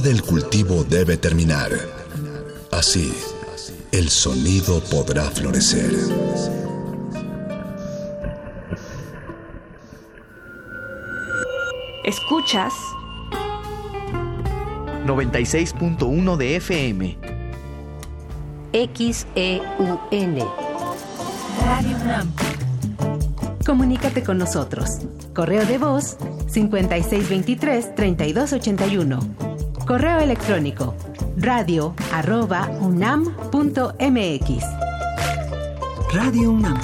hora del cultivo debe terminar. Así, el sonido podrá florecer. Escuchas 96.1 de FM. XEUN. Radio UNAM. Comunícate con nosotros. Correo de voz 5623-3281. Correo electrónico radio arroba unam.mx. Radio UNAM.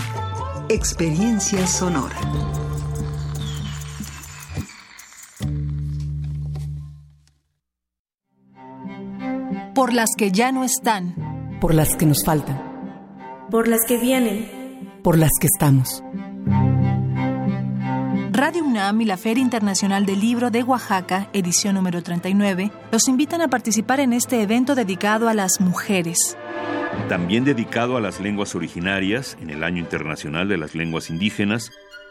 Experiencia sonora. Por las que ya no están. Por las que nos faltan. Por las que vienen. Por las que estamos. UNAM y la Feria Internacional del Libro de Oaxaca, edición número 39, los invitan a participar en este evento dedicado a las mujeres. También dedicado a las lenguas originarias en el Año Internacional de las Lenguas Indígenas,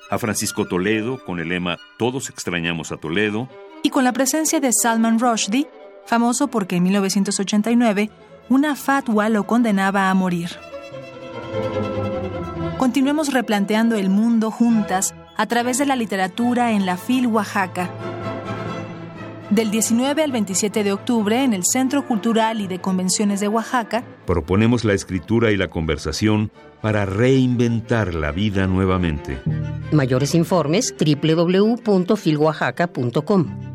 a Francisco Toledo con el lema Todos extrañamos a Toledo, Y con la presencia de Salman Rushdie, famoso porque en 1989 una fatwa lo condenaba a morir. Continuemos replanteando el mundo juntas a través de la literatura en la FIL Oaxaca. Del 19 al 27 de octubre en el Centro Cultural y de Convenciones de Oaxaca, proponemos la escritura y la conversación para reinventar la vida nuevamente. Mayores informes www.filoaxaca.com.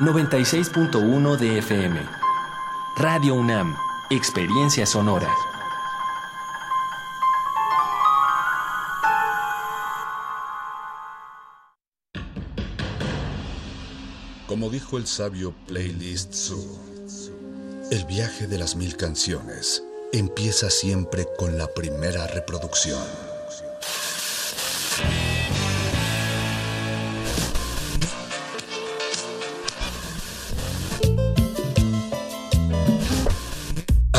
96.1 de FM. Radio UNAM, Experiencia Sonora. Como dijo el sabio Playlist Zoo, el viaje de las mil canciones empieza siempre con la primera reproducción.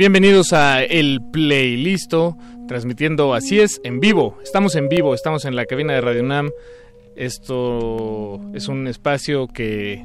Bienvenidos a El Playlisto, transmitiendo así es, en vivo. Estamos en vivo, estamos en la cabina de Radio UNAM. Esto es un espacio que,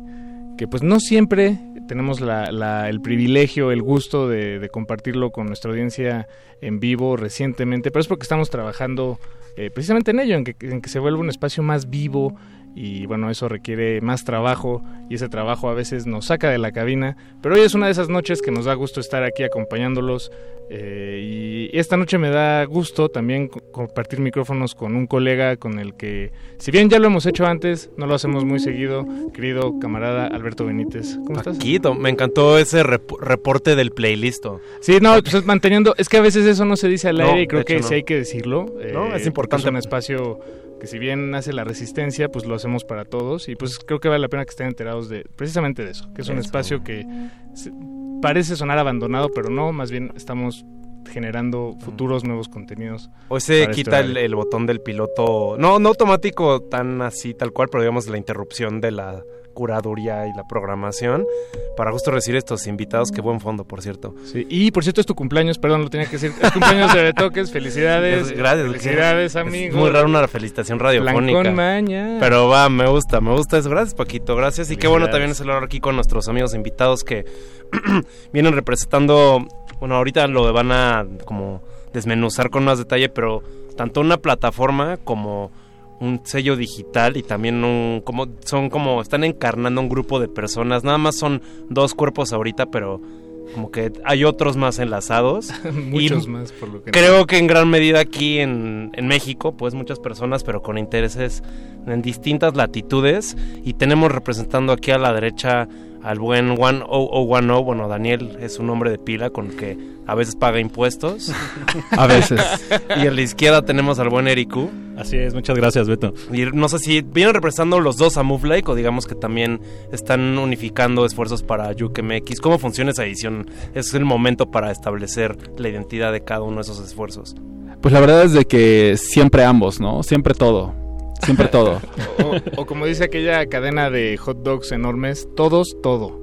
que pues no siempre tenemos la, el privilegio, el gusto de, de compartirlo con nuestra audiencia en vivo recientemente, pero es porque estamos trabajando eh, precisamente en ello, en que, en que se vuelva un espacio más vivo y bueno, eso requiere más trabajo y ese trabajo a veces nos saca de la cabina, pero hoy es una de esas noches que nos da gusto estar aquí acompañándolos eh, y esta noche me da gusto también co- compartir micrófonos con un colega con el que, si bien ya lo hemos hecho antes, no lo hacemos muy seguido, querido camarada Alberto Benítez. ¿Cómo estás? Paquito, me encantó ese rep- reporte del playlist. Sí, no, pues es manteniendo, es que a veces eso no se dice al No, aire y creo que sí no. hay que decirlo. eh, No, es porque importante. Es un espacio que si bien hace la resistencia, pues lo hacemos para todos y pues creo que vale la pena que estén enterados de precisamente de eso, que es un Eso. espacio que se- parece sonar abandonado, pero no, más bien estamos generando futuros nuevos contenidos. Hoy se para este quita el, el botón del piloto, no, no automático tan así, tal cual, pero digamos la interrupción de la curaduría y la programación para justo recibir estos invitados. Qué buen fondo, por cierto. Sí, y por cierto es tu cumpleaños, perdón, lo tenía que decir. Es cumpleaños de Betoques, felicidades. Es- Gracias. Felicidades, Es amigo. muy raro una felicitación radiofónica. Blancón Maña. Pero va, me gusta, me gusta eso. Gracias, Paquito, gracias. Y qué bueno también es hablar aquí con nuestros amigos invitados que vienen representando, bueno, ahorita lo van a como desmenuzar con más detalle, pero tanto una plataforma como un sello digital y también un como son como están encarnando un grupo de personas, nada más son dos cuerpos ahorita, pero como que hay otros más enlazados. Muchos Y más, por lo que Creo que en gran medida aquí en, en México, pues muchas personas, pero con intereses en distintas latitudes. Y tenemos representando aquí a la derecha al buen 10010. Bueno, Daniel es un hombre de pila con el que a veces paga impuestos. A veces. y a la izquierda tenemos al buen Ericu. Así es, muchas gracias, Beto. Y no sé si vienen representando los dos a Move Like o digamos que también están unificando esfuerzos para YukeMX. ¿Cómo funciona esa edición? Es el momento para establecer la identidad de cada uno de esos esfuerzos. Pues la verdad es de que siempre ambos, ¿no? Siempre todo. Siempre todo. O, o como dice aquella cadena de hot dogs enormes, todos, todo.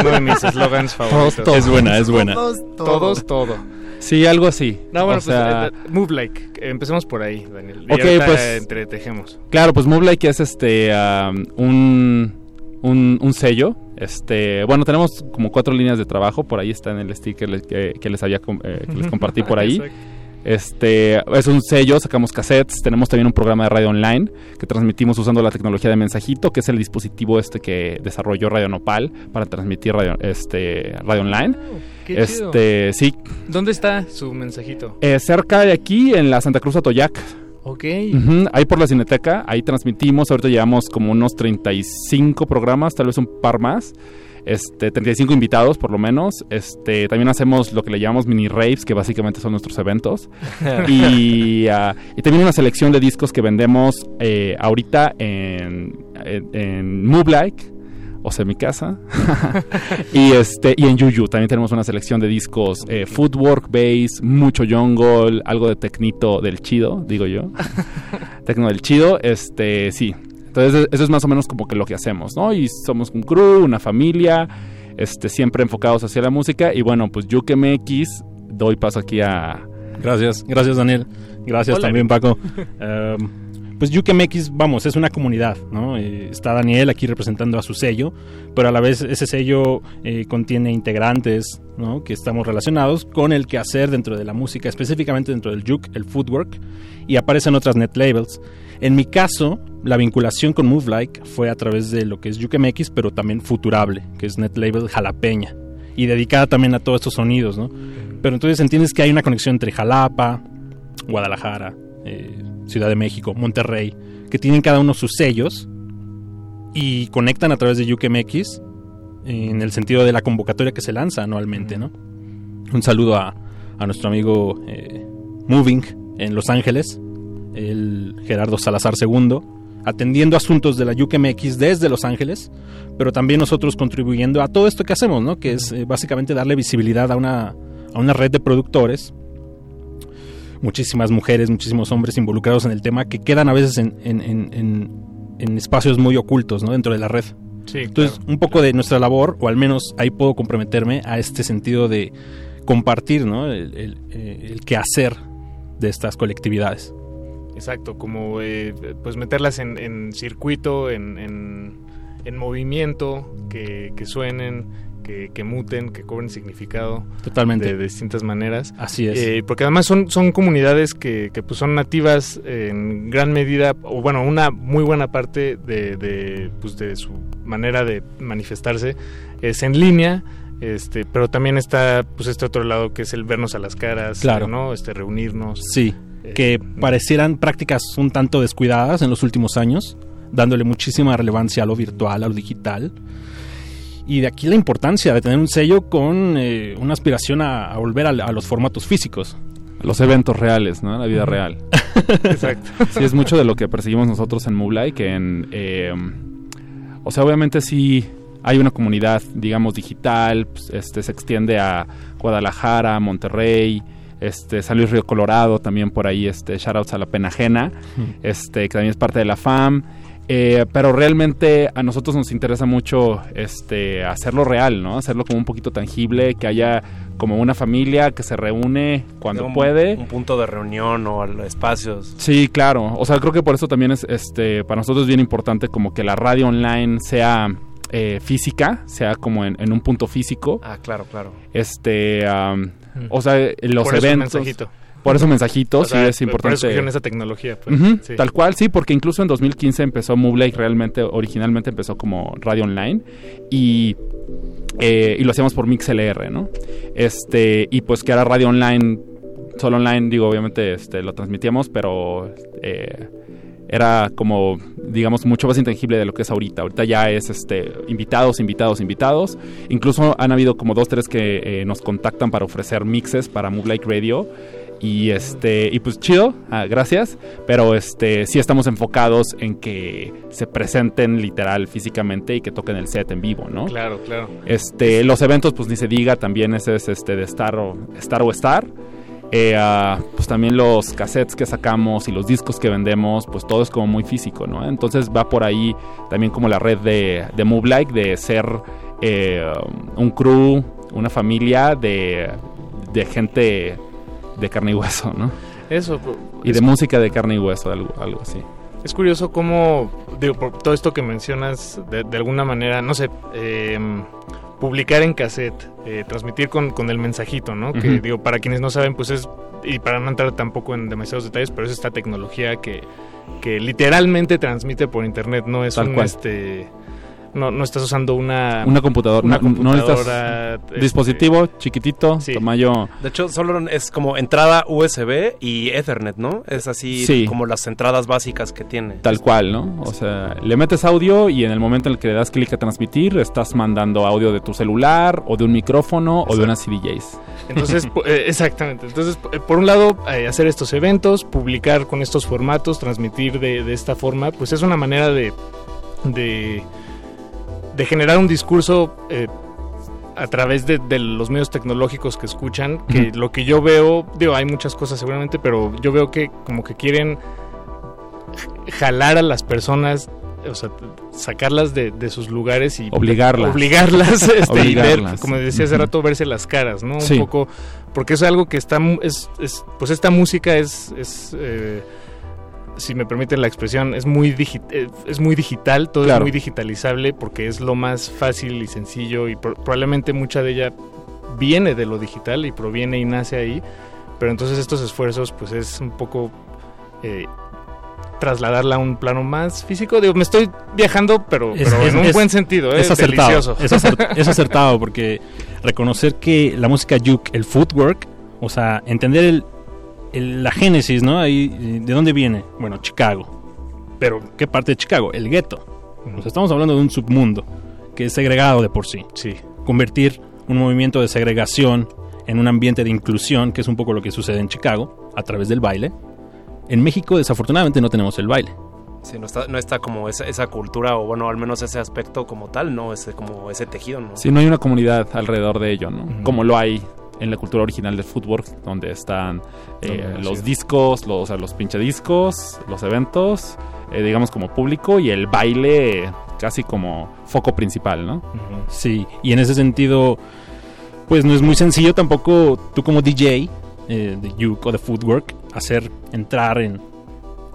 Uno de mis eslogans favoritos. todo. Es buena, es buena. Todos, todos, todo. Sí, algo así. No, bueno, O sea, pues eh, move like. Empecemos por ahí, Daniel. Y pues- entretejemos. Claro, pues Movelike es este um, un, un, un sello. Este, bueno, tenemos como cuatro líneas de trabajo. Por ahí está en el sticker que, que les había com- eh, que les compartí por ahí. Exacto. Este es un sello, sacamos cassettes, tenemos también un programa de radio online que transmitimos usando la tecnología de mensajito, que es el dispositivo este que desarrolló Radio Nopal para transmitir radio, este, radio online. qué chido. este, sí, ¿Dónde está su mensajito? eh, cerca de aquí en la Santa Cruz Atoyac. Ok. Ahí por la Cineteca, ahí transmitimos, ahorita llevamos como unos 35 programas, tal vez un par más. Este, 35 invitados por lo menos. Este, también hacemos lo que le llamamos mini raves, que básicamente son nuestros eventos. y, ah, y también una selección de discos que vendemos eh, ahorita en, en, en Move Like, o sea, mi casa. y este y en Yuyu también tenemos una selección de discos eh, footwork, bass, mucho jungle, algo de tecnito del chido, digo yo. Tecno del chido, este, sí. Entonces eso es más o menos como que lo que hacemos, ¿no? Y somos un crew, una familia, este siempre enfocados hacia la música y bueno, pues yo que MX doy paso aquí a Gracias, gracias Daniel. Gracias Hola. también Paco. Em, pues UKMX, vamos, es una comunidad, ¿no? Eh, está Daniel aquí representando a su sello, pero a la vez ese sello eh, contiene integrantes, ¿no? Que estamos relacionados con el quehacer dentro de la música, específicamente dentro del juke, el footwork, y aparecen otras net labels. En mi caso, la vinculación con Move Like fue a través de lo que es UKMX, pero también Futurable, que es net label jalapeña, y dedicada también a todos estos sonidos, ¿no? Pero entonces entiendes que hay una conexión entre Jalapa, Guadalajara, eh, Ciudad de México, Monterrey, que tienen cada uno sus sellos y conectan a través de UKMX en el sentido de la convocatoria que se lanza anualmente, ¿no? Un saludo a, a nuestro amigo eh, Moving en Los Ángeles, el Gerardo Salazar II, atendiendo asuntos de la UKMX desde Los Ángeles, pero también nosotros contribuyendo a todo esto que hacemos, ¿no? Que es eh, básicamente darle visibilidad a una, a una red de productores muchísimas mujeres, muchísimos hombres involucrados en el tema que quedan a veces en, en, en, en espacios muy ocultos ¿no? dentro de la red. Sí, Entonces, un poco de nuestra labor, o al menos ahí puedo comprometerme a este sentido de compartir ¿no? el, el, eh, el quehacer de estas colectividades. Exacto, como eh, pues meterlas en, en circuito, en, en, en movimiento, que, que suenen, que, que, muten, que cobren significado. Totalmente. De, de distintas maneras. Así es. Eh, porque además son, son comunidades que, que pues son nativas en gran medida, o bueno, una muy buena parte de, de, pues de su manera de manifestarse es en línea. Este, pero también está pues este otro lado que es el vernos a las caras, claro. ¿no? Este reunirnos. Sí, que parecieran prácticas un tanto descuidadas en los últimos años, dándole muchísima relevancia a lo virtual, a lo digital. Y de aquí la importancia de tener un sello con eh, una aspiración a, a volver a, a, los formatos físicos. Los eventos reales, ¿no? La vida real. Exacto. Sí, es mucho de lo que perseguimos nosotros en Moolay, que en... Eh, o sea, obviamente sí hay una comunidad, digamos, digital, pues, este se extiende a Guadalajara, Monterrey, este San Luis Río Colorado, también por ahí, este, shoutouts a la pena ajena, este, que también es parte de la FAM. Eh, pero realmente a nosotros nos interesa mucho este hacerlo real, ¿no? Hacerlo como un poquito tangible, que haya como una familia que se reúne cuando un, puede. Un punto de reunión o espacios. Sí, claro. O sea, creo que por eso también es este para nosotros es bien importante como que la radio online sea eh, física, sea como en, en, un punto físico. Ah, claro, claro. Este, um. O sea, los por eventos. Mensajito. Por eso mensajitos, o sea, sí es importante. Por eso esa tecnología. Pues. Uh -huh, sí. Tal cual, sí, porque incluso en 2015 empezó Movelake, realmente, originalmente empezó como radio online y, eh, y lo hacíamos por MixLR, ¿no? Este, y pues que era radio online, solo online, digo, obviamente este, lo transmitíamos, pero eh, era como, digamos, mucho más intangible de lo que es ahorita. Ahorita ya es este invitados, invitados, invitados. Incluso han habido como dos, tres que eh, nos contactan para ofrecer mixes para Move Like Radio. Y este, y pues chido, ah, gracias. Pero este, sí estamos enfocados en que se presenten literal físicamente y que toquen el set en vivo, ¿no? Claro, claro. Este, los eventos, pues ni se diga, también ese es este de Star o Star o Star. Eh, uh, pues también los cassettes que sacamos y los discos que vendemos, pues todo es como muy físico, ¿no? Entonces va por ahí también como la red de, de Move Like, de ser eh, un crew, una familia de, de gente de carne y hueso, ¿no? Eso. Y de música de carne y hueso, algo, algo así. Es curioso cómo, digo, por todo esto que mencionas, de, de alguna manera, no sé, eh, publicar en cassette, eh, transmitir con, con, el mensajito, ¿no? Uh -huh. Que digo, para quienes no saben, pues es, y para no entrar tampoco en demasiados detalles, pero es esta tecnología que, que literalmente transmite por internet, no es Tal un cual. este no, no estás usando una una computadora, una computadora no este, dispositivo chiquitito, sí. tamaño. De hecho, solo es como entrada USB y Ethernet, ¿no? Es así sí. como las entradas básicas que tiene. Tal cual, ¿no? O sea, le metes audio y en el momento en el que le das clic a transmitir, estás mandando audio de tu celular o de un micrófono Exacto. o de una CDJs. Entonces, eh, exactamente. Entonces, por un lado, eh, hacer estos eventos, publicar con estos formatos, transmitir de, de esta forma, pues es una manera de, de de generar un discurso eh, a través de, de, los medios tecnológicos que escuchan, que uh -huh. lo que yo veo, digo, hay muchas cosas seguramente, pero yo veo que como que quieren jalar a las personas, o sea, sacarlas de, de sus lugares y obligarlas, obligarlas, este, obligarlas. y ver, como decía hace rato, verse las caras, ¿no? Sí. Un poco, porque es algo que está, es, es, pues esta música es, es eh, si me permiten la expresión, es muy, digi- eh, es muy digital, todo Claro. es muy digitalizable porque es lo más fácil y sencillo y pro- probablemente mucha de ella viene de lo digital y proviene y nace ahí, pero entonces estos esfuerzos pues es un poco eh, trasladarla a un plano más físico. Digo, me estoy viajando, pero, Es- pero es- en un es- buen sentido, es es acertado, delicioso. Es, acert- es acertado porque reconocer que la música juke, el footwork, o sea, entender el, el- la génesis, ¿no? Ahí, eh, ¿De dónde viene? Bueno, Chicago. Pero, ¿qué parte de Chicago? El gueto. O sea, estamos hablando de un submundo que es segregado de por sí. Sí. Convertir un movimiento de segregación en un ambiente de inclusión, que es un poco lo que sucede en Chicago, a través del baile. En México, desafortunadamente, no tenemos el baile. Sí, no está, no está como esa, esa cultura, o bueno, al menos ese aspecto como tal, ¿no? Ese, como ese tejido, ¿no? Sí, no hay una comunidad alrededor de ello, ¿no? Como lo hay en la cultura original del fútbol, donde están eh, los discos, los, o sea, los pinche discos, los eventos, eh, digamos como público, y el baile casi como foco principal, ¿no? Sí, y en ese sentido, pues no es muy sencillo tampoco tú como DJ eh, de Juke o de Footwork hacer entrar en,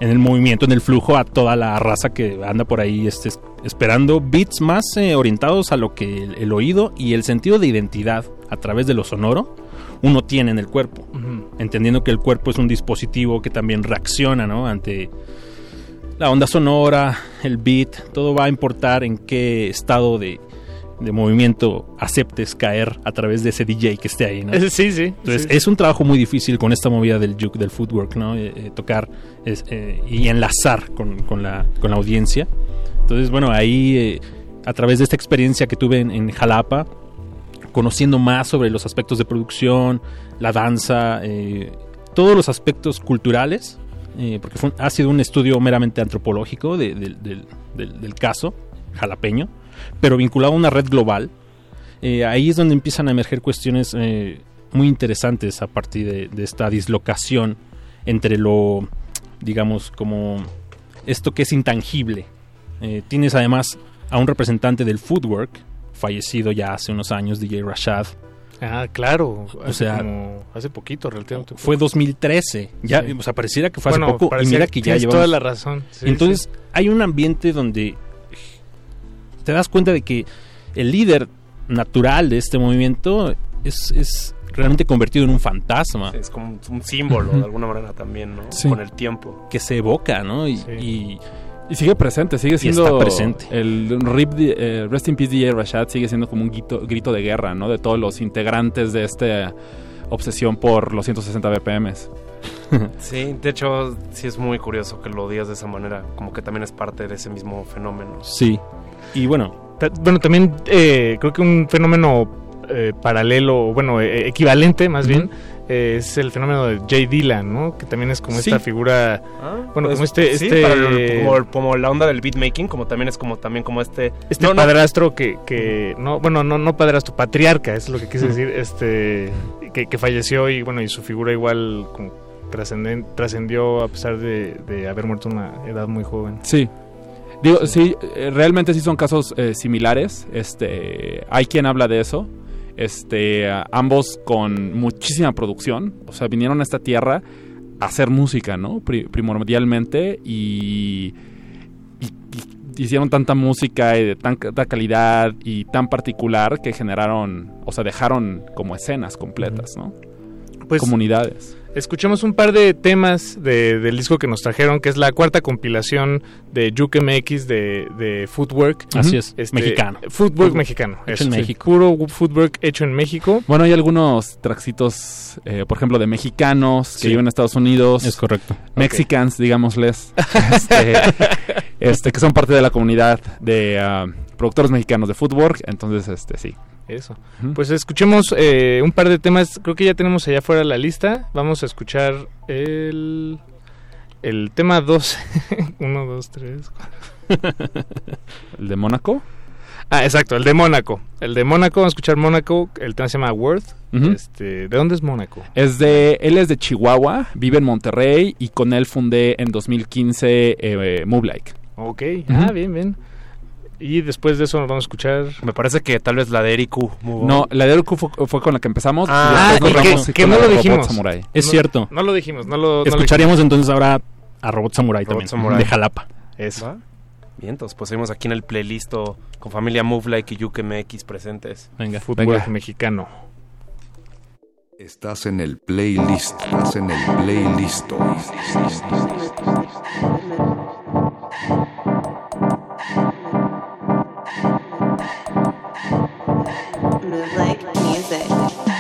en el movimiento, en el flujo a toda la raza que anda por ahí este, es- esperando beats más eh, orientados a lo que el, el oído y el sentido de identidad a través de lo sonoro uno tiene en el cuerpo, entendiendo que el cuerpo es un dispositivo que también reacciona ¿no? ante la onda sonora, el beat, todo va a importar en qué estado de, de movimiento aceptes caer a través de ese DJ que esté ahí, ¿no? Sí, sí, Entonces sí, sí. es un trabajo muy difícil con esta movida del juke, del footwork, ¿no? Eh, eh, tocar es, eh, y enlazar con, con la, con la audiencia. Entonces, bueno, ahí eh, a través de esta experiencia que tuve en, en Jalapa, conociendo más sobre los aspectos de producción, la danza, eh, todos los aspectos culturales, eh, porque fue ha sido un estudio meramente antropológico de- de- del- del, del caso jalapeño, pero vinculado a una red global. Eh, ahí es donde empiezan a emerger cuestiones eh, muy interesantes a partir de, de esta dislocación entre lo, digamos, como esto que es intangible. Eh, tienes además a un representante del footwork, fallecido ya hace unos años, DJ Rashad. Ah, claro. O hace sea, como- hace poquito, relativamente. fue 2013. Ya, Sí. o sea, pareciera que fue hace Bueno, poco y mira que ya llevamos. toda la razón. Sí, Entonces, hay un ambiente donde te das cuenta de que el líder natural de este movimiento es, es realmente convertido en un fantasma. Es como un, símbolo, de alguna manera también, ¿no? Sí. Con el tiempo. Que se evoca, ¿no? Y, y- Y sigue presente, sigue Y siendo está presente. el RIP, eh, Rest in Peace DJ Rashad sigue siendo como un grito, grito de guerra, ¿no? De todos los integrantes de esta obsesión por los 160 BPMs. Sí, de hecho, sí es muy curioso que lo digas de esa manera, como que también es parte de ese mismo fenómeno. Sí. Y bueno. Bueno, también eh, creo que un fenómeno eh, paralelo, bueno, eh, equivalente más bien, eh, es el fenómeno de Jay Dillon, ¿no? Que también es como Sí. esta figura, bueno, Pues, como este, sí, este, para el- como, como la onda del beatmaking, como también es como también como este... este No, no, padrastro que, que no, bueno, no, no padrastro, patriarca, es lo que quise decir, este, que, que falleció y bueno, y su figura igual como trascendió a pesar de, de haber muerto a una edad muy joven. Sí. Digo, sí, eh, realmente sí son casos eh, similares. Este, hay quien habla de eso. Este, ambos con muchísima producción. O sea, vinieron a esta tierra a hacer música, ¿no? Pri- primordialmente y, y- y hicieron tanta música y de tanta calidad y tan particular que generaron, o sea, dejaron como escenas completas, ¿no? Pues- Comunidades. Escuchemos un par de temas de- del disco que nos trajeron, que es la cuarta compilación de Juke MX de, de Footwork. Así es, mexicano. Footwork Foot- mexicano. hecho en eso, sí. México. Puro footwork hecho en México. Bueno, hay algunos traxitos, eh, por ejemplo, de mexicanos que Sí. viven en Estados Unidos. Es correcto. Mexicans, digámosles. este, este, que son parte de la comunidad de ah, productores mexicanos de footwork. Entonces, este, sí. Eso. Pues escuchemos eh, un par de temas. Creo que ya tenemos allá afuera la lista. Vamos a escuchar el, el tema 2. 1, 2, 3, ¿El de Mónaco? Ah, exacto, el de Mónaco. El de Mónaco, vamos a escuchar Mónaco. El tema se llama Worth. Este, ¿De dónde es Mónaco? Es de, él es de Chihuahua, vive en Monterrey y con él fundé en 2015 eh, Move Like. Ok, ah, bien, bien. Y después de eso nos vamos a escuchar. Me parece que tal vez la de Eriku. No, la de Urku fue, fue con la que empezamos. Ah, y después y nos que- no lo dijimos. Samurai. Es No- cierto. No lo dijimos, no lo. no lo Escucharíamos entonces ahora a Robot Samurai Robot también, Samurai. de Jalapa. Eso. ¿Va? Bien, entonces pues seguimos aquí en el playlist con familia Move Like y Yuke MX presentes. Venga, fútbol Venga. mexicano. Estás en el playlist. Estás en el playlist. Move like music.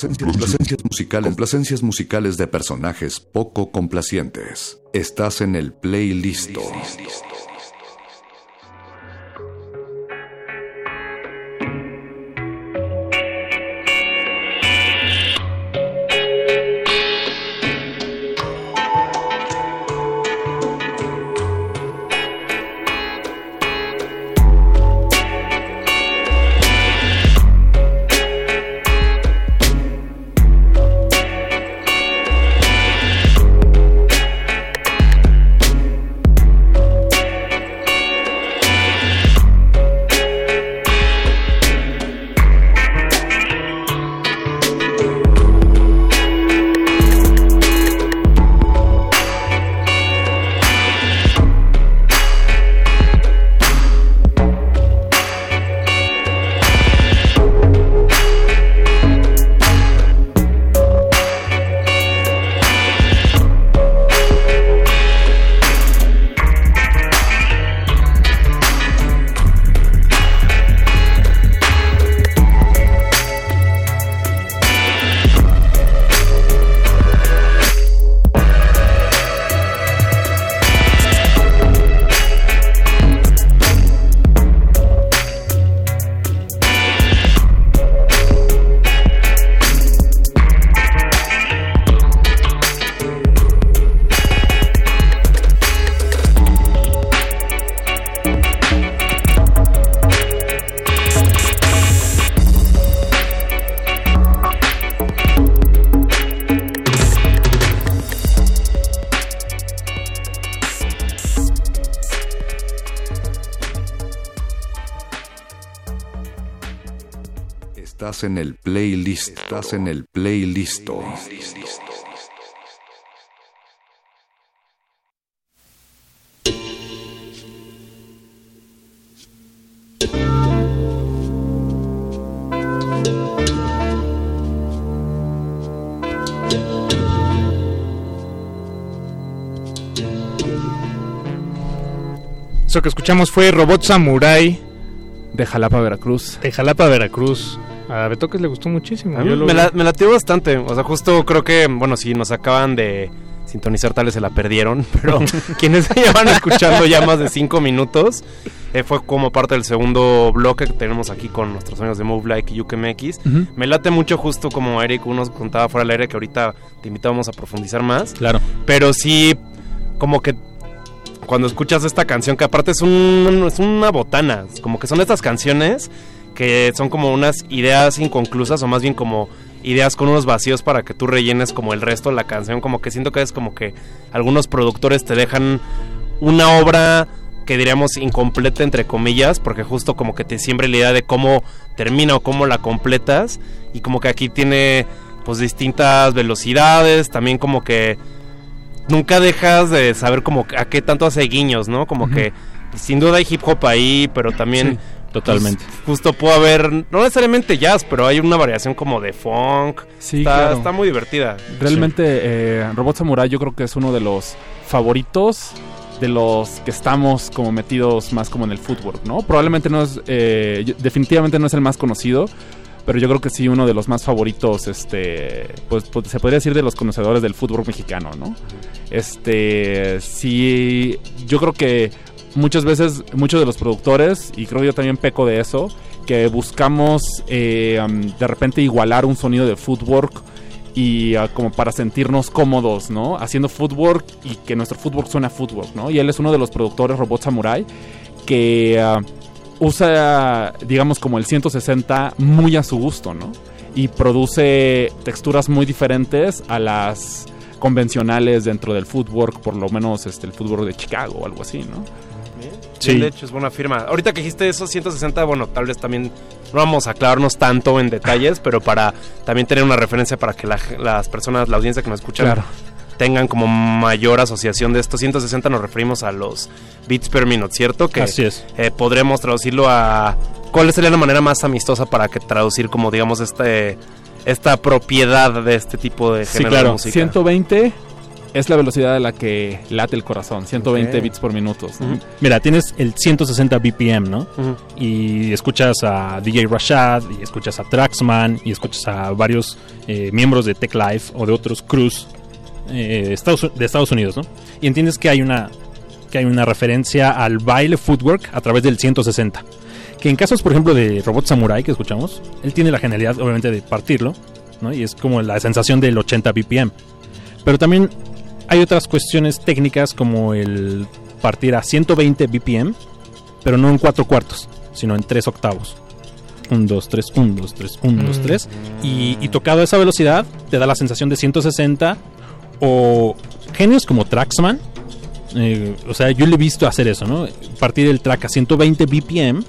Complacencias, complacencias musicales, complacencias musicales de personajes poco complacientes. Estás en el playlist. Estás en el playlist. Eso que escuchamos fue Robot Samurai. De Jalapa, Veracruz. De Jalapa, Veracruz. A Betoques le gustó muchísimo. A mí me, la, me latió bastante. O sea, justo creo que, bueno, si nos acaban de sintonizar, tal vez se la perdieron. Pero quienes llevan escuchando ya más de cinco minutos, eh, fue como parte del segundo bloque que tenemos aquí con nuestros amigos de Move Like y UKMX. Ujú. Me late mucho, justo como Eric uno nos contaba fuera del aire, que ahorita te invitamos a profundizar más. Claro. Pero sí, como que cuando escuchas esta canción, que aparte es, un, es una botana, como que son estas canciones que son como unas ideas inconclusas o más bien como ideas con unos vacíos para que tú rellenes como el resto de la canción, como que siento que es como que algunos productores te dejan una obra que diríamos incompleta entre comillas, porque justo como que te siembra la idea de cómo termina o cómo la completas y como que aquí tiene pues distintas velocidades, también como que nunca dejas de saber como a qué tanto hace guiños, ¿no? Como que sin duda hay hip hop ahí, pero también Sí, totalmente. pues, justo puede haber no necesariamente jazz, pero hay una variación como de funk. Sí, está, claro. está muy divertida. Realmente, eh, Robot Samurai yo creo que es uno de los favoritos de los que estamos como metidos más como en el footwork, ¿no? Probablemente no es, eh, definitivamente no es el más conocido, pero yo creo que sí uno de los más favoritos, este, pues, pues, se podría decir de los conocedores del fútbol mexicano, ¿no? Este, sí, yo creo que muchas veces muchos de los productores, y creo yo también peco de eso, que buscamos eh, de repente igualar un sonido de footwork y ah, como para sentirnos cómodos, ¿no? Haciendo footwork y que nuestro footwork suena a footwork, ¿no? Y él es uno de los productores Robot Samurai que ah, usa, digamos, como el 160 muy a su gusto, ¿no? Y produce texturas muy diferentes a las convencionales dentro del footwork, por lo menos este, el footwork de Chicago o algo así, ¿no? Sí. De hecho, es buena firma. Ahorita que dijiste esos 160, bueno, tal vez también no vamos a aclararnos tanto en detalles, pero para también tener una referencia para que la- las personas, la audiencia que nos escucha, Claro. tengan como mayor asociación de estos 160 nos referimos a los beats per minute, ¿cierto? Que Así es. eh, podremos traducirlo a... ¿Cuál sería la manera más amistosa para que traducir como digamos este esta propiedad de este tipo de Sí, género de claro. música? 120 es la velocidad a la que late el corazón, 120 Ok. bits por minuto. ¿no? Mira, tienes el 160 BPM, ¿no? Y escuchas a DJ Rashad, y escuchas a Traxman, y escuchas a varios eh, miembros de Tech Life o de otros crews eh, Estados- de Estados Unidos, ¿no? Y entiendes que hay una que hay una referencia al baile footwork a través del 160. Que en casos, por ejemplo, de Robot Samurai que escuchamos, él tiene la genialidad, obviamente, de partirlo, ¿no? Y es como la sensación del 80 BPM. Pero también hay otras cuestiones técnicas como el partir a 120 BPM, pero no en 4 cuartos, sino en 3 octavos. 1, 2, 3, 1, 2, 3, 1, 2, 3. Y, y tocado a esa velocidad te da la sensación de 160 o genios como Traxman. eh, o sea, yo le he visto hacer eso, ¿no? Partir el track a 120 BPM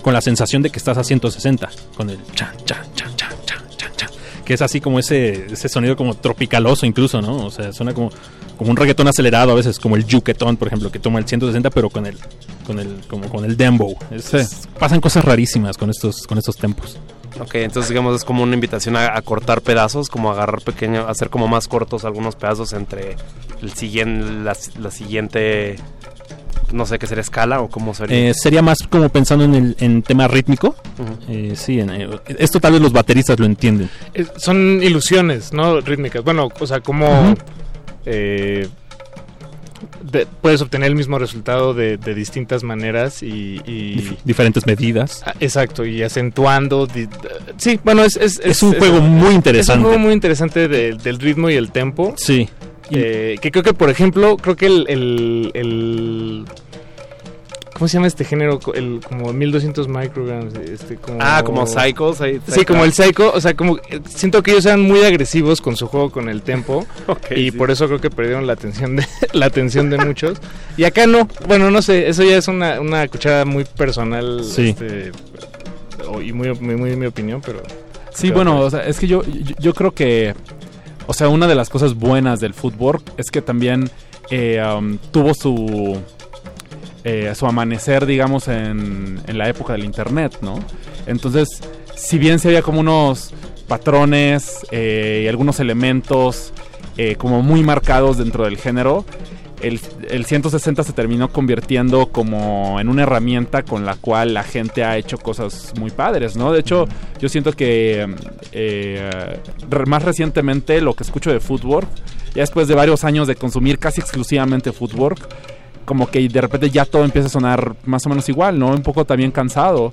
con la sensación de que estás a 160, con el chan, chan, chan, chan, chan, chan, chan, que es así como ese, ese sonido como tropicaloso incluso, ¿no? O sea, suena como, como un reggaetón acelerado a veces, como el yuquetón, por ejemplo, que toma el 160 pero con el con el como con el dembow. Es- es- pasan cosas rarísimas con estos con estos tempos. Ok, entonces digamos es como una invitación a, a cortar pedazos, como agarrar pequeño, hacer como más cortos algunos pedazos entre el siguiente, la, la siguiente, no sé qué sería escala o cómo sería. Eh, sería más como pensando en el en tema rítmico. Eh, sí, en- eh, esto tal vez los bateristas lo entienden. Eh, son ilusiones, ¿no? Rítmicas. Bueno, o sea, como. Eh, de- puedes obtener el mismo resultado de, de distintas maneras y... y- Dif- diferentes medidas. Ah, Exacto, y acentuando. di- sí, bueno, es... Es, Es un juego muy Es interesante. un juego muy interesante de- del ritmo y el tempo. Sí. Eh, que creo que, por ejemplo, creo que el, el, el- ¿Cómo se llama este género? El, como 1200 micrograms. Este, como... Ah, como Psychos, ahí- Sí, como el Psycho. O sea, como eh, siento que ellos eran muy agresivos con su juego, con el tempo. y por eso creo que perdieron la atención de, la atención de muchos. Y acá no. Bueno, no sé. Eso ya es una, una cuchara muy personal. Sí. este, y muy, muy, muy mi opinión, pero... Sí, bueno, o sea, es que yo, yo, yo creo que, o sea, una de las cosas buenas del fútbol es que también eh, um, tuvo su, eh, su amanecer, digamos, en, en la época del Internet, ¿no? Entonces, si bien se había como unos patrones eh, y algunos elementos eh, como muy marcados dentro del género, el, el 160 se terminó convirtiendo como en una herramienta con la cual la gente ha hecho cosas muy padres, ¿no? De hecho, yo siento que eh, más recientemente lo que escucho de fútbol, ya después de varios años de consumir casi exclusivamente fútbol, como que de repente ya todo empieza a sonar más o menos igual, ¿no? Un poco también cansado.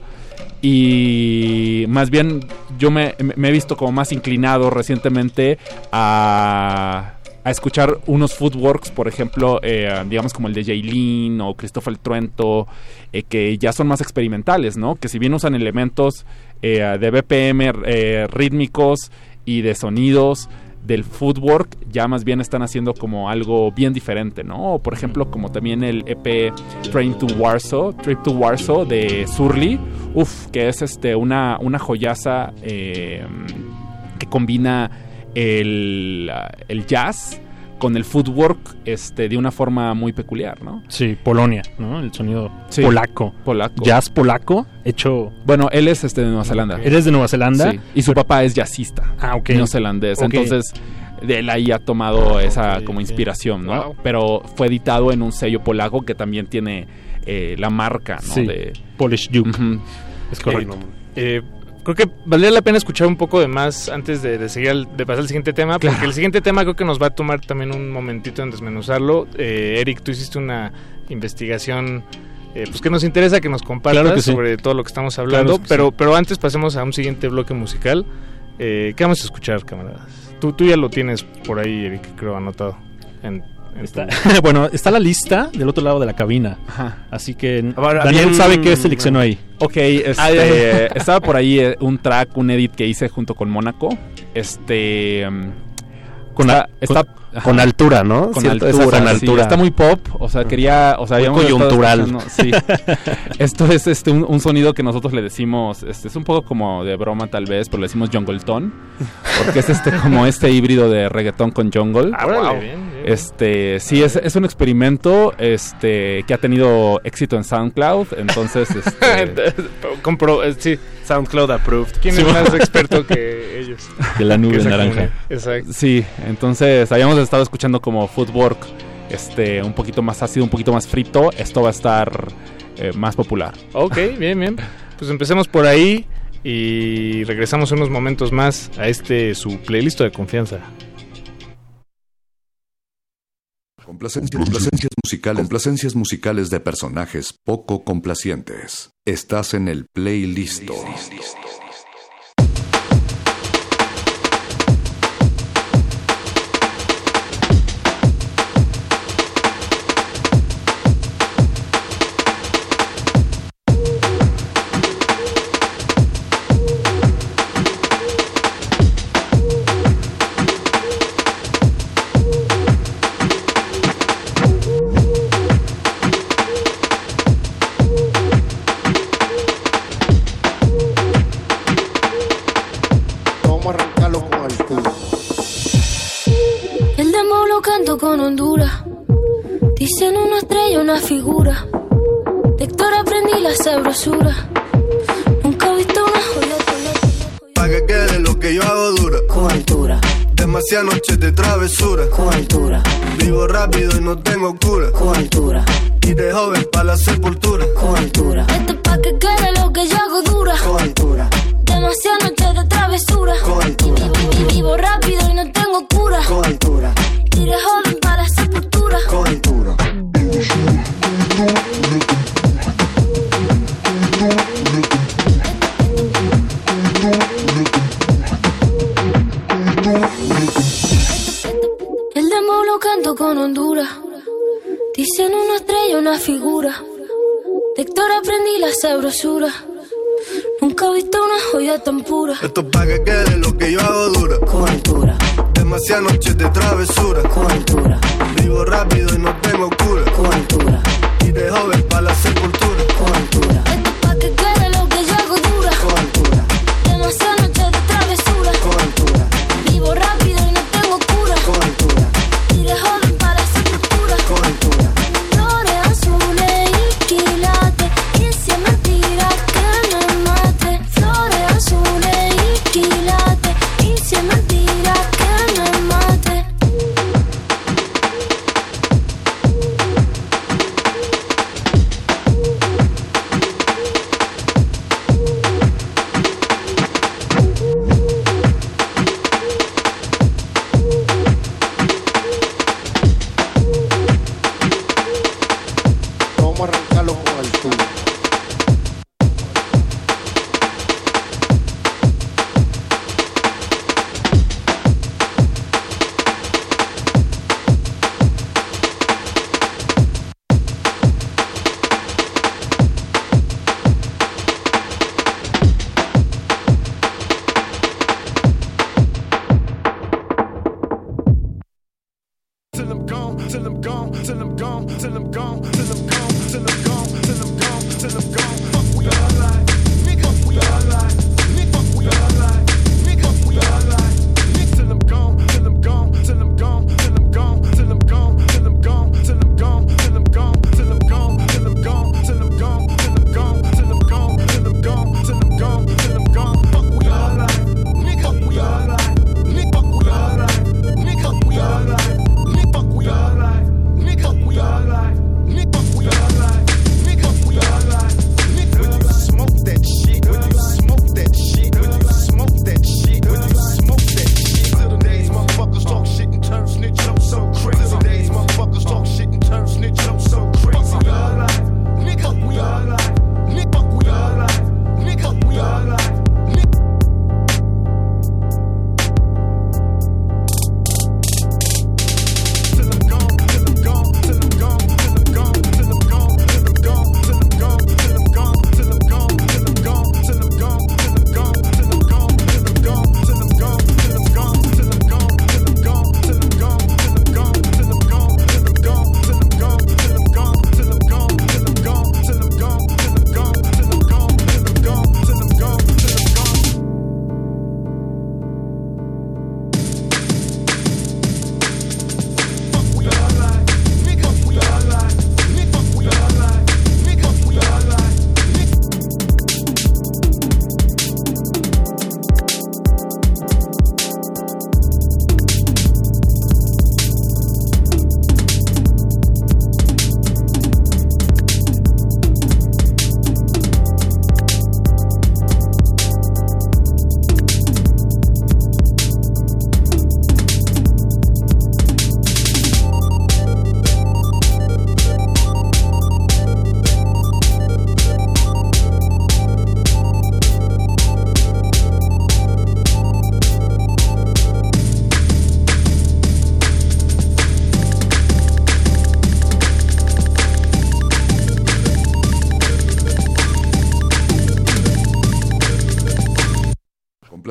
Y más bien yo me, he visto como más inclinado recientemente a, a escuchar unos footworks, por ejemplo, eh, digamos como el de Jaylin o Christopher Truento, eh, que ya son más experimentales, ¿no? Que si bien usan elementos eh, de BPM rítmicos y de sonidos del footwork, ya más bien están haciendo como algo bien diferente, ¿no? Por ejemplo, como también el EP Train to Warsaw, Trip to Warsaw de Surly, uff, que es este una, una joyaza eh, que combina el, el jazz con el footwork este, de una forma muy peculiar, ¿no? Sí, Polonia, ¿no? El sonido Sí, polaco. polaco. Jazz polaco, hecho... Bueno, él es este de Nueva Zelanda. ¿Eres de Nueva Zelanda? Sí, y su papá es jazzista. Ah, ok. Neozelandés. Entonces, de él ahí ha tomado esa como inspiración, ¿no? Wow. Pero fue editado en un sello polaco que también tiene eh, la marca, ¿no? Sí, De, Polish Duke. Es correcto. Eh, creo que valdría la pena escuchar un poco de más antes de, de seguir al- de pasar al siguiente tema, porque el siguiente tema creo que nos va a tomar también un momentito en desmenuzarlo. Eh, Eric, tú hiciste una investigación eh, pues que nos interesa que nos compartas Claro que sí. sobre todo lo que estamos hablando, Claro que pero, pero antes pasemos a un siguiente bloque musical. Eh, ¿Qué vamos a escuchar, camaradas? Tú, tú ya lo tienes por ahí, Eric, creo, anotado. En Está- tu- bueno, está la lista del otro lado de la cabina. Ajá. Así que Daniel sabe qué seleccionó ahí. Ok, este, estaba por ahí eh, un track, un edit que hice junto con Mónaco. Este. mm, Con está, a- está- con- ajá. con altura, ¿no? Con Siento altura, con sí, altura. está muy pop, o sea, quería, o sea, Muy coyuntural. Sí. Esto es este un, un sonido que nosotros le decimos, este es un poco como de broma tal vez, pero le decimos jungle tone, porque es este como este híbrido de reggaetón con jungle. Ah, bien, bien. Este, sí, es, es un experimento este que ha tenido éxito en SoundCloud, entonces este, Compro, eh, sí. SoundCloud approved. ¿Quién Sí, es más experto que ellos? Que la nube naranja. comunidad. Exacto. Sí, entonces habíamos estado escuchando como footwork este un poquito más ácido, un poquito más frito, esto va a estar eh, más popular. Ok, bien, bien. Pues empecemos por ahí y regresamos unos momentos más a este su playlist de confianza. Complacencias, complacencias musicales, complacencias musicales de personajes poco complacientes. Estás en el playlist. Con Honduras. Dicen una estrella, una figura. De Héctor aprendí la sabrosura. Nunca he visto una joya tan Pa' que quede lo que yo hago dura. Con altura. Demasiadas noches de travesura. Con altura. Vivo rápido y no tengo cura. Con altura. Y de joven para la sepultura. Con altura. Esto es pa' que quede lo que yo hago dura. Con altura. Demasiadas noches de travesura. Con altura. Y, y vivo rápido y no tengo cura. Con altura. Y de joven para la sepultura. Con altura. El demo lo canto con Honduras. Dicen una estrella, una figura. De Héctor aprendí la sabrosura. Nunca he visto una joya tan pura. Esto es pa' que quede lo que yo hago dura. Con altura. Demasiadas noches de travesura. Con altura. Vivo rápido y no tengo cura. Con altura. Y de joven para la sepultura.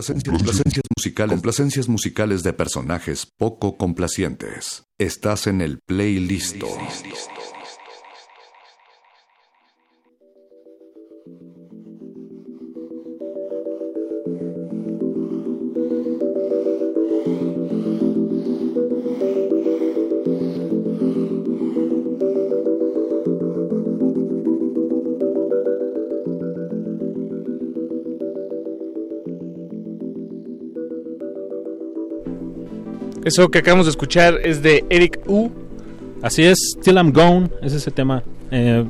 Complacencias, complacencias musicales, complacencias musicales de personajes poco complacientes. Estás en el playlist. Eso que acabamos de escuchar es de Eric U. Así es, Till I'm Gone, es ese tema. Eh,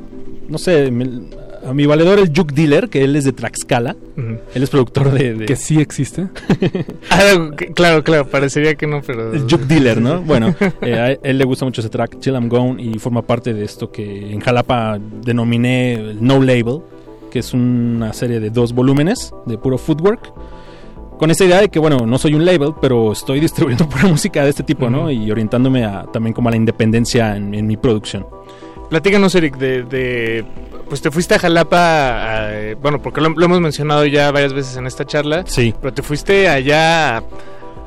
no sé, me- a mi valedor el Juke Dealer, que él es de Traxcala. Ujú. Él es productor de... de- Que sí existe. Ah, claro, claro, parecería que no, pero... El Juke Dealer, ¿no? Bueno, eh, a él le gusta mucho ese track, Till I'm Gone, y forma parte de esto que en Jalapa denominé el No Label, que es una serie de dos volúmenes de puro footwork. Con esa idea de que, bueno, no soy un label, pero estoy distribuyendo pura música de este tipo, ¿no? Y orientándome a, también como a la independencia en, en mi producción. Platícanos, Eric, de, de- Pues te fuiste a Jalapa, a- bueno, porque lo, lo hemos mencionado ya varias veces en esta charla. Sí. Pero te fuiste allá a,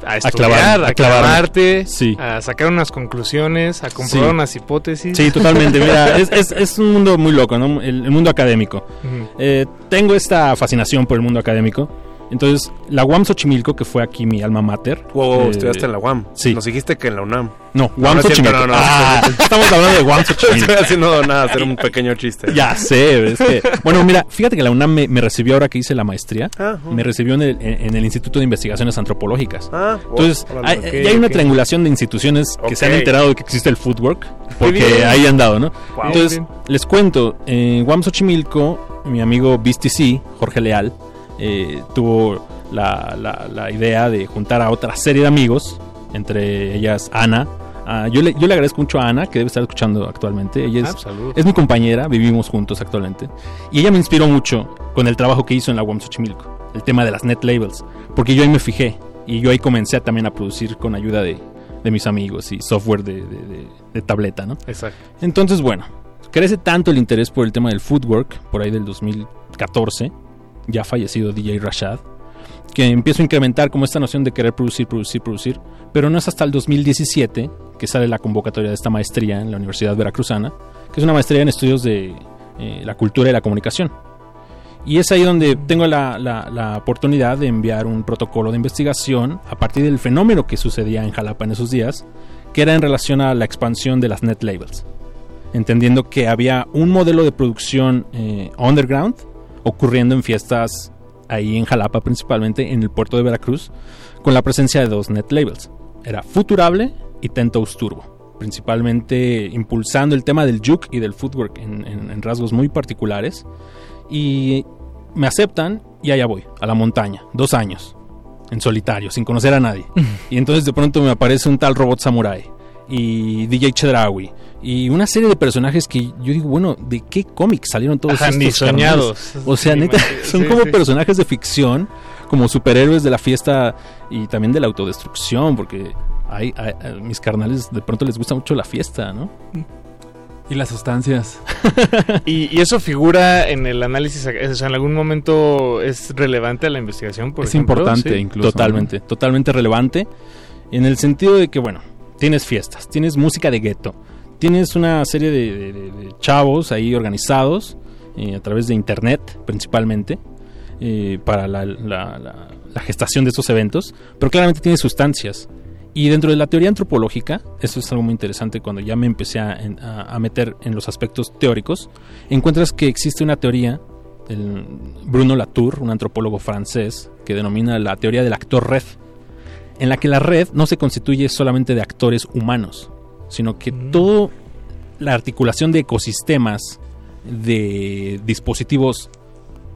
a estudiar, a, a clavarme. clavarte, Sí. a sacar unas conclusiones, a comprobar Sí. unas hipótesis. Sí, totalmente. Mira, es, es- es un mundo muy loco, ¿no? El, el mundo académico. Eh, tengo esta fascinación por el mundo académico. Entonces, la UAM Xochimilco, que fue aquí mi alma mater. Wow, eh, estudiaste en la UAM. Sí. Nos dijiste que en la UNAM. No, UAM no Xochimilco. no, no, Ah, estamos hablando de UAM Xochimilco. Estoy haciendo nada, hacer un pequeño chiste. Ya sé, es que... Bueno, mira, fíjate que la UNAM me, me recibió ahora que hice la maestría. Ah. Me recibió en el, en- el Instituto de Investigaciones Antropológicas. Ah, Entonces, órale, hay, ya hay una triangulación de instituciones que se han enterado de que existe el footwork, porque ahí han dado, ¿no? Wow. Entonces, les cuento, en Guam Xochimilco, mi amigo BSTC, Jorge Leal, eh, tuvo la, la- la idea de juntar a otra serie de amigos, entre ellas Ana. Ah, yo, le, yo le agradezco mucho a Ana, que debe estar escuchando actualmente. Ella Ah, es, saludos. es mi compañera, vivimos juntos actualmente. Y ella me inspiró mucho con el trabajo que hizo en la UAM Xochimilco, el tema de las net labels, porque yo ahí me fijé y yo ahí comencé también a producir con ayuda de, de mis amigos y software de, de- de- de tableta, ¿no? Exacto. Entonces, bueno, crece tanto el interés por el tema del footwork, por ahí del 2014, ya fallecido DJ Rashad, que empiezo a incrementar como esta noción de querer producir, producir, producir, pero no es hasta el 2017 que sale la convocatoria de esta maestría en la Universidad Veracruzana, que es una maestría en estudios de eh, la cultura y la comunicación. Y es ahí donde tengo la, oportunidad de enviar un protocolo de investigación a partir del fenómeno que sucedía en Jalapa en esos días, que era en relación a la expansión de las net labels, entendiendo que había un modelo de producción eh, underground ocurriendo en fiestas ahí en Jalapa principalmente, en el puerto de Veracruz, con la presencia de dos net labels. Era Futurable y Tentos Turbo, principalmente impulsando el tema del juke y del footwork en, en- en rasgos muy particulares. Y me aceptan y allá voy, a la montaña, dos años, en solitario, sin conocer a nadie. y entonces de pronto me aparece un tal robot samurai y DJ Chedraui y una serie de personajes que yo digo, bueno, ¿de qué cómics salieron todos Ajá, estos ni soñados. carnales? O sea, Sí, neta, son Sí, como sí. personajes de ficción, como superhéroes de la fiesta y también de la autodestrucción, porque hay, hay- a mis carnales de pronto les gusta mucho la fiesta, ¿no? Y las sustancias. Y, y eso figura en el análisis, o sea, en algún momento es relevante a la investigación, por es ejemplo? importante Sí. incluso. Totalmente, totalmente relevante. En el sentido de que, bueno, tienes fiestas, tienes música de gueto, tienes una serie de, de- de- chavos ahí organizados eh, a través de internet principalmente eh, para la, la- la- la gestación de estos eventos, pero claramente tiene sustancias. Y dentro de la teoría antropológica, eso es algo muy interesante cuando ya me empecé a, a- a meter en los aspectos teóricos, encuentras que existe una teoría, el Bruno Latour, un antropólogo francés, que denomina la teoría del actor red, en la que la red no se constituye solamente de actores humanos, sino que toda la articulación de ecosistemas de dispositivos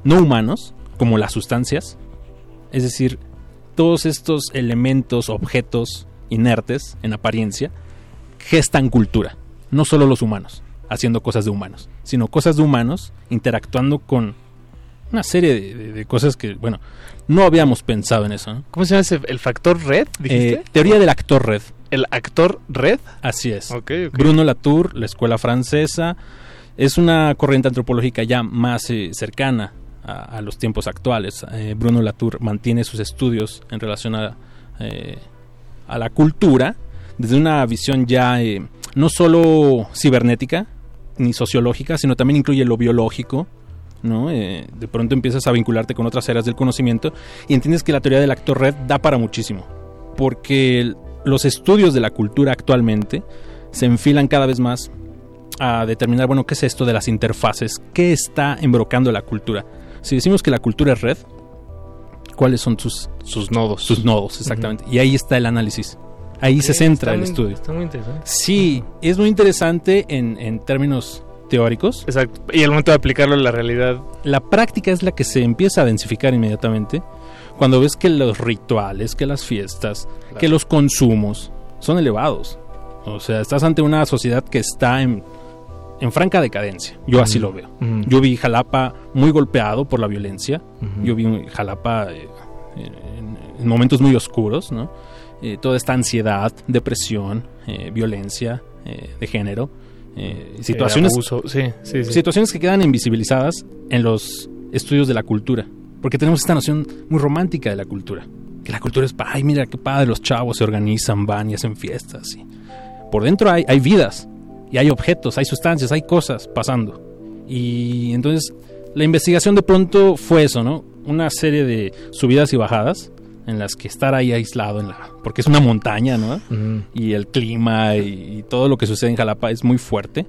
no humanos, como las sustancias, es decir, todos estos elementos, objetos inertes en apariencia, gestan cultura, no solo los humanos, haciendo cosas de humanos, sino cosas de humanos interactuando con una serie de, de- de cosas que, bueno, no habíamos pensado en eso. ¿no? ¿Cómo se llama ese? ¿El factor red? ¿Dijiste? Eh, teoría del actor red. ¿El actor red? Así es. Bruno Latour, la escuela francesa, es una corriente antropológica ya más eh, cercana a, a los tiempos actuales. Eh, Bruno Latour mantiene sus estudios en relación a, eh, a la cultura desde una visión ya eh, no solo cibernética ni sociológica, sino también incluye lo biológico. ¿no? Eh, de pronto empiezas a vincularte con otras áreas del conocimiento y entiendes que la teoría del actor red da para muchísimo. Porque el- los estudios de la cultura actualmente se enfilan cada vez más a determinar, bueno, qué es esto de las interfaces, qué está embrocando la cultura. Si decimos que la cultura es red, ¿cuáles son sus, sus nodos? Sus nodos, exactamente. Y ahí está el análisis. Ahí se centra el muy- estudio. Está muy interesante. Sí, es muy interesante en, en términos teóricos. Exacto. Y el momento de aplicarlo a la realidad. La práctica es la que se empieza a densificar inmediatamente cuando ves que los rituales, que las fiestas, que los consumos son elevados. O sea, estás ante una sociedad que está en, en franca decadencia. Yo así Mm. lo veo. Mm. Yo vi Jalapa muy golpeado por la violencia. Yo vi Jalapa eh, en, en momentos muy oscuros, ¿no? Eh, toda esta ansiedad, depresión, eh, violencia eh, de género, eh, situaciones, abuso, sí, sí, sí. situaciones que quedan invisibilizadas en los estudios de la cultura, porque tenemos esta noción muy romántica de la cultura, que la cultura es, ay, mira qué padre, los chavos se organizan, van y hacen fiestas. y Por dentro hay, hay vidas, y hay objetos, hay sustancias, hay cosas pasando. Y entonces la investigación de pronto fue eso, ¿no? Una serie de subidas y bajadas en las que estar ahí aislado en la porque es una montaña, ¿no? Ujú. Y el clima y, y todo lo que sucede en Jalapa es muy fuerte.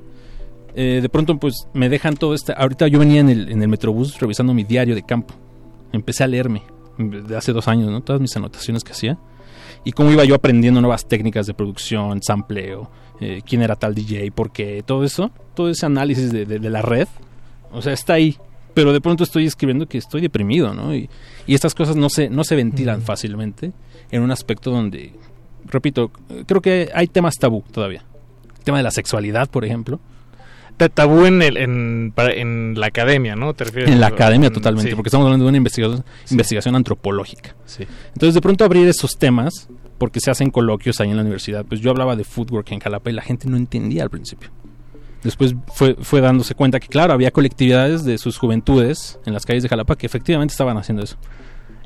Eh, de pronto pues me dejan todo este ahorita yo venía en el, en el metrobús revisando mi diario de campo. Empecé a leerme de hace dos años, ¿no? Todas mis anotaciones que hacía y cómo iba yo aprendiendo nuevas técnicas de producción, sampleo, eh, quién era tal DJ, por qué, todo eso, todo ese análisis de, de- de la red, o sea, está ahí. Pero de pronto estoy escribiendo que estoy deprimido, ¿no? Y, y estas cosas no se, no se ventilan fácilmente en un aspecto donde, repito, creo que hay temas tabú todavía. El tema de la sexualidad, por ejemplo. Ta- Tabú en, el, en, la academia, ¿no? ¿Te refieres? En la academia totalmente, sí. porque estamos hablando de una investigación, investigación antropológica. Sí. Entonces, de pronto abrir esos temas, porque se hacen coloquios ahí en la universidad, pues yo hablaba de footwork en Jalapa y la gente no entendía al principio. Después fue, fue dándose cuenta que, claro, había colectividades de sus juventudes en las calles de Jalapa que efectivamente estaban haciendo eso.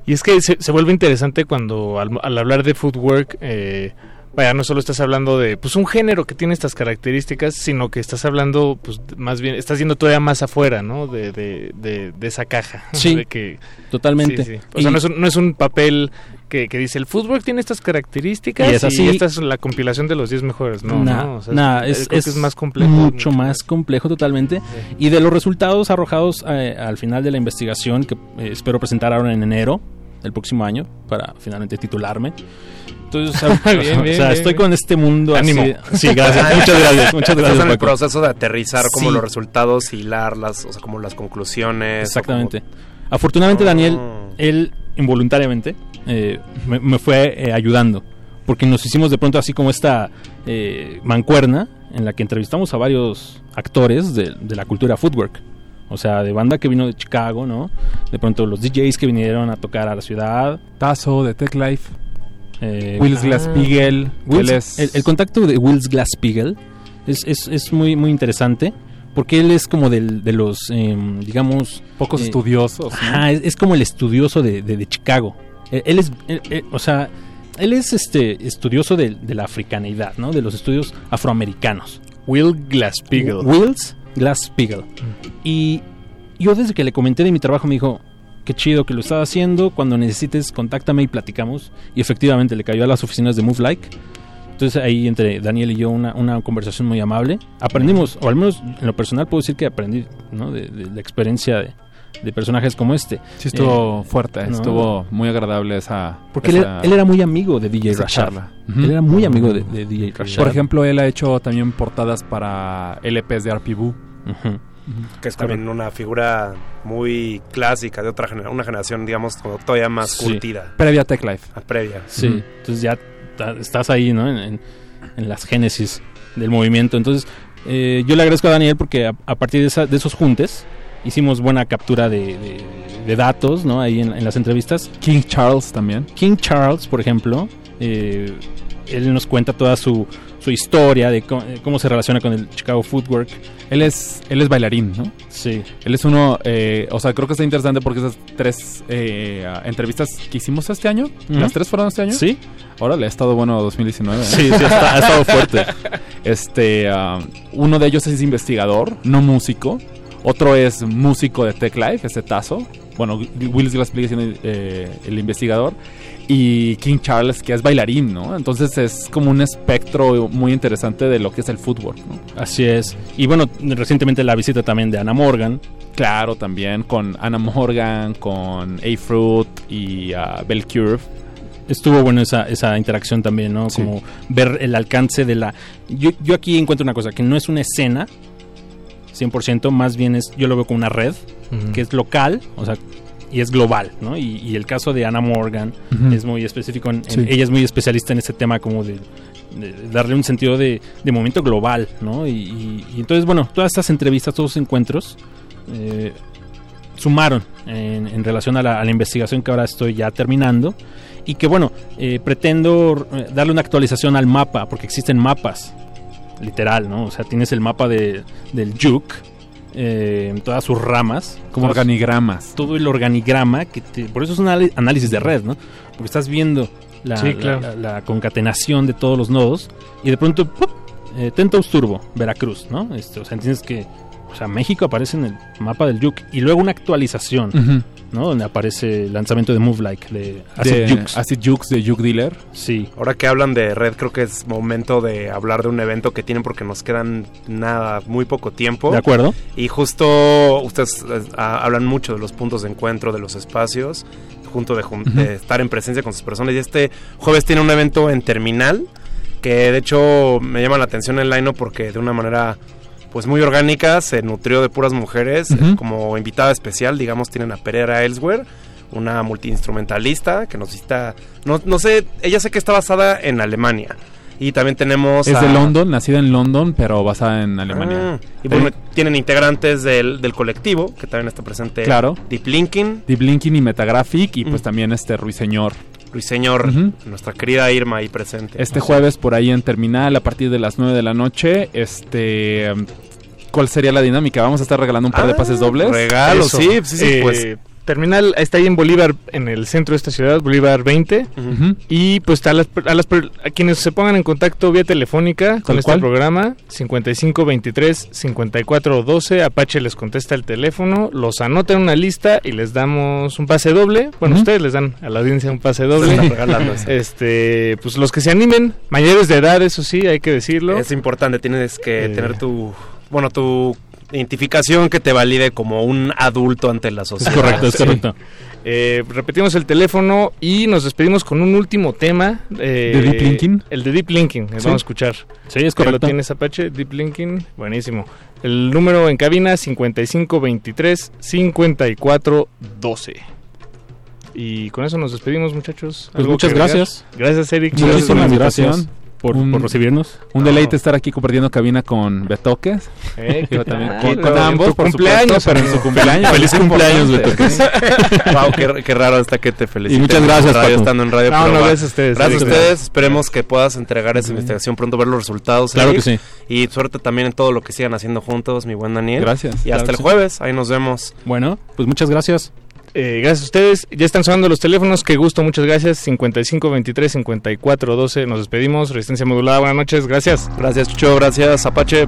Y es que se, se vuelve interesante cuando al, al hablar de footwork, eh, vaya, no solo estás hablando de pues un género que tiene estas características, sino que estás hablando, pues más bien, estás yendo todavía más afuera, ¿no? De, de, de, de esa caja. Sí, De que, totalmente. sí, sí. O sea, no es, un, no es un papel que, que dice el footwork tiene estas características Y es así. esta es la compilación de los 10 mejores. No, Nah, no, o sea, nah, es, es, creo que es es más complejo. Mucho más complejo totalmente. Y de los resultados arrojados eh, al final de la investigación, que eh, espero presentar ahora en enero del próximo año, para finalmente titularme. Entonces, o sea, Bien, o bien, sea, bien, estoy bien. con este mundo Ánimo. así. Sí, gracias. muchas gracias. Muchas gracias. Estás en el Paco. proceso de aterrizar como Sí. los resultados, hilarlas, o sea, como las conclusiones. Exactamente. o como- Afortunadamente, Oh. Daniel, él involuntariamente eh, me, me fue eh, ayudando. Porque nos hicimos de pronto así como esta eh, mancuerna en la que entrevistamos a varios actores de, de la cultura footwork. O sea, de banda que vino de Chicago, ¿no? De pronto los DJs que vinieron a tocar a la ciudad. Tazo de Tech Life. Eh, Wills él es- el, el contacto de Wills Glass-Spiegel es, es, es muy, muy interesante porque él es como del, de los, em, digamos... Pocos estudiosos, ¿no? Ajá, es, es como el estudioso de, de- de Chicago. Él, él es, él- él- o sea, él es este estudioso de, de la africanidad, ¿no? De los estudios afroamericanos. Will Glass-Spiegel. Wills Glass-Spiegel. Y yo desde que le comenté de mi trabajo me dijo, qué chido que lo estás haciendo, cuando necesites contáctame y platicamos. Y efectivamente le cayó a las oficinas de Move Like. Entonces ahí entre Daniel y yo una, una conversación muy amable. Aprendimos, o al menos en lo personal puedo decir que aprendí ¿no? de, de la experiencia de, de personajes como este. Sí, estuvo Eh, fuerte, ¿no? estuvo muy agradable esa. Porque él, era- él era muy amigo de DJ Rashad. charla. Él era muy amigo de, de DJ Rashad. Por ejemplo, él ha hecho también portadas para LPs de RPBU. que es también una figura muy clásica de otra generación, una generación, digamos, como todavía más Sí. curtida. Previa a Tech Life. Previa. Sí, entonces ya estás ahí, ¿no? En, en- en las génesis del movimiento. Entonces, eh, yo le agradezco a Daniel porque a, a partir de, esa- de esos juntes hicimos buena captura de, de- de datos, ¿no? Ahí en, en las entrevistas. King Charles también. King Charles, por ejemplo, eh, él nos cuenta toda su, su historia de cómo, eh, cómo se relaciona con el Chicago Footwork. Él es, él es bailarín, ¿no? Sí. Él es uno, eh, o sea, creo que está interesante porque esas tres eh, entrevistas que hicimos este año, las tres fueron este año. Sí. Ahora le ha estado bueno 2019. ¿eh? Sí, sí, ha estado fuerte. Este, ah, uno de ellos es investigador, no músico. Otro es músico de Tech Life, este Tazo. Bueno, Willis Glass-Spiegel siendo eh, el investigador. Y King Charles, que es bailarín, ¿no? Entonces es como un espectro muy interesante de lo que es el fútbol, ¿no? Así es. Y bueno, recientemente la visita también de Ana Morgan. Claro, también con Anna Morgan, con A-Fruit y uh, Bell Curve. Estuvo bueno esa, esa interacción también, ¿no? Como ver el alcance de la... Yo, yo aquí encuentro una cosa, que no es una escena, 100%, más bien es, yo lo veo como una red, que es local, o sea, y es global, ¿no? Y, y el caso de Anna Morgan es muy específico, en, ella es muy especialista en ese tema como de, de darle un sentido de, de momento global, ¿no? Y, y- y entonces, bueno, todas estas entrevistas, todos los encuentros, eh, sumaron en, en relación a la, a la investigación que ahora estoy ya terminando y que bueno, eh, pretendo eh, darle una actualización al mapa, porque existen mapas, literal, ¿no? O sea, tienes el mapa de, del Juke, eh, en todas sus ramas. Como todas- organigramas. Todo el organigrama, que te- por eso es un análisis de red, ¿no? Porque estás viendo la, Sí, la- claro. la- la concatenación de todos los nodos y de pronto, ¡pup! eh, Turbo, Veracruz, ¿no? Este, o sea, entiendes que o sea, México aparece en el mapa del Juke y luego una actualización. ¿No? Donde aparece el lanzamiento de Move Like de Acid De Jukes. Acid Jukes de Juke Dealer. Sí. Ahora que hablan de red, creo que es momento de hablar de un evento que tienen porque nos quedan nada, muy poco tiempo. De acuerdo. Y justo ustedes eh, hablan mucho de los puntos de encuentro, de los espacios, junto de, jun- de estar en presencia con sus personas. Y este jueves tiene un evento en Terminal, que de hecho me llama la atención el line porque de una manera pues muy orgánica se nutrió de puras mujeres. Como invitada especial, digamos, tienen a Pereira Elsewhere, una multiinstrumentalista que nos visita, no, no sé, ella sé que está basada en Alemania. Y también tenemos... Es de London, nacida en London, pero basada en Alemania. Ah, y bueno, tienen integrantes del, del colectivo, que también está presente. Claro. Deep Linking, Deep Linking y Metagraphic, y pues también este Ruiseñor. Ruiseñor, Ujú. nuestra querida Irma ahí presente. Este jueves por ahí en Terminal a partir de las 9 de la noche. Este. ¿Cuál sería la dinámica? Vamos a estar regalando un par de Ah, pases dobles. regalos, Eso. sí, sí, sí, Eh, pues. Terminal está ahí en Bolívar, en el centro de esta ciudad, Bolívar 20. Ujú. Y pues a, las, a, las per- a quienes se pongan en contacto vía telefónica con ¿Tal este cual? programa, 5523 5412, Apache les contesta el teléfono, los anota en una lista y les damos un pase doble. Bueno, ustedes les dan a la audiencia un pase doble. Este, pues los que se animen, mayores de edad, eso sí, hay que decirlo. Es importante, tienes que Eh. tener tu, bueno, tu identificación que te valide como un adulto ante la sociedad. correcto, es Sí. correcto. Eh, repetimos el teléfono y nos despedimos con un último tema. eh, ¿De Deep Linking? El de Deep Linking, Sí. vamos a escuchar. Sí, es ¿Ya correcto. ¿Lo tienes Apache? Deep Linking, buenísimo. El número en cabina 5523 5412. Y con eso nos despedimos, muchachos. Pues ¿Algo muchas gracias. Gracias, Eric. Muchísimas gracias. Por, Un- por recibirnos. Un deleite estar aquí compartiendo cabina con Betoques. Eh, Yo también. ah, con, tu ambos, por cumpleaños, supuesto, pero en su cumpleaños. Feliz cumpleaños. Betoques. wow, qué, qué raro hasta que te felicite. Y muchas gracias, Radio, estando en radio. No, pero no, va. gracias a ustedes. Gracias a ustedes. Esperemos que puedas entregar esa investigación pronto, ver los resultados. Claro que sí. Y suerte también en todo lo que sigan haciendo juntos, mi buen Daniel. Gracias. Y Claro hasta el sí. jueves, ahí nos vemos. Bueno, pues muchas gracias. Eh, gracias a ustedes. Ya están sonando los teléfonos. Qué gusto, muchas gracias. 5523 5412. Nos despedimos. Resistencia modulada. Buenas noches. Gracias. Gracias, Chucho. Gracias, Apache.